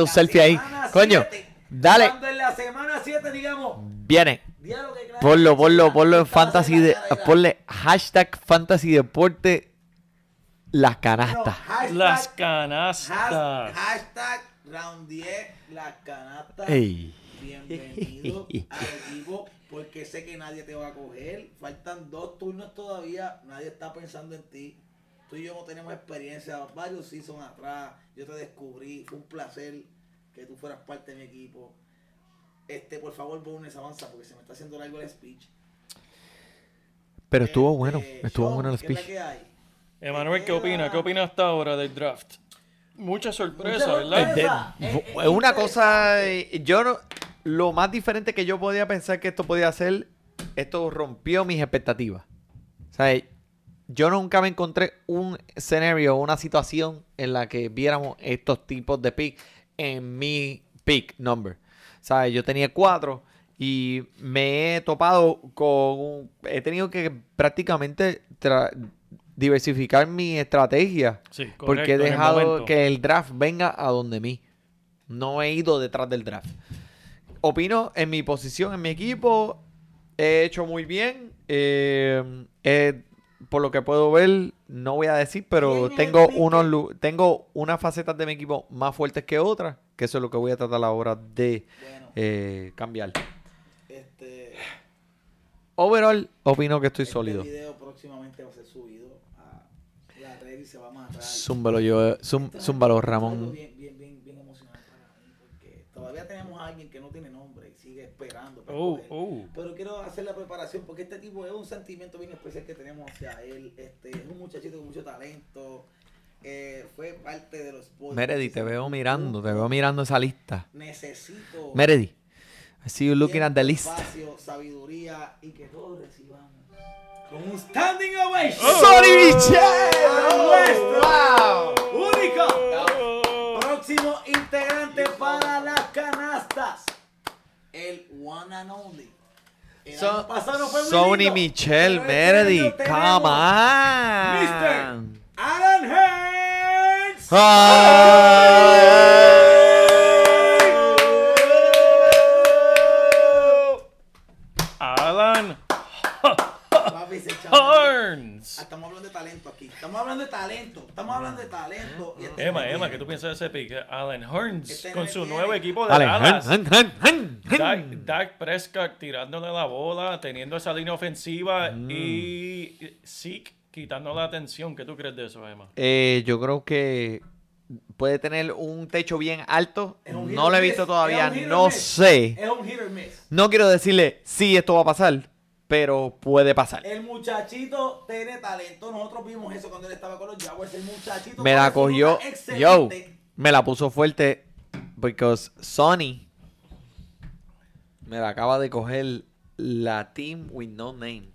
en la selfie ahí. semana Coño, siete- dale. Cuando en la semana 7 digamos, Viene. Ponlo, ponlo, ponlo en a fantasy de, ponle hashtag fantasy deporte las canastas. No, hashtag- Las Has- canastas. Hashtag round 10, las canastas. Ey. Bienvenido al equipo, porque sé que nadie te va a coger. Faltan dos turnos todavía, nadie está pensando en ti. Tú y yo no tenemos experiencia, varios seasons atrás. Yo te descubrí, fue un placer que tú fueras parte de mi equipo. Este, por favor, Bones, avanza porque se me está haciendo largo el speech. Pero estuvo Este, bueno, estuvo Sean, bueno el ¿qué es la speech. Emanuel, ¿qué opina? ¿Qué opina hasta ahora del draft? Mucha sorpresa, Mucha ¿verdad? es una cosa, eh, yo no, lo más diferente que yo podía pensar que esto podía hacer, esto rompió mis expectativas. O sea, yo nunca me encontré un escenario, una situación en la que viéramos estos tipos de pick en mi pick number. ¿Sabes? Yo tenía cuatro y me he topado con... he tenido que prácticamente tra- diversificar mi estrategia. Sí, Porque he el dejado que el draft venga a donde mí. No he ido detrás del draft. Opino en mi posición, en mi equipo. He hecho muy bien. eh, he- por lo que puedo ver, no voy a decir, pero ¿Quién es tengo unos tengo unas facetas de mi equipo más fuertes que otras. Que eso es lo que voy a tratar ahora de Bueno, eh, cambiar. este. Overall, opino que estoy Este sólido. video próximamente va a ser subido la red y se va a matar. Zúmbalo yo, zum- Esto es zúmbalo Ramón. Bien, bien, bien, bien emocionante para mí porque todavía tenemos a alguien que no tiene nombre y sigue esperando. para Oh, oh. Pero quiero hacer la preparación porque este tipo es un sentimiento bien especial que tenemos hacia él. Este es un muchachito con mucho talento. eh, fue parte de los Boys. Meredith, te veo mirando, te veo mirando esa lista. Necesito Meredith, I see you looking at the list. espacio, sabiduría y que todos recibamos con un standing ovation. ¡Sonny ¡A nuestro único próximo integrante para las canastas, el one and only. El So- año pasado no fue muy Sony lindo, Michelle pero este come Mr. on. Alan Haynes. Horns. Ah, Estamos hablando de talento aquí. Estamos hablando de talento. Estamos hablando de talento. Y este Emma, Emma, ¿qué tú piensas de ese pick? Alan Horns Este con su tiene. nuevo equipo de Dallas. han, han, han, han, Dak, han. Dak Prescott tirándole la bola, teniendo esa línea ofensiva Mm. y Zeke quitando la atención. ¿Qué tú crees de eso, Emma? Eh, yo creo que puede tener un techo bien alto. No lo he visto todavía, no sé. Es un hit or miss. No quiero decirle, sí, esto va a pasar, pero puede pasar. El muchachito tiene talento. Nosotros vimos eso cuando él estaba con los Jaguars. El muchachito Me la cogió, yo, excelente- me la puso fuerte, because Sony me la acaba de coger la Team with No Name.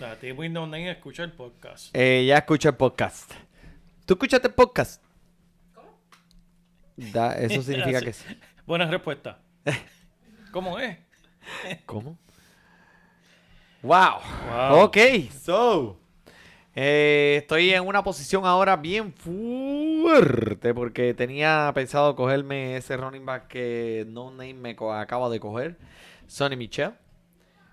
La Team Windows 9 escucha el podcast. Eh, ya escucha el podcast. ¿Tú escuchaste el podcast? Da- eso significa que sí. Buena respuesta. ¿Cómo es? ¿Cómo? Wow. Wow. Ok, so. eh, estoy en una posición ahora bien fuerte porque tenía pensado cogerme ese running back que No Name me acaba de coger, Sonny Michel.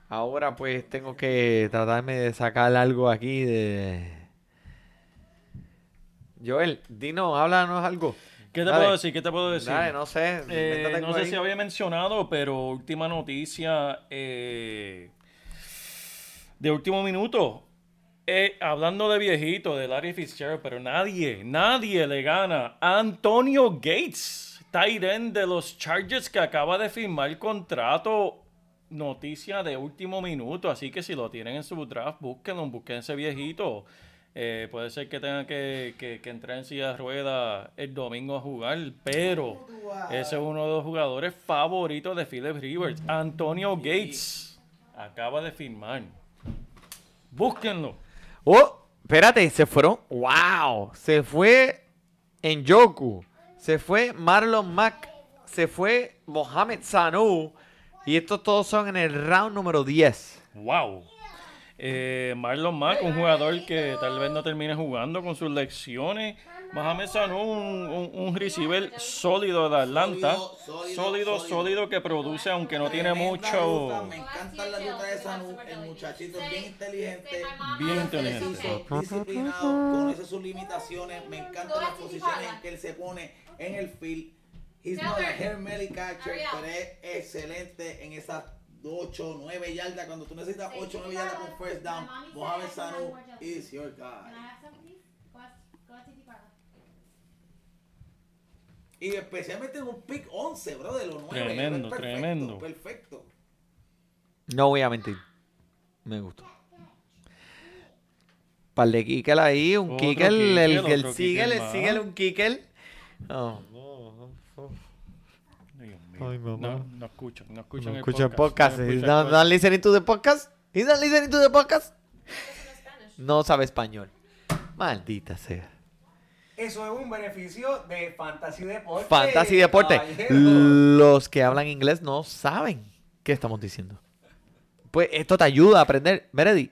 Ahora pues tengo que tratarme de sacar algo aquí de... Joel, dinos, háblanos algo. ¿Qué te Dale. puedo decir? ¿Qué te puedo decir? Dale, no sé. Eh, no sé ahí. si había mencionado, pero última noticia eh, de último minuto. Eh, hablando de viejito, de Larry Fitzgerald, pero nadie, nadie le gana a Antonio Gates, end de los Chargers que acaba de firmar contrato. Noticia de último minuto, así que si lo tienen en su draft, búsquenlo, busquen ese viejito. Eh, puede ser que tenga que, que, que entrar en silla de ruedas el domingo a jugar, pero ese es uno de los jugadores favoritos de Philip Rivers. Antonio Gates acaba de firmar. Búsquenlo. Oh, espérate, se fueron. ¡Wow! Se fue en Yoku. Se fue Marlon Mack. Se fue Mohamed Sanu. Y estos todos son en el round número 10. Wow. Eh, Marlon Mack, un jugador que tal vez no termine jugando con sus lecciones. Mohamed Sanu, un, un, un receiver sólido de Atlanta. Sólido, sólido, Sólido, sólido. sólido que produce, aunque no tiene mucho. ruta, Me encanta la ruta de Sanu. El muchachito es bien inteligente. Bien inteligente. preciso, disciplinado, conoce sus limitaciones. Me encantan las posiciones en que él se pone en el field. He's not a Mary catcher, pero es excelente en esas 8, 9 yardas. Cuando tú necesitas 8, 9 yardas con first down, Mohamed Sanu is your guy. Y especialmente en un pick 11, bro, de los 9. Tremendo, tremendo. Perfecto. No voy a mentir. Me gustó. Par de kicker ahí, un Otro kicker. El, el, otro sigue, más. sigue un kicker. Oh. Dios mío. Ay, mamá. No, no escuchan, no escuchan el Escucha el podcast. podcast. no He's escuchan el podcast. not listening to the podcast. He's not listening to the podcast. No sabe español. Maldita sea. Eso es un beneficio de Fantasy Deporte. Fantasy Deporte. caballero. Los que hablan inglés no saben qué estamos diciendo. Pues esto te ayuda a aprender. Meredith,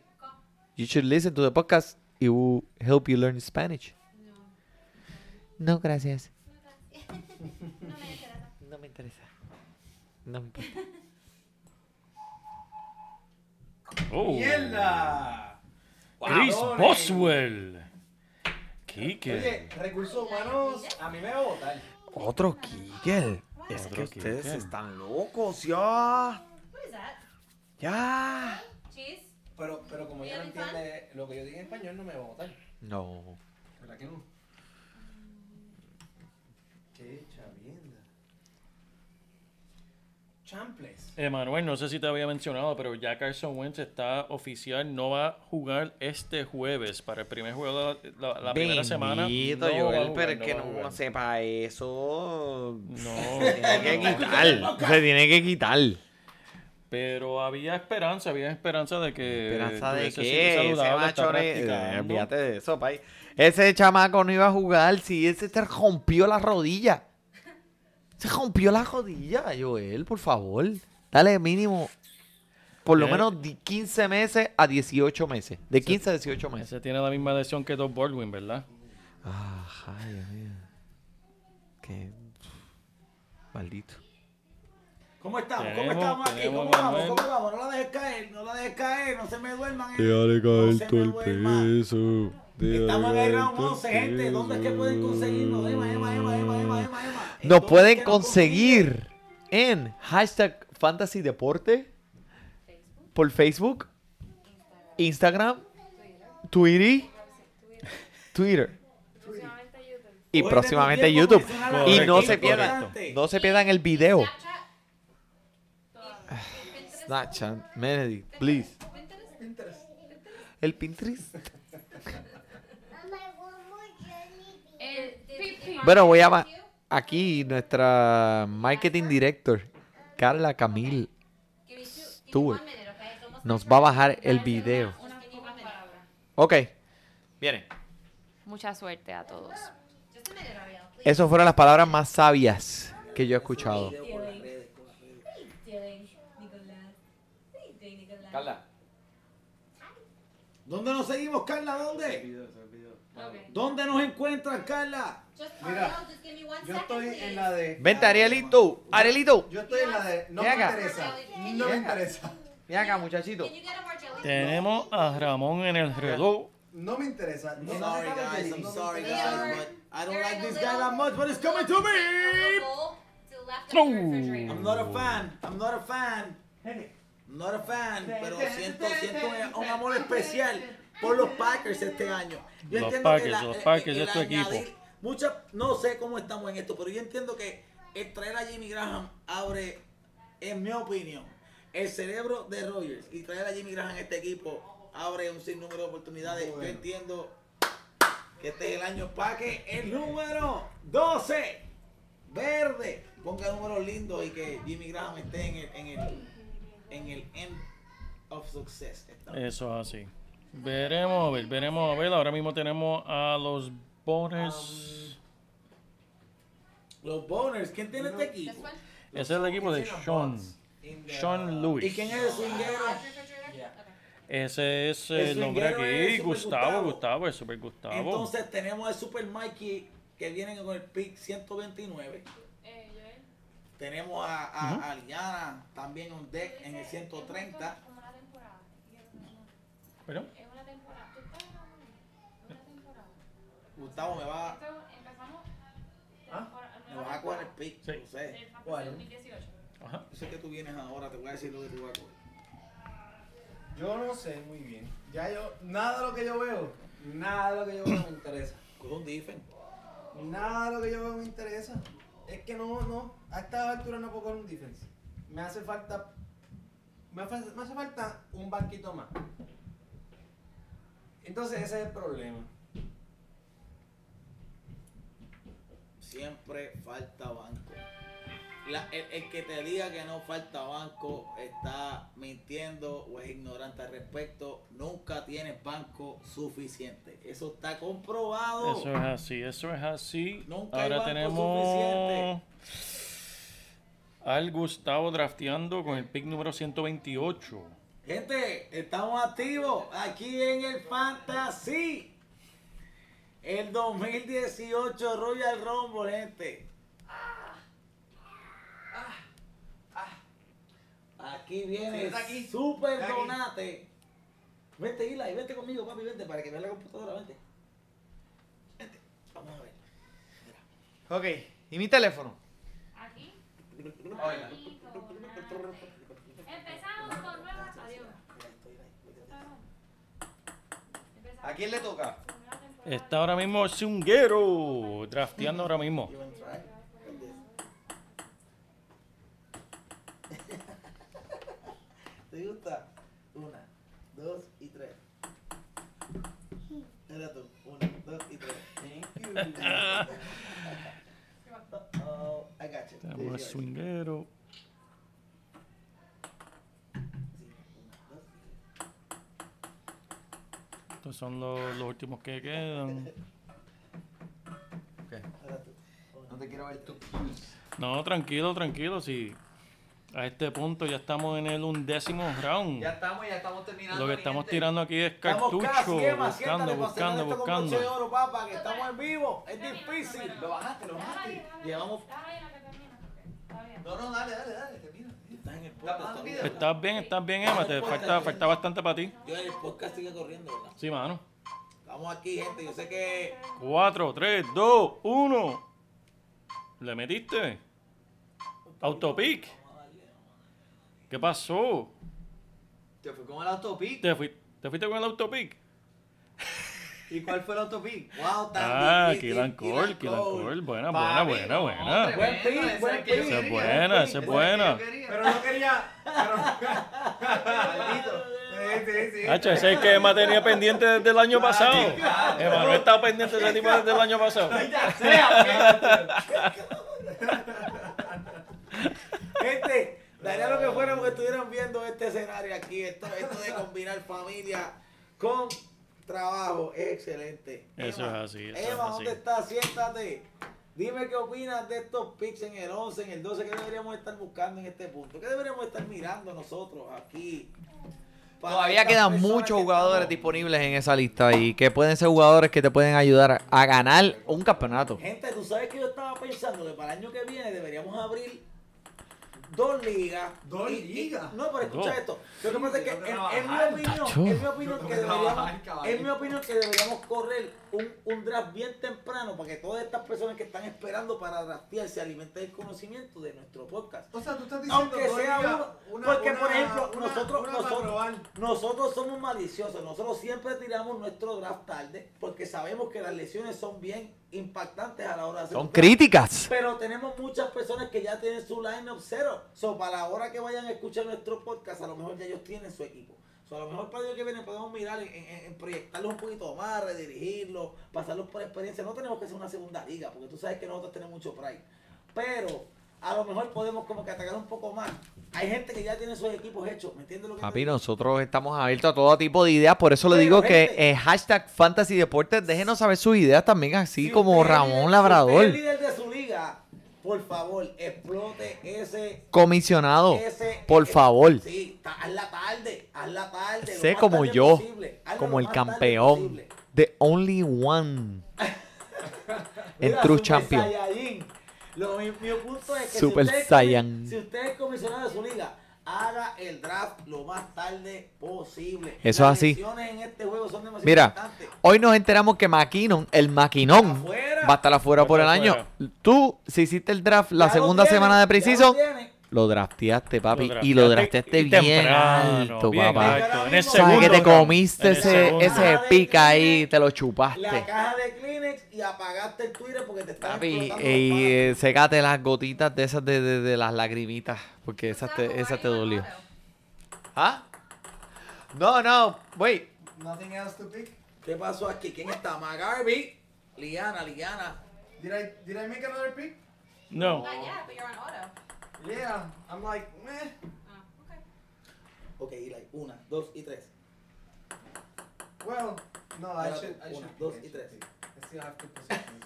you should listen to the podcast. It will help you learn Spanish. No, gracias. No me interesa. No me importa. Oh, ¡Mierda! Chris. Boswell. Oye, recursos humanos, a mí me va a votar. Otro. Es Otro que ustedes están locos, ya. Ya. Pero, pero como ella no entiende lo que yo diga en español, no me va a votar. No. ¿Verdad que no? Qué Champles. Emanuel, no sé si te había mencionado, pero ya Carson Wentz está oficial, no va a jugar este jueves para el primer juego de la, la- la primera semana. No Joel, jugar, pero es no que no sepa eso. No, Se tiene que no, no. quitar. Se tiene que quitar. Pero había esperanza, había esperanza de que. ¿Esperanza de qué? Ese macho eh, Olvídate de eso, pay. Ese chamaco no iba a jugar si ese te rompió la rodilla. Se rompió la rodilla, Joel, por favor. Dale mínimo. Por lo Tiene- menos de 15 meses a 18 meses. De 15 a 18 meses. Ese tiene la misma lesión que Doug Baldwin, ¿verdad? Ah, ay, Dios mío. Qué maldito. ¿Cómo estamos? ¿Cómo estamos aquí? ¿Cómo vamos? ¿Cómo vamos? No la dejes caer, no la dejes caer, no se me duerman. eh. Déjale No caer se todo el peso. Estamos en el caer round todo el 11, gente. ¿Dónde es que pueden conseguirnos? Emma, Emma, Emma, Emma, Emma, Emma, Emma. ¿En Nos pueden conseguir en hashtag Fantasy Deporte por Facebook, Instagram, Twitter, Twitter. Y próximamente YouTube. mencionar Y no se pierdan, no se pierdan el video. Snapchat. Please. Pinterest. El Pinterest. El pipi. Bueno, voy a aquí nuestra marketing director, Carla Camil, Stewart, nos va a bajar el video. Ok, viene. Mucha suerte a todos. Esas fueron las palabras más sabias que yo he escuchado. ¿Dónde nos seguimos, Carla? ¿Dónde? ¿Dónde nos encuentran, Carla? Mira, Yo estoy en la de. Vente, Arielito, Arielito. Yo estoy en la de. No me acá. interesa. No me interesa. Ven acá, muchachito. Can you get a more jelly? Tenemos a Ramón en el reloj. No me interesa. No, no Sorry, me guys. interesa. I'm No me sorry, interesa. guys, but I don't They're like in a this little- guy that much, but it's coming to me. I'm not a fan. I'm not a fan. I'm not a fan, pero siento, siento un, amor especial por los Packers este año. Yo Los entiendo Packers, que la- los el- Packers el es tu equipo. añadir mucha- no sé cómo estamos en esto, pero yo entiendo que el traer a Jimmy Graham abre, en mi opinión, el cerebro de Rogers y traer a Jimmy Graham a este equipo abre un sinnúmero de oportunidades. Yo entiendo que este es el año para que el número 12 verde ponga números lindos y que Jimmy Graham esté en el, en el, en el end of success. Eso es así. Veremos a ver, veremos a ver. Ahora mismo tenemos a los Boners. Los Boners, ¿quién tiene este equipo? Ese es el equipo de Sean. Sean ¿Y Lewis. quién es el swinguero? Okay. Ese es El el nombre aquí. Gustavo, Gustavo. Gustavo, es Super Gustavo. Entonces tenemos al Super Mikey que viene con el pick 129. Eh, Tenemos a, a, a Liana también on deck en el 130. como una temporada. y es una- ¿Perdón? Es una temporada. Tú estás grabando. Es una temporada. Gustavo me va, Esto empezamos. ¿Ah? me vas a coger el pick, Sí. yo sé. ¿Cuál? 2018. Ajá. Yo sé que tú vienes ahora, te voy a decir lo que tú vas a coger. Yo no sé muy bien. Ya yo. Nada de lo que yo veo. Nada de lo que yo veo me interesa. Coge un difen. Nada de lo que yo veo me interesa. Es que no, no. A esta altura no puedo coger un defense. Me hace falta. Me hace, me hace falta un banquito más. Entonces ese es el problema. Siempre falta banco. La- el, el que te diga que no falta banco está mintiendo o es ignorante al respecto. Nunca tienes banco suficiente. Eso está comprobado. Eso es así, eso es así. Nunca hay Ahora banco tenemos al Gustavo drafteando con el pick número 128. Gente, estamos activos aquí en el Fantasy. El 2018 Royal Rumble, gente. Aquí viene Sí, está aquí. Super aquí. Donate. Vente, Eli, vente conmigo, papi, vente para que veas la computadora, vente. Vente, vamos a ver. Ok, ¿y mi teléfono? Aquí. Aquí Empezamos con nuevas. Adiós. Empezamos ¿A quién le toca? Está ahora mismo Zunguero drafteando ahora mismo. ¿Te gusta? Una, dos y tres. Era tú. Una, dos y tres. Thank you. oh, I got you. Swinguero. Sí, una, dos y tres. Estos son los, los últimos que quedan. Tú. No te quiero ver tú. No, tranquilo, tranquilo. Si a este punto ya estamos en el undécimo round. Ya estamos, ya estamos terminando. Lo que estamos gente. tirando aquí es cartucho. casi, Buscando, buscando, cerrar esto con buscando. de oro, papá, que estamos en vivo. Es difícil. Lo bajaste, lo bajaste. bien. No, no, dale, dale, dale, todavía. video. Estás bien, estás bien, Emma. Te falta, falta bastante para ti. Yo el podcast sigue corriendo, ¿verdad? Sí, mano. Estamos aquí, gente. Yo sé que 4, 3, 2, 1. ¿Le metiste? Autopic. ¿Qué pasó? Te fui con el autopic. ¿Te, fui- te fuiste con el autopic? ¿Y cuál fue el otro pick? Wow, tan Ah. Killan Cole, Killan Cole. Buena, buena, buena, buena. Buen pick, ese buen que pick. Esa es quería, buena, buen esa es buena. que. Pero no quería. Pero... Maldito. Sí, sí, sí. Hacho, ese es que Emma tenía pendiente desde el año pasado. Emma no estaba pendiente de ese tipo desde el año pasado. Gente, daría lo que fuera porque estuvieran viendo este escenario aquí. Esto, esto de combinar familia con trabajo es excelente. Eso Emma, es así, eso es Emma, así. ¿dónde estás? Siéntate. Dime qué opinas de estos picks en el 11, en el 12. ¿Qué deberíamos estar buscando en este punto? ¿Qué deberíamos estar mirando nosotros aquí? Todavía quedan muchos que jugadores estamos- disponibles en esa lista y que pueden ser jugadores que te pueden ayudar a ganar un campeonato. Gente, tú sabes que yo estaba pensando que para el año que viene deberíamos abrir dos ligas. ¿Dos Y- y- ligas? no, pero escucha esto. Lo que pasa es que en, en mi opinión, en mi opinión que deberíamos, en mi opinión que deberíamos correr un, un draft bien temprano para que todas estas personas que están esperando para draftear se alimenten del conocimiento de nuestro podcast. O sea, tú estás diciendo Aunque sea uno, una- porque una- por ejemplo, una- nosotros, una nosotros, nosotros somos maliciosos, nosotros siempre tiramos nuestro draft tarde porque sabemos que las lesiones son bien impactantes a la hora de hacer Son críticas. Pero tenemos muchas personas que ya tienen su line-up cero. So, para la hora que vayan a escuchar nuestro podcast, a lo mejor ya ellos tienen su equipo. So, a lo mejor para el año que viene podemos mirar en, en- en proyectarlos un poquito más, redirigirlos, pasarlos por experiencia. No tenemos que ser una segunda liga, porque tú sabes que nosotros tenemos mucho pride. Pero a lo mejor podemos como que atacar un poco más. Hay gente que ya tiene sus equipos hechos, ¿me entiendes lo que Papi, nosotros estamos abiertos a todo tipo de ideas, por eso le digo que gente- eh, hashtag Fantasy Deportes, déjenos saber sus ideas también, así Si como usted Ramón líder- si Labrador, usted es líder de su liga, por favor, explote ese comisionado, Ese- por ese- favor, Sí, ta- hazla tarde, hazla tarde. lo sé como tarde yo, posible, como el tarde campeón, the only one, el Mira, true champion. Saiyajin. Lo, mi, mi punto es que Super si, usted es Saiyan. si usted es comisionado de su liga, haga el draft lo más tarde posible. Eso Las es así. en este juego son demasiado Mira, importantes. hoy nos enteramos que McKinnon, el maquinón, va a estar afuera por el año. Tú, si hiciste el draft la Ya segunda tiene, semana de ya lo drafteaste, papi, Lo y lo drafteaste drafteaste y bien temprano, alto, bien papá. alto, En el Sabes Sabes que segundo te comiste ese, segundo. ese pica ahí, te lo La chupaste. caja de Kleenex y apagaste el Twitter porque te están Papi, y eh, secate las gotitas de esas de, de, de las lagrimitas, porque esas te, esas te dolió. ¿Ah? No, no, wait. Nothing else to pick. ¿Qué pasó aquí? ¿Quién está? Magarby. Liana, Liana. Did I did I make another pick? No. Not yet, but you're on auto. Yeah. I'm like, meh. Oh, okay. Ok, Eli. Una, dos y tres. Well, no, I should. I una, should dos I y should tres. pick. I still have two positions.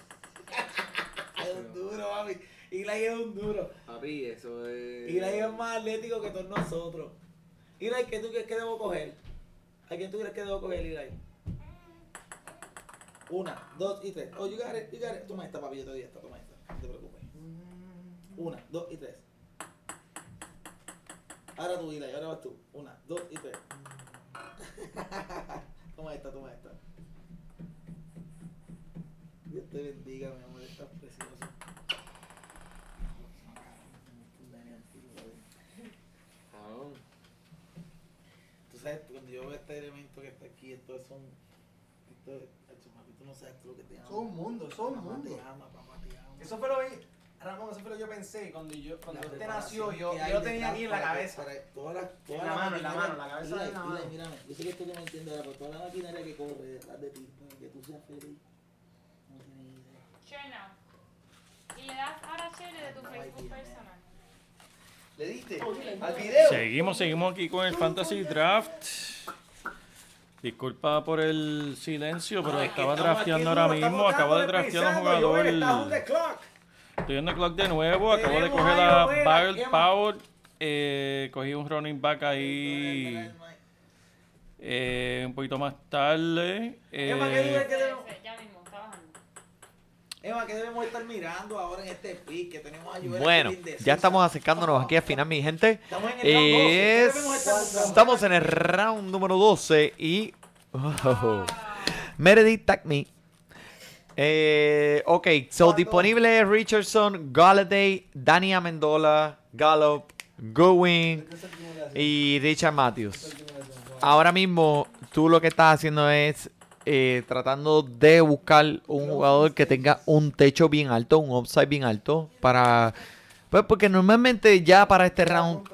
Es un duro, mami. Eli es un duro. Papi, eso es. Eli es más atlético que todos nosotros. Eli, ¿qué tú crees que debo coger? ¿A quién tú crees que debo coger, Eli? Una, dos y tres. Oh, you got it, you got it. Toma esta, papi, yo te doy esta. Toma esta. No te preocupes. Una, dos y tres. Ahora tú, Eli, ahora vas tú. Una, dos y tres. toma esta, toma esta. Dios te bendiga, mi amor, estás precioso. Tú sabes, cuando yo veo este elemento que está aquí, esto es un. Esto es. Tú no sabes tú lo que te ama. Es un mundo, eso es un Mamá mundo. te ama, papá te ama. Eso fue lo que. Ramón, eso fue lo que yo pensé cuando yo cuando La usted nació. Yo, yo lo tenía aquí en la cabeza. para toda la, toda En la mano, en la mano, la cabeza Mira, en la mira, mano. mírame, yo sé que esto no me entiende ahora, pero toda la maquinaria que corre detrás de ti, para que tú seas feliz. No tienes idea. Now. Y le das ahora share de tu Facebook personal. ¿Le diste? Al video. Seguimos, seguimos aquí con el Fantasy Draft. Disculpa por el silencio, pero estaba drafteando ahora mismo. Acabo de draftear a un jugador. Estoy en el clock de nuevo. Acabo de coger a a Joel, Barrel. Power. Eh, cogí un running back ahí eh, un poquito más tarde. Emma, ¿qué dices Eh, que debemos- Ese, Ya mismo, está bajando. Emma, ¿qué debemos estar mirando ahora en este pick que tenemos a Bueno, ya estamos acercándonos aquí al final, mi gente. Estamos en el round 12. ¿Qué Es- debemos estar buscando? estamos en el round número 12 y... oh, Meredith Takmi. Eh, ok, so disponible Richardson, Galladay, Dani Amendola, Gallup, Goodwin y Richard Matthews. Ahora mismo tú lo que estás haciendo es eh, tratando de buscar un jugador que tenga un techo bien alto, un upside bien alto, para... Pues porque normalmente ya para este round,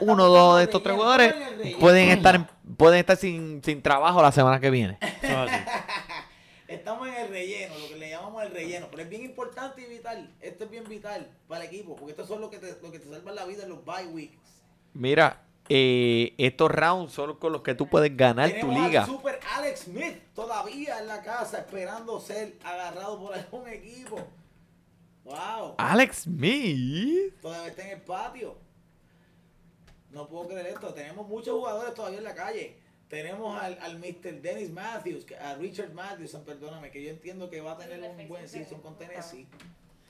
uno o dos de estos tres jugadores pueden estar, en- pueden estar sin, sin trabajo la semana que viene. Es el relleno, lo que le llamamos el relleno. Pero es bien importante y vital. Esto es bien vital para el equipo. Porque estos son lo que te, lo que te salvan la vida en los bye weeks. Mira, eh, estos rounds son con los que tú puedes ganar tu liga. al super Alex Smith todavía en la casa esperando ser agarrado por algún equipo. Wow. Alex Smith. Todavía está en el patio. No puedo creer esto. Tenemos muchos jugadores todavía en la calle. Tenemos al, al Mr. Dennis Matthews, a Richard Matthews, perdóname, que yo entiendo que va a tener un buen season con Tennessee.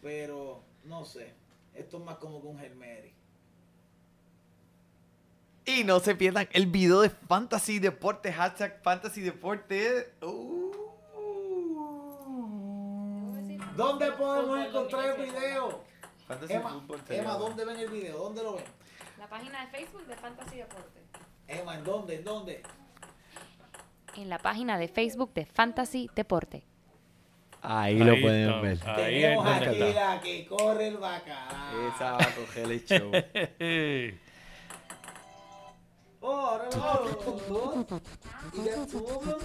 Pero no sé. Esto es más como que un Hail Mary. Y no se pierdan el video de Fantasy Deporte, hashtag Fantasy Deporte. Uh. ¿Dónde podemos encontrar el video? Fantasy Emma, Emma. ¿dónde ven el video? ¿Dónde lo ven? La página de Facebook de Fantasy Deporte. Emma, ¿en dónde? ¿En dónde? En la página de Facebook de Fantasy Deporte. Ahí, lo pueden está. ver. Ahí es Tenemos donde aquí está. la que corre el bacalao. Esa va a coger el show. Oh, ahora no. You got two of them?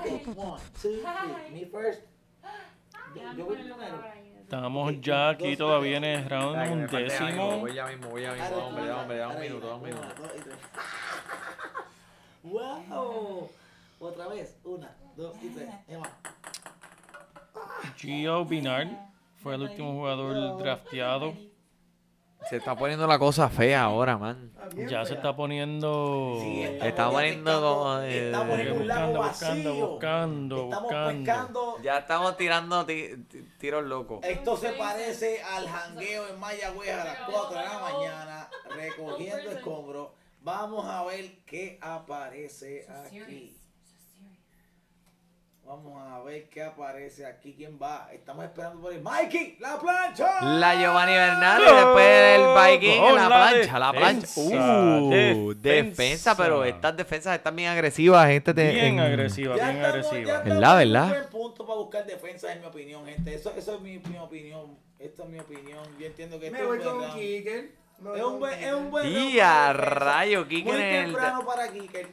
Okay, one, two, three. Me first. Yo, yo voy primero. Estamos ya aquí todavía en el round undécimo. Voy ya mismo, voy ya mismo. Hombre, hombre, da un minuto, da un minuto. ¡Wow! Otra vez. Una, dos y tres. Emma. Gio Binard fue el último jugador drafteado. Se está poniendo la cosa fea ahora, man. Ya se está poniendo. Sí, Está poniendo como de- Estamos en un lago Buscando, buscando, Estamos buscando. pescando. Ya estamos tirando ti- ti- tiros locos. Esto se parece al jangueo en Mayagüez a las 4 de la mañana, recogiendo escombros. Vamos a ver qué aparece aquí. Vamos a ver qué aparece aquí. ¿Quién va? Estamos esperando por ahí. Mikey, la plancha. La Giovanni Bernal y después el Viking en la la plancha, la plancha. defensa, Uh, defensa. defensa, pero estas defensas están bien agresivas. Este te- Bien en- agresiva, Ya bien estamos- agresiva. ¿Verdad, en verdad? Un buen punto para buscar defensa, en mi opinión, gente. Eso, eso es mi, mi opinión. Esta es mi opinión. Yo entiendo que esto Me es voy un con. Kicker. Me voy Es un con buen, es un buen Y a rayo, Kicker Muy el- temprano para Kicker.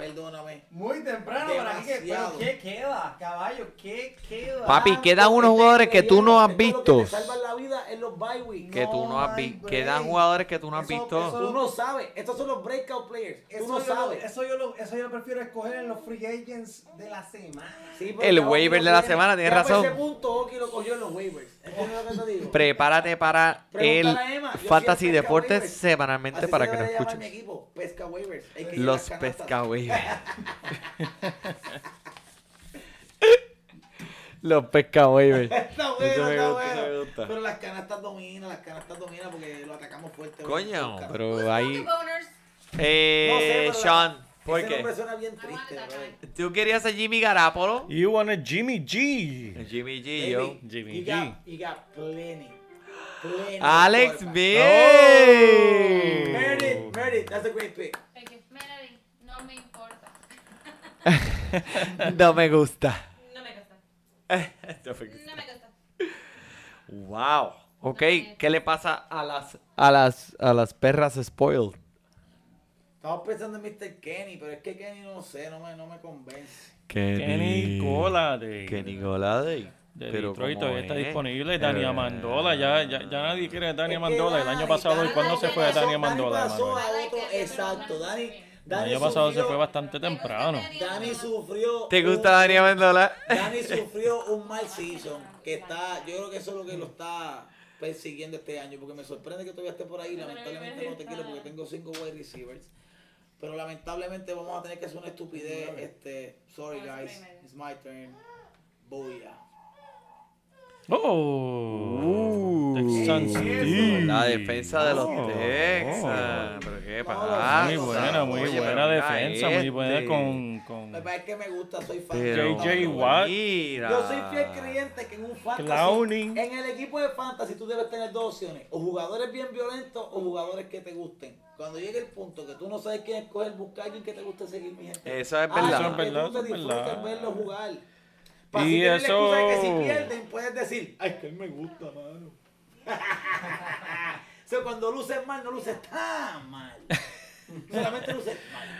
Perdóname. Muy temprano para aquí. Pero Demasiado. ¿qué queda, caballo? ¿Qué queda? Papi, quedan unos que jugadores que tú no has visto. lo que salvan la vida en los bye. Que tú no has visto. Quedan jugadores que tú no has visto. Tú no sabes. Estos son los breakout players. Tú Eso, no yo sabes. Lo, eso, yo lo, eso yo lo prefiero escoger en los free agents de la semana. El waiver lo de la semana, tienes razón. ese punto Oki lo cogió en los waivers. ¿Entiendes lo que? Prepárate para el Fantasy Deportes semanalmente para que llamar escuches. equipo, pesca waivers. Los. Los pescawaivers. Está bueno, Eso me está gusta, eso me bueno. gusta. Pero las canastas dominan, las canastas dominan porque lo atacamos fuerte. Coño, Oscar. pero ahí. Eh, No sé, Sean, la- ¿por qué? suena bien triste. ¿Tú querías a Jimmy Garapolo? You want a Jimmy G. Jimmy G, yo. Jimmy G. got, you got plenty. Plenty Alex. B. Meredith, Meredith, that's a great pick. Thank you. Melody, no me. No me gusta. No me gusta. No me No me gusta. Wow. Ok, ¿qué le pasa a las a las a las perras spoiled? Estamos pensando en Mr. Kenny, pero es que Kenny no sé, no me, no me convence. Kenny Colade. Kenny Golade. De Pero Detroit ¿cómo todavía está es? disponible. Dani Eh, Amandola. Ya, ya, ya nadie quiere a Dani Es que Amandola. El año pasado, ¿y cuándo se fue pasó- Dani Amandola? Dani pasó a otro, exacto. Dani, El Dani año pasado se fue bastante temprano. Dani sufrió. ¿Te un- gusta Dani Amendola? Dani sufrió un mal season que está, yo creo que eso es lo que lo está persiguiendo este año, porque me sorprende que todavía esté por ahí, lamentablemente no te quiero porque tengo cinco wide receivers, pero lamentablemente vamos a tener que hacer una estupidez, este, sorry guys, it's my turn, booyah. Oh. Uh. Texans. La defensa de los Oh, Texas. oh. Pero qué pasa. Muy buena, muy Oye, buena defensa, muy buena este. con, con Me parece que me gusta, soy fan. JJ Watt. mira. Yo soy fiel creyente que en un fantasy, Clowning. en el equipo de fantasy tú debes tener dos opciones, o jugadores bien violentos o jugadores que te gusten. Cuando llegue el punto que tú no sabes quién escoger, busca a alguien que te guste seguir, mi gente. Eso es Ah, verdad. Eso es que verdad, tú te eso es verdad. verlo jugar. Y Para así tener la excusa de que eso- si pierden puedes decir, ay, que él me gusta, mano. o sea, cuando luces mal, no luces tan mal. Solamente.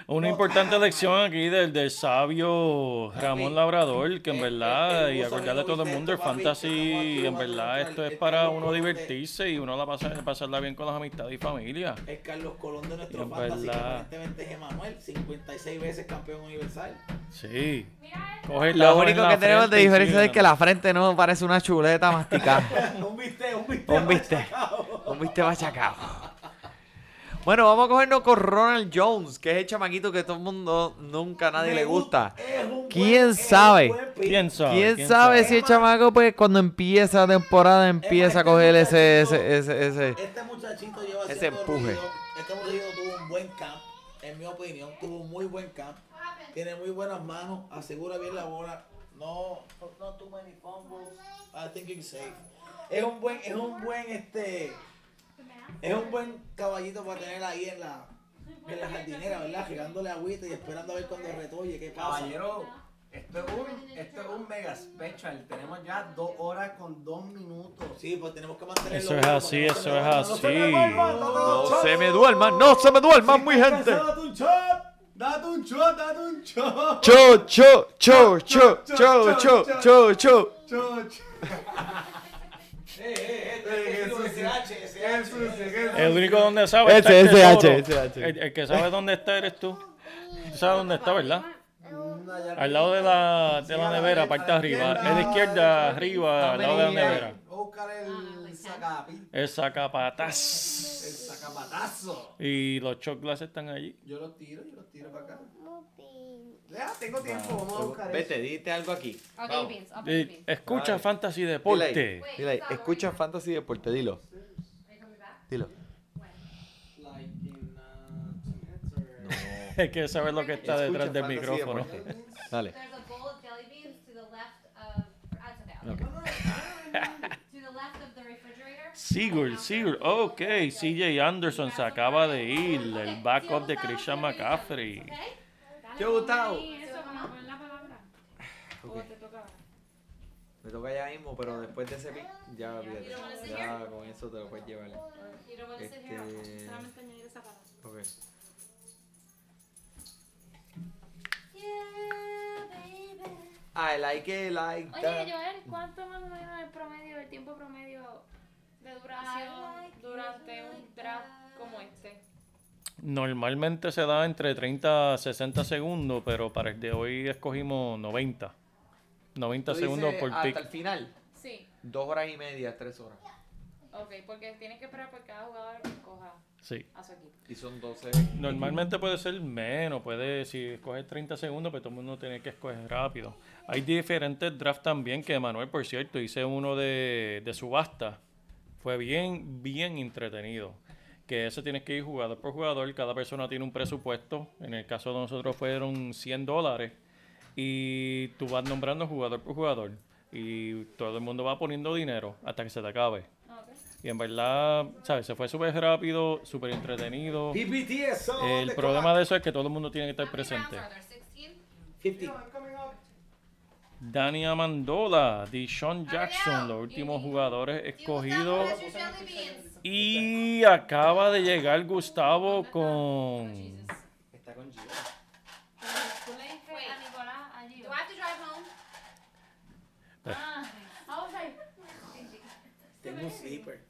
Una No importante tan lección aquí del, del sabio Ramón Labrador, que en el- verdad, el- el y acordarle a todo el mundo, el fantasy, en verdad, esto es para uno divertirse y uno la pasa, pasarla bien con las amistades y familia. Es Carlos Colón de nuestro En fantasy, que verdad. aparentemente es Emanuel, 56 veces campeón universal. Sí. Lo único que tenemos de diferencia es que la frente no parece una chuleta masticada. un bistec, un bistec. Un bistec. machacado. Bueno, vamos a cogernos con Ronald Jones, que es el chamaquito que todo el mundo, nunca a nadie Me le gusta. es un buen- ¿Quién sabe? ¿Quién sabe? ¿Quién sabe si el chamaco, pues, cuando empieza la temporada, empieza a coger ese, ese, ese, ese? Este muchachito lleva Ese empuje. ruido. Este muchachito tuvo un buen camp, en mi opinión, tuvo un muy buen camp. Tiene muy buenas manos, asegura bien la bola. No, no, no too many fumbles. I think it's safe. Es un buen, es un buen, este, es un buen caballito para tener ahí en la, en la jardinera, ¿verdad? Regándole agüita y esperando a ver cuando retolle qué pasa. Caballero, esto es un, esto es un mega special. Tenemos ya dos horas con dos minutos. Sí, pues tenemos que mantenerlo. Eso es así, eso es duerma, no se me así. duerma, no se me duerman, no se me duerman, mi gente. Date un shot, date un shot, date un shot. Cho, cho, cho, cho, cho, cho, cho, cho. El único donde sabe Ese, está el ese tesoro. H, ese H. El, el que sabe dónde está eres tú. Tú sabes dónde está, ¿verdad? Al lado de la, de la nevera, parte arriba. Es de izquierda, arriba, al lado de la nevera. El sacapi, El sacapatas. el sacapatazo. Y los chocolates están allí. Yo los tiro, yo los tiro para acá. Ya, tengo tiempo, vamos a buscar Vete, eso. dite algo aquí. You beans. You beans. escucha. Fantasy Dile Deporte. dile ahí. Escucha Fantasy Deporte, dilo. Dilo. No. Hay que saber lo que está detrás Escucha del Fantasy micrófono. Deporte. Dale. Sigurd, Sigurd. Ok, CJ Anderson se acaba de ir. El backup de Christian McCaffrey. Okay? ¿Qué Gustavo? Y eso, como poner la palabra. Ok. O te toca ahora. Me toca ya mismo, pero después de ese pick, ya sit Ya con eso te lo puedes llevar. Este. Solamente añadir esa palabra. Ok. Yeah, baby. I like it like Oye, that. Joel, ¿cuánto más o menos el promedio, el tiempo promedio de duración durante un draft como este? Normalmente se da entre 30 a 60 segundos, pero para el de hoy escogimos 90. 90 Tú segundos por hasta pick. el final. Sí, Dos horas y media, tres horas. ok, porque tienes que esperar por cada jugador que escoja Sí. a su equipo. Y son 12. Normalmente puede ser menos, puede, si escoges 30 segundos, pues todo el mundo tiene que escoger rápido. Hay diferentes drafts también, que Manuel, por cierto, hice uno de, de subasta. Fue bien, bien entretenido. Que ese tienes que ir jugador por jugador, cada persona tiene un presupuesto. En el caso de nosotros fueron 100 dólares. Y tú vas nombrando jugador por jugador. Y todo el mundo va poniendo dinero hasta que se te acabe. Y en verdad, ¿sabes? Se fue súper rápido, súper entretenido. El the problema de eso es que todo el mundo tiene que estar presente. are there? 16? 50. Dani Amendola, Deshaun Jackson, los últimos jugadores escogidos. Y acaba de llegar Gustavo con... Está con Gio. Tengo un sleeper.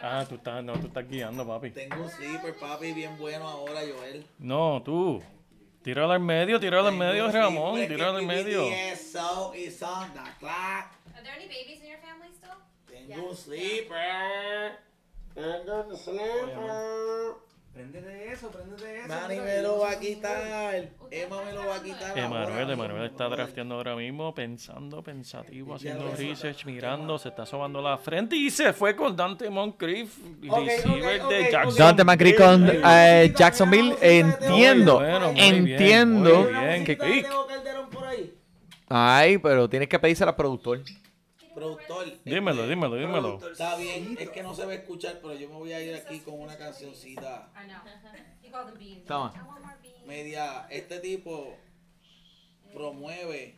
Ah, tú estás, no, tú estás guiando, papi. Tengo un sleeper, papi, bien bueno ahora, Joel. No, tú. Tíralo al medio, tíralo al medio, Ramón, tíralo al medio. es so is on the clock. Are there any babies in your family still? Tengo un sleeper. Tengo un sleeper. Prende de eso, prende de eso. Manny me lo va a quitar. Emma me lo va a quitar. Emanuel, Emanuel está drafteando ahora mismo, pensando, pensativo, haciendo research, mirando, se está sobando la frente y se fue con Dante Moncrief, receiver de Jackson. Dante McCree con eh, Jacksonville. Entiendo. Entiendo. Ay, pero tienes que pedírsela al productor. Productor. Dímelo, este, dímelo, dímelo. Está bien, es que no se va a escuchar, pero yo me voy a ir aquí con una cancioncita. Toma. Media. Este tipo promueve.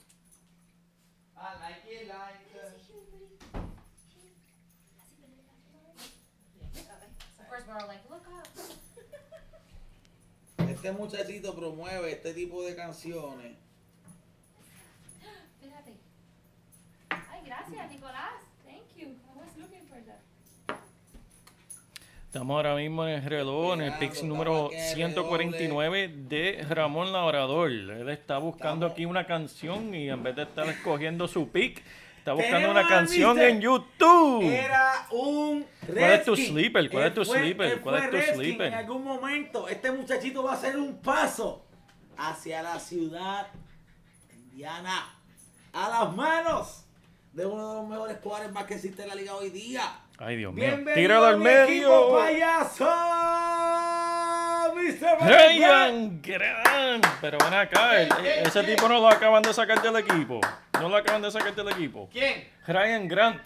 Este muchachito promueve este tipo de canciones. Fíjate. Ay, gracias, Nicolás. Thank you. I was looking for that. Estamos ahora mismo en el reloj, en el estamos número aquí en el 149 de Ramón Labrador. Él está buscando aquí una canción y en vez de estar escogiendo su pick, está buscando una canción en YouTube. Era un ¿Cuál es tu sleeper? ¿Cuál es tu sleeper? ¿Cuál es tu sleeper? En algún momento, este muchachito va a hacer un paso hacia la ciudad Indiana. A las manos de uno de los mejores más que existe en la liga hoy día. Ay, Dios mío. A al medio. payaso. Ryan Grant. Pero ven acá, el- ese tipo no lo acaban de sacar del equipo. No lo acaban de sacar del equipo. ¿Quién? Ryan Grant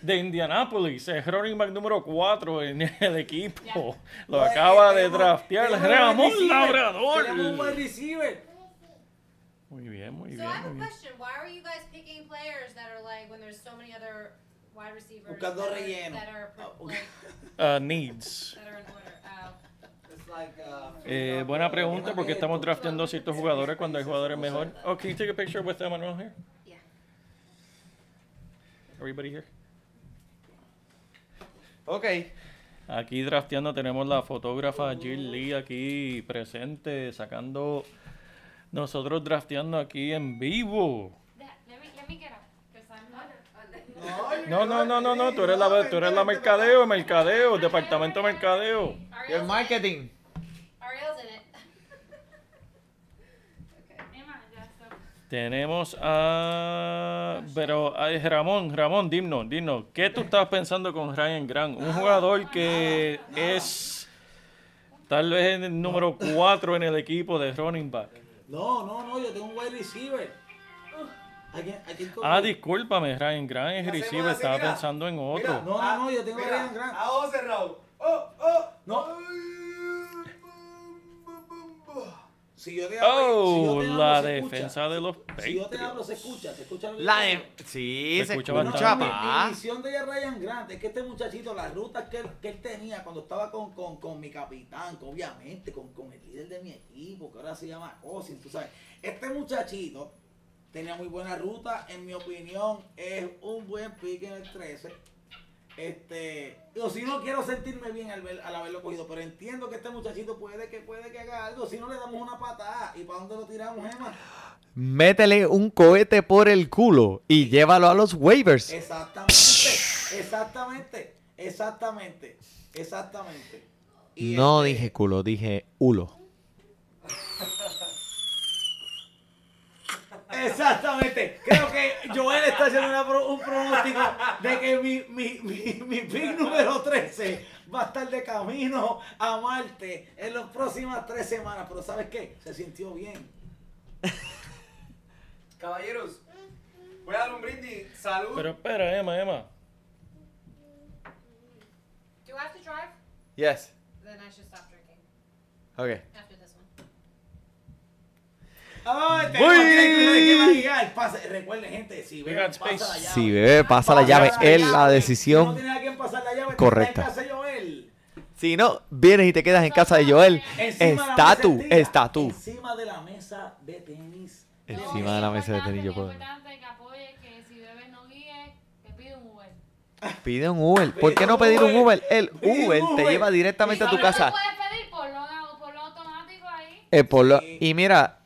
de Indianapolis, el running back número 4 en el equipo. Lo acaba de draftear Ramón. Labrador. Tenemos un wide receiver. Muy bien, muy So I bien, have muy a bien. question. Why are you guys picking players that are like when there's so many other wide receivers Buscando that are, relleno. that are Ah, like, Uh, needs. that are in order? Oh. It's like, uh, Eh, buena pregunta porque estamos drafteando ciertos jugadores cuando hay jugadores mejor. Oh, can you take a picture with Emmanuel here? Yeah. Everybody here? Ok. Aquí drafteando tenemos la fotógrafa Jill Lee aquí presente, sacando nosotros drafteando aquí en vivo. No, no, no, no, no, tú eres la, tú eres la mercadeo, mercadeo, departamento de mercadeo. El marketing. Ariel's in it. okay. Emma, ya está. Tenemos a... Pero, ay, Ramón, Ramón, dinos, dinos, ¿qué tú estás pensando con Ryan Grant? Un jugador que es tal vez el número 4 en el equipo de running back. No, no, no, yo tengo un wide receiver. ¿A quién, a quién Ah, discúlpame, Ryan Grant es receiver, estaba mira. pensando en otro. Mira. No, no, no, yo tengo a Mira, Ryan Grant. A cerrado. Oh, oh. No. Ay, Si yo te hablo, Oh, si yo te hablo, la se escucha. defensa de los Si yo te hablo, Patriots. se escucha, se escucha lo que La de... Sí, Se se escucha escucha, bastante. Mi, mi papá. visión de Ryan Grant es que este muchachito, las rutas que él, que él tenía cuando estaba con, con, con mi capitán, obviamente con, con el líder de mi equipo, que ahora se llama Osin, tú sabes. Este muchachito tenía muy buena ruta, en mi opinión, es un buen pick en el 13. Este, o si no quiero sentirme bien al, ver- al haberlo cogido, pero entiendo que este muchachito puede que puede que haga algo, si no le damos una patada, ¿y para dónde lo tiramos, Emma? Métele un cohete por el culo y llévalo a los waivers. Exactamente, exactamente, exactamente, exactamente. Y No este, dije culo, dije hulo. Exactamente. Creo que Joel está haciendo una pro- un pronóstico de que mi, mi, mi, mi pick número 13 va a estar de camino a Marte en las próximas tres semanas. Pero ¿sabes qué? Se sintió bien. Caballeros, voy a dar un brindis. Salud. Pero espera, Emma, Emma. Do I have to drive? Yes. Then I should stop drinking Ok. after this one. ¡Ay, tenemos aquí la inclusión de quién va a guiar! Pase- Recuerden, gente, si got pasa la llave. Si bebé pasa la llave, Pasa él la llave. Si no decisión tiene a quien pasar la llave, correcta. está en casa de Joel. Si no, vienes y te quedas en casa de Joel, Encima de la está tú, está tú. Encima de la mesa de tenis. Encima de la mesa de tenis yo Es puedo. importante que apoyes que si bebes no guíes, te pide un Uber. Pide un Uber. ¿Por qué no pedir un Uber? El un Uber te Uber. lleva directamente a tu casa. No puedes pedir por lo, por lo automático ahí. Eh, por lo- y mira,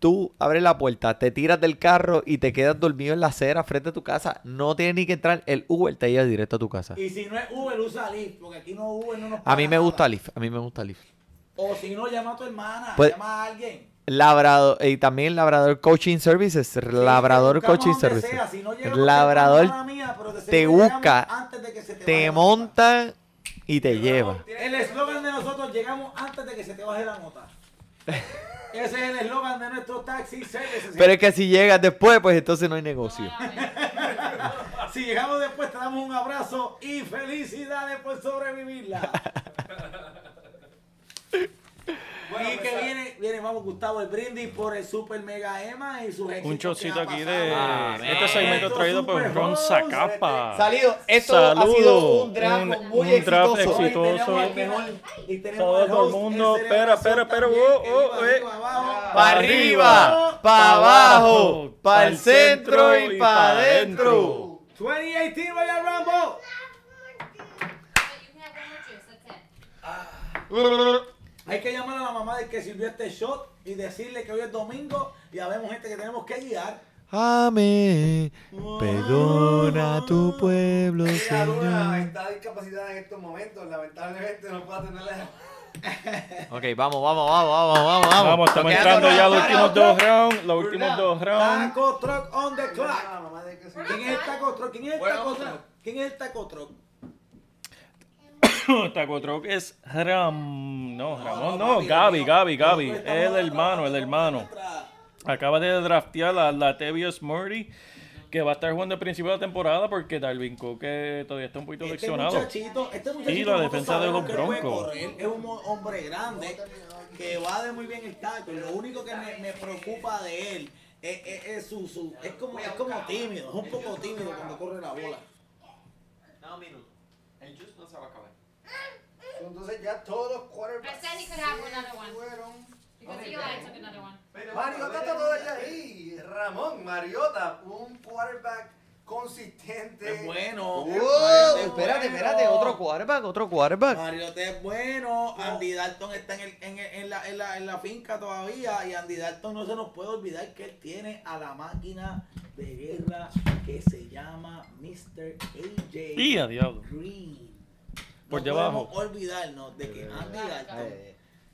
tú abres la puerta, te tiras del carro y te quedas dormido en la acera frente a tu casa, no tienes ni que entrar, el Uber te lleva directo a tu casa. Y si no es Uber, usa Lyft, porque aquí no Uber no nos A paga mí me nada. gusta Lyft, a mí me gusta Lyft. O si no, llama a tu hermana, Pues- llama a alguien. Labrador, y también Labrador Coaching Services, Labrador Sí, Coaching Services. sea, si no llegamos Labrador mía, te busca, antes de que se te te monta y te lleva. El eslogan de nosotros, llegamos antes de que se te baje la nota. Ese es el eslogan de nuestro taxi. Pero es que si llegas después, pues entonces no hay negocio. Si llegamos después, te damos un abrazo y felicidades por sobrevivirla. Y que viene, viene, vamos, Gustavo, el brindis por el Super Mega Emma y sus éxitos Un chocito aquí de Ah, este segmento traído por Ron Zacapa. Salido, esto Saludos. ha sido un draft Un- muy un draft exitoso. Exitoso. tenemos al a todo el host mundo. Espera, espera, espera. Oh, oh, eh. Para arriba, para abajo, para el centro y para adentro. 2018 Royal Rumble. But Hay que llamar a la mamá del que sirvió este shot y decirle que hoy es domingo y habemos gente que tenemos que guiar. Amén. Perdona a tu pueblo, Señor. está discapacitada en estos momentos. Lamentablemente no puedo tenerla. Ok, vamos, vamos, vamos, vamos, vamos. Vamos, Vamos, estamos entrando ya a los últimos dos rounds. Los últimos dos rounds. Taco Truck on the clock. ¿Quién es el Taco Truck? ¿Quién es el Taco. Truck? ¿Quién es el Taco Truck? Taco Truck es Ram. No, Ramón, no, no. Gaby, no. Gaby, Gaby. El hermano, el hermano. Acaba de draftear a Latavius Murray, que va a estar jugando al principio de la temporada porque Darwin Cook eh, todavía está un poquito Este lesionado. muchachito, este muchachito Y la defensa de los Broncos. Es un hombre grande que va de muy bien el tackle. Lo único que me, me preocupa de él es, es- es su, su- es como es como tímido, es un poco tímido cuando corre la bola. Entonces ya todos los quarterbacks. I said he could have another one. fueron. Because Eli took another one. Mariota está todavía ahí. Ramón, Mariota, un quarterback consistente. Es bueno. Wow, es bueno. espérate, espérate, otro quarterback, otro quarterback. Mariota es bueno, Andy Dalton está en, el, en, el- en la, en, la, en la finca todavía y Andy Dalton no se nos puede olvidar que él tiene a la máquina de guerra que se llama Mr. AJ Y a diablo. Green. Por no debajo. podemos olvidarnos de que Andy Dalton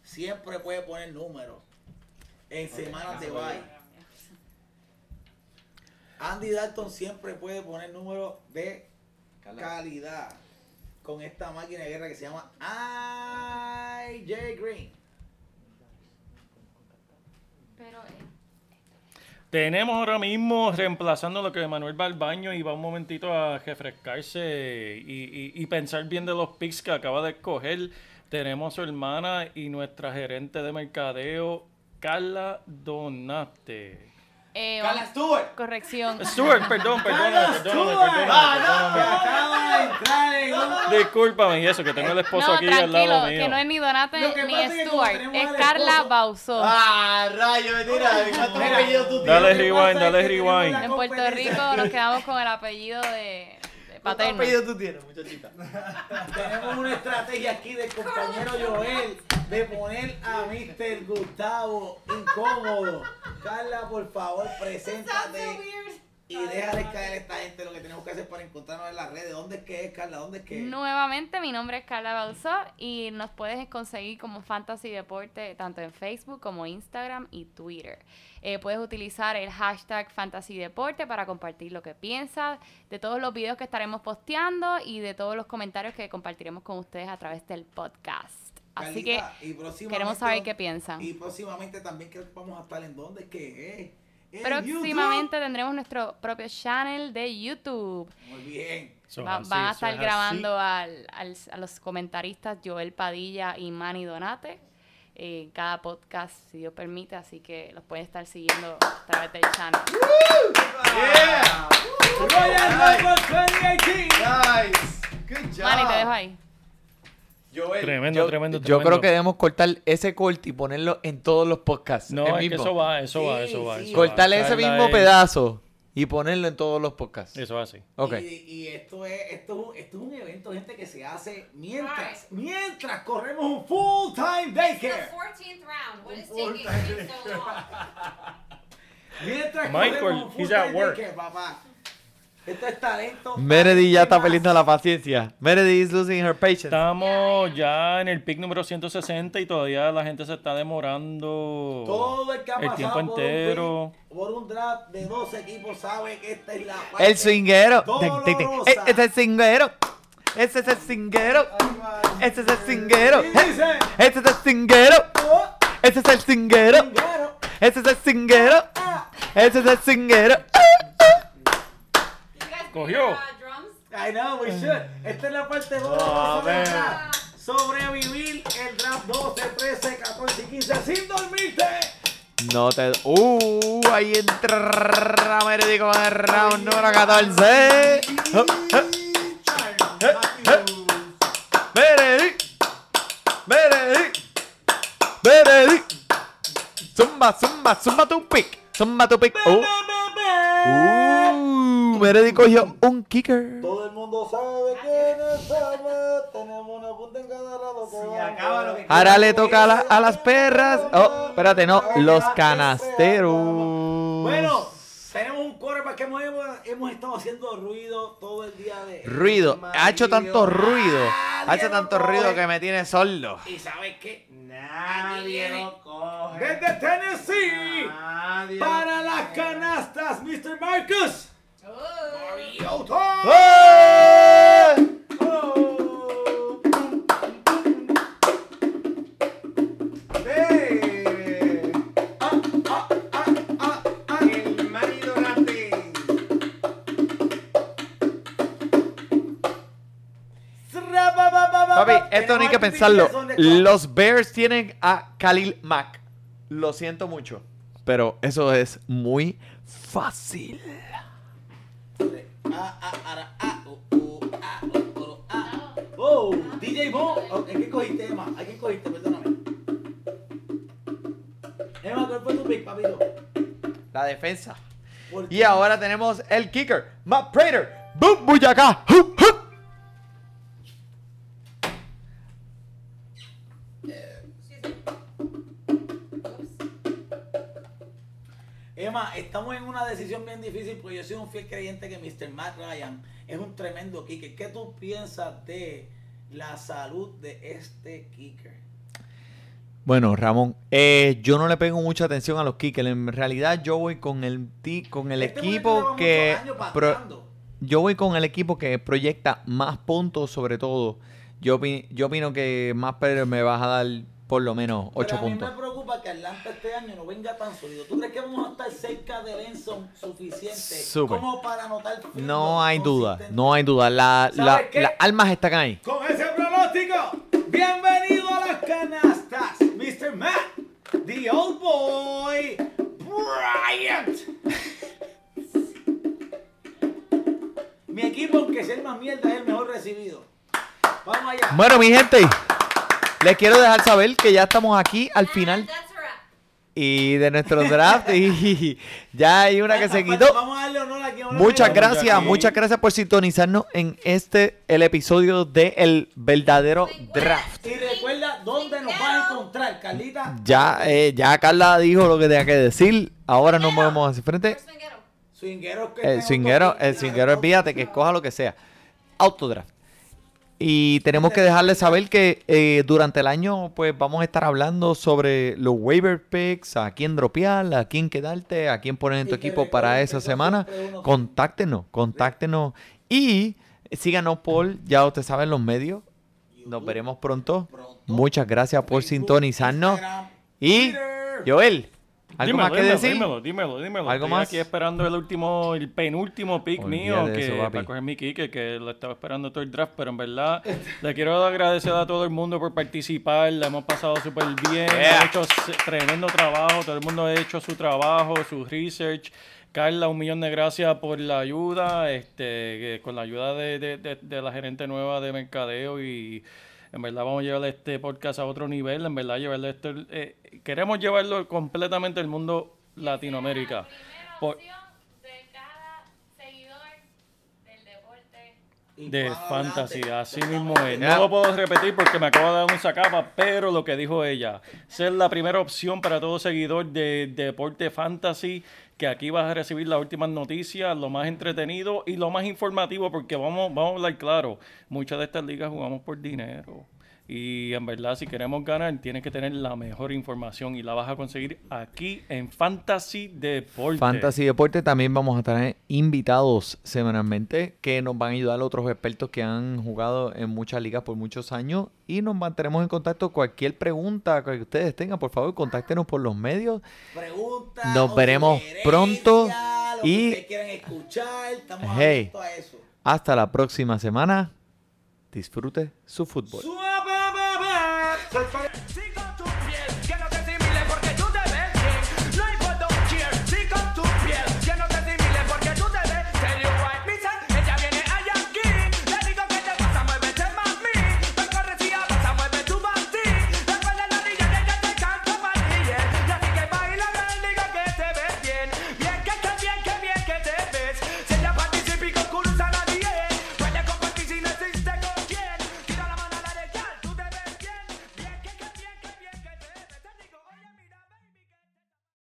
siempre puede poner números en semanas de bye. Andy Dalton siempre puede poner números de calidad con esta máquina de guerra que se llama IJ Green. Pero eh, Tenemos ahora mismo reemplazando lo que Manuel va al baño y va un momentito a refrescarse y, y- y pensar bien de los picks que acaba de escoger. Tenemos su hermana y nuestra gerente de mercadeo, Carla Donate. Eh, Carla Stewart. corrección. Stuart, perdón, perdóname, perdóname, Que perdóname, acaba de entrar en un- Discúlpame, y eso, que tengo el esposo No, aquí al tranquilo, lado mío. que no es ni Donate ni pasa es Carla Bauzó. Ah, rayo, mentira. ¿Cuántos Mira, apellidos tú Dale rewind, Lo que pasa dale rewind. En Puerto. Rico nos quedamos con el apellido de, de ¿Cuántos paterno. apellidos tú tienes, muchachita? Tenemos una estrategia aquí del compañero Joel de poner a Mr. Gustavo incómodo. Carla, por favor, preséntate y déjale caer a esta gente lo que tenemos que hacer para encontrarnos en las redes. ¿Dónde es que es, Carla? ¿Dónde es que es? Nuevamente, mi nombre es Carla Bauzó y nos puedes conseguir como Fantasy Deporte tanto en Facebook como Instagram y Twitter. Eh, puedes utilizar el hashtag Fantasy Deporte para compartir lo que piensas de todos los videos que estaremos posteando y de todos los comentarios que compartiremos con ustedes a través del podcast. Así que y queremos saber qué piensan. Y próximamente también que vamos a estar en dónde es que es. En próximamente tendremos nuestro propio channel de YouTube. YouTube. Muy bien. Es Va- así, van a estar es así. grabando al- al- a los comentaristas Joel Padilla y Manny Donate en cada podcast, si Dios permite, así que los pueden estar siguiendo a través del channel. Yeah. Royal Rumble 2018. Nice. Good job. Manny, te dejo ahí. Joel, Tremendo, yo, tremendo, Yo tremendo. creo que debemos cortar ese corte y ponerlo en todos los podcasts. No, es que eso va, eso va, Sí, eso va. va. Cortarle ese Carla mismo es- pedazo y ponerlo en todos los podcasts. Eso es así. Ok. Y, y esto, es, esto, es un- esto es un evento, gente, que se hace mientras, mientras corremos un full-time The daycare. 14th round. What is taking you so long? Mientras Michael, corremos un he's at full-time work. daycare, papá. Esto es talento. Meredith ya está perdiendo la paciencia. Meredith is losing her patience. Estamos ya en el pick número 160 y todavía la gente se está demorando Todo el que ha el tiempo por un entero. pick, por un draft de 12 equipos sabe que esta es la parte El swinguero. Este es el swinguero. Este es el swinguero. Este es el swinguero. Este es el swinguero. Este es el swinguero. swinguero, Este es el swinguero. Este es el swinguero. Cogió. uh? I know, we should. Esta es la parte Oh, dolorosa del man. draft. Sobrevivir el draft 12, 13, 14 y 15 sin dormirte. No te. Uh, ahí entra Meredith con el round número 14. Oh, oh. Meredith. Meredith. Meredith. Zumba, zumba, zumba tu pick. Zumba tu pick. Oh. Uh, Meredith cogió un kicker. Todo el mundo sabe quiénes somos. Tenemos una punta en cada lado. va acaba lo que Ahora le toca a, la- a las perras. Oh, espérate, no. Los canasteros. Bueno, tenemos un quarterback que hemos, hemos estado haciendo ruido todo el día de Ruido. Ha hecho tanto ruido. Ha Nadie hecho lo tanto coge. ruido que me tiene sordo. ¿Y sabes qué? Nadie lo coge. Desde Tennessee. Nadie Para las canastas, Mr. Marcus. El marido grande. Papi, esto no hay que pensarlo. Los Bears tienen a Khalil Mack. Lo siento mucho. Pero eso es muy fácil. Ah, ah, ara, ah, oh, DJ Bo. Oh, ¿En qué cogiste, Emma? ¿A quién cogiste? Perdóname. Emma, ¿cuál fue tu pick, papito? La defensa. ¿Por Y ahora tenemos el kicker. Matt Prater. ¡Bum, buyacá! ¡Hup, estamos en una decisión bien difícil porque yo soy un fiel creyente que Mr. Matt Ryan es un tremendo kicker. ¿Qué tú piensas de la salud de este kicker? Bueno, Ramón, eh, yo no le pego mucha atención a los kickers. En realidad, yo voy con el, con el Este equipo que. pro- yo voy con el equipo que proyecta más puntos, sobre todo. Yo, yo opino que más Pérez me vas a dar por lo menos 8 Pero a mí puntos. Preocupa que Atlanta este año no venga tan sólido. ¿Tú crees que vamos a estar cerca de Benson suficiente Súper. como para anotar No hay duda, no hay duda. La, la- las almas están ahí. Con ese pronóstico, bienvenido a las canastas, Mr. Matt, the old boy, Bryant. Mi equipo, aunque sea el más mierda, es el mejor recibido. Vamos allá. Bueno, mi gente, les quiero dejar saber que ya estamos aquí al final y de nuestro draft y ya hay una que se quitó. Vamos a darle honor aquí a uno Muchas gracias, muchas gracias por sintonizarnos en este, el episodio de El Verdadero Draft. Y recuerda dónde nos vas a encontrar, Carlita. Ya, eh, ya Carla dijo lo que tenía que decir. Ahora nos movemos hacia frente. Swinguero? El swinguero, el swinguero, olvídate que escoja lo que sea. Autodraft. Y tenemos que dejarles saber que eh, durante el año, pues vamos a estar hablando sobre los waiver picks, a quién dropear, a quién quedarte, a quién poner en tu equipo para esa semana. Contáctenos, contáctenos. Y síganos por, ya ustedes saben, los medios. Nos veremos pronto. Muchas gracias por sintonizarnos. Y. Joel, ¿algo Dímelo, más que dímelo, decir? Dímelo, dímelo, dímelo. ¿Algo Estoy más? aquí esperando el último, el penúltimo pick Olvídate mío que eso, papi. coger mi kicker, que lo estaba esperando todo el draft, pero en verdad le quiero agradecer a todo el mundo por participar, la hemos pasado súper bien, Yeah. hemos hecho tremendo trabajo, todo el mundo ha hecho su trabajo, su research. Carla, un millón de gracias por la ayuda, este, con la ayuda de, de- de- de la gerente nueva de mercadeo y en verdad vamos a llevar este podcast a otro nivel, en verdad llevarle esto, eh, queremos llevarlo completamente al mundo Latinoamérica. Por, de wow, fantasía, así mismo es. No lo puedo repetir porque me acabo de dar un sacapa, pero lo que dijo ella, ser la primera opción para todo seguidor de deporte fantasy que aquí vas a recibir las últimas noticias, lo más entretenido y lo más informativo, porque vamos, vamos a hablar claro, muchas de estas ligas jugamos por dinero. Y en verdad, si queremos ganar, tienes que tener la mejor información y la vas a conseguir aquí en Fantasy Deporte. Fantasy Deporte también vamos a tener invitados semanalmente que nos van a ayudar otros expertos que han jugado en muchas ligas por muchos años y nos mantenemos en contacto. Cualquier pregunta que ustedes tengan, por favor, contáctenos por los medios. Preguntas, Nos veremos pronto lo y- ustedes quieran escuchar, estamos Hey. abiertos a eso. Hasta la próxima semana. Disfrute su fútbol. Sai, sai.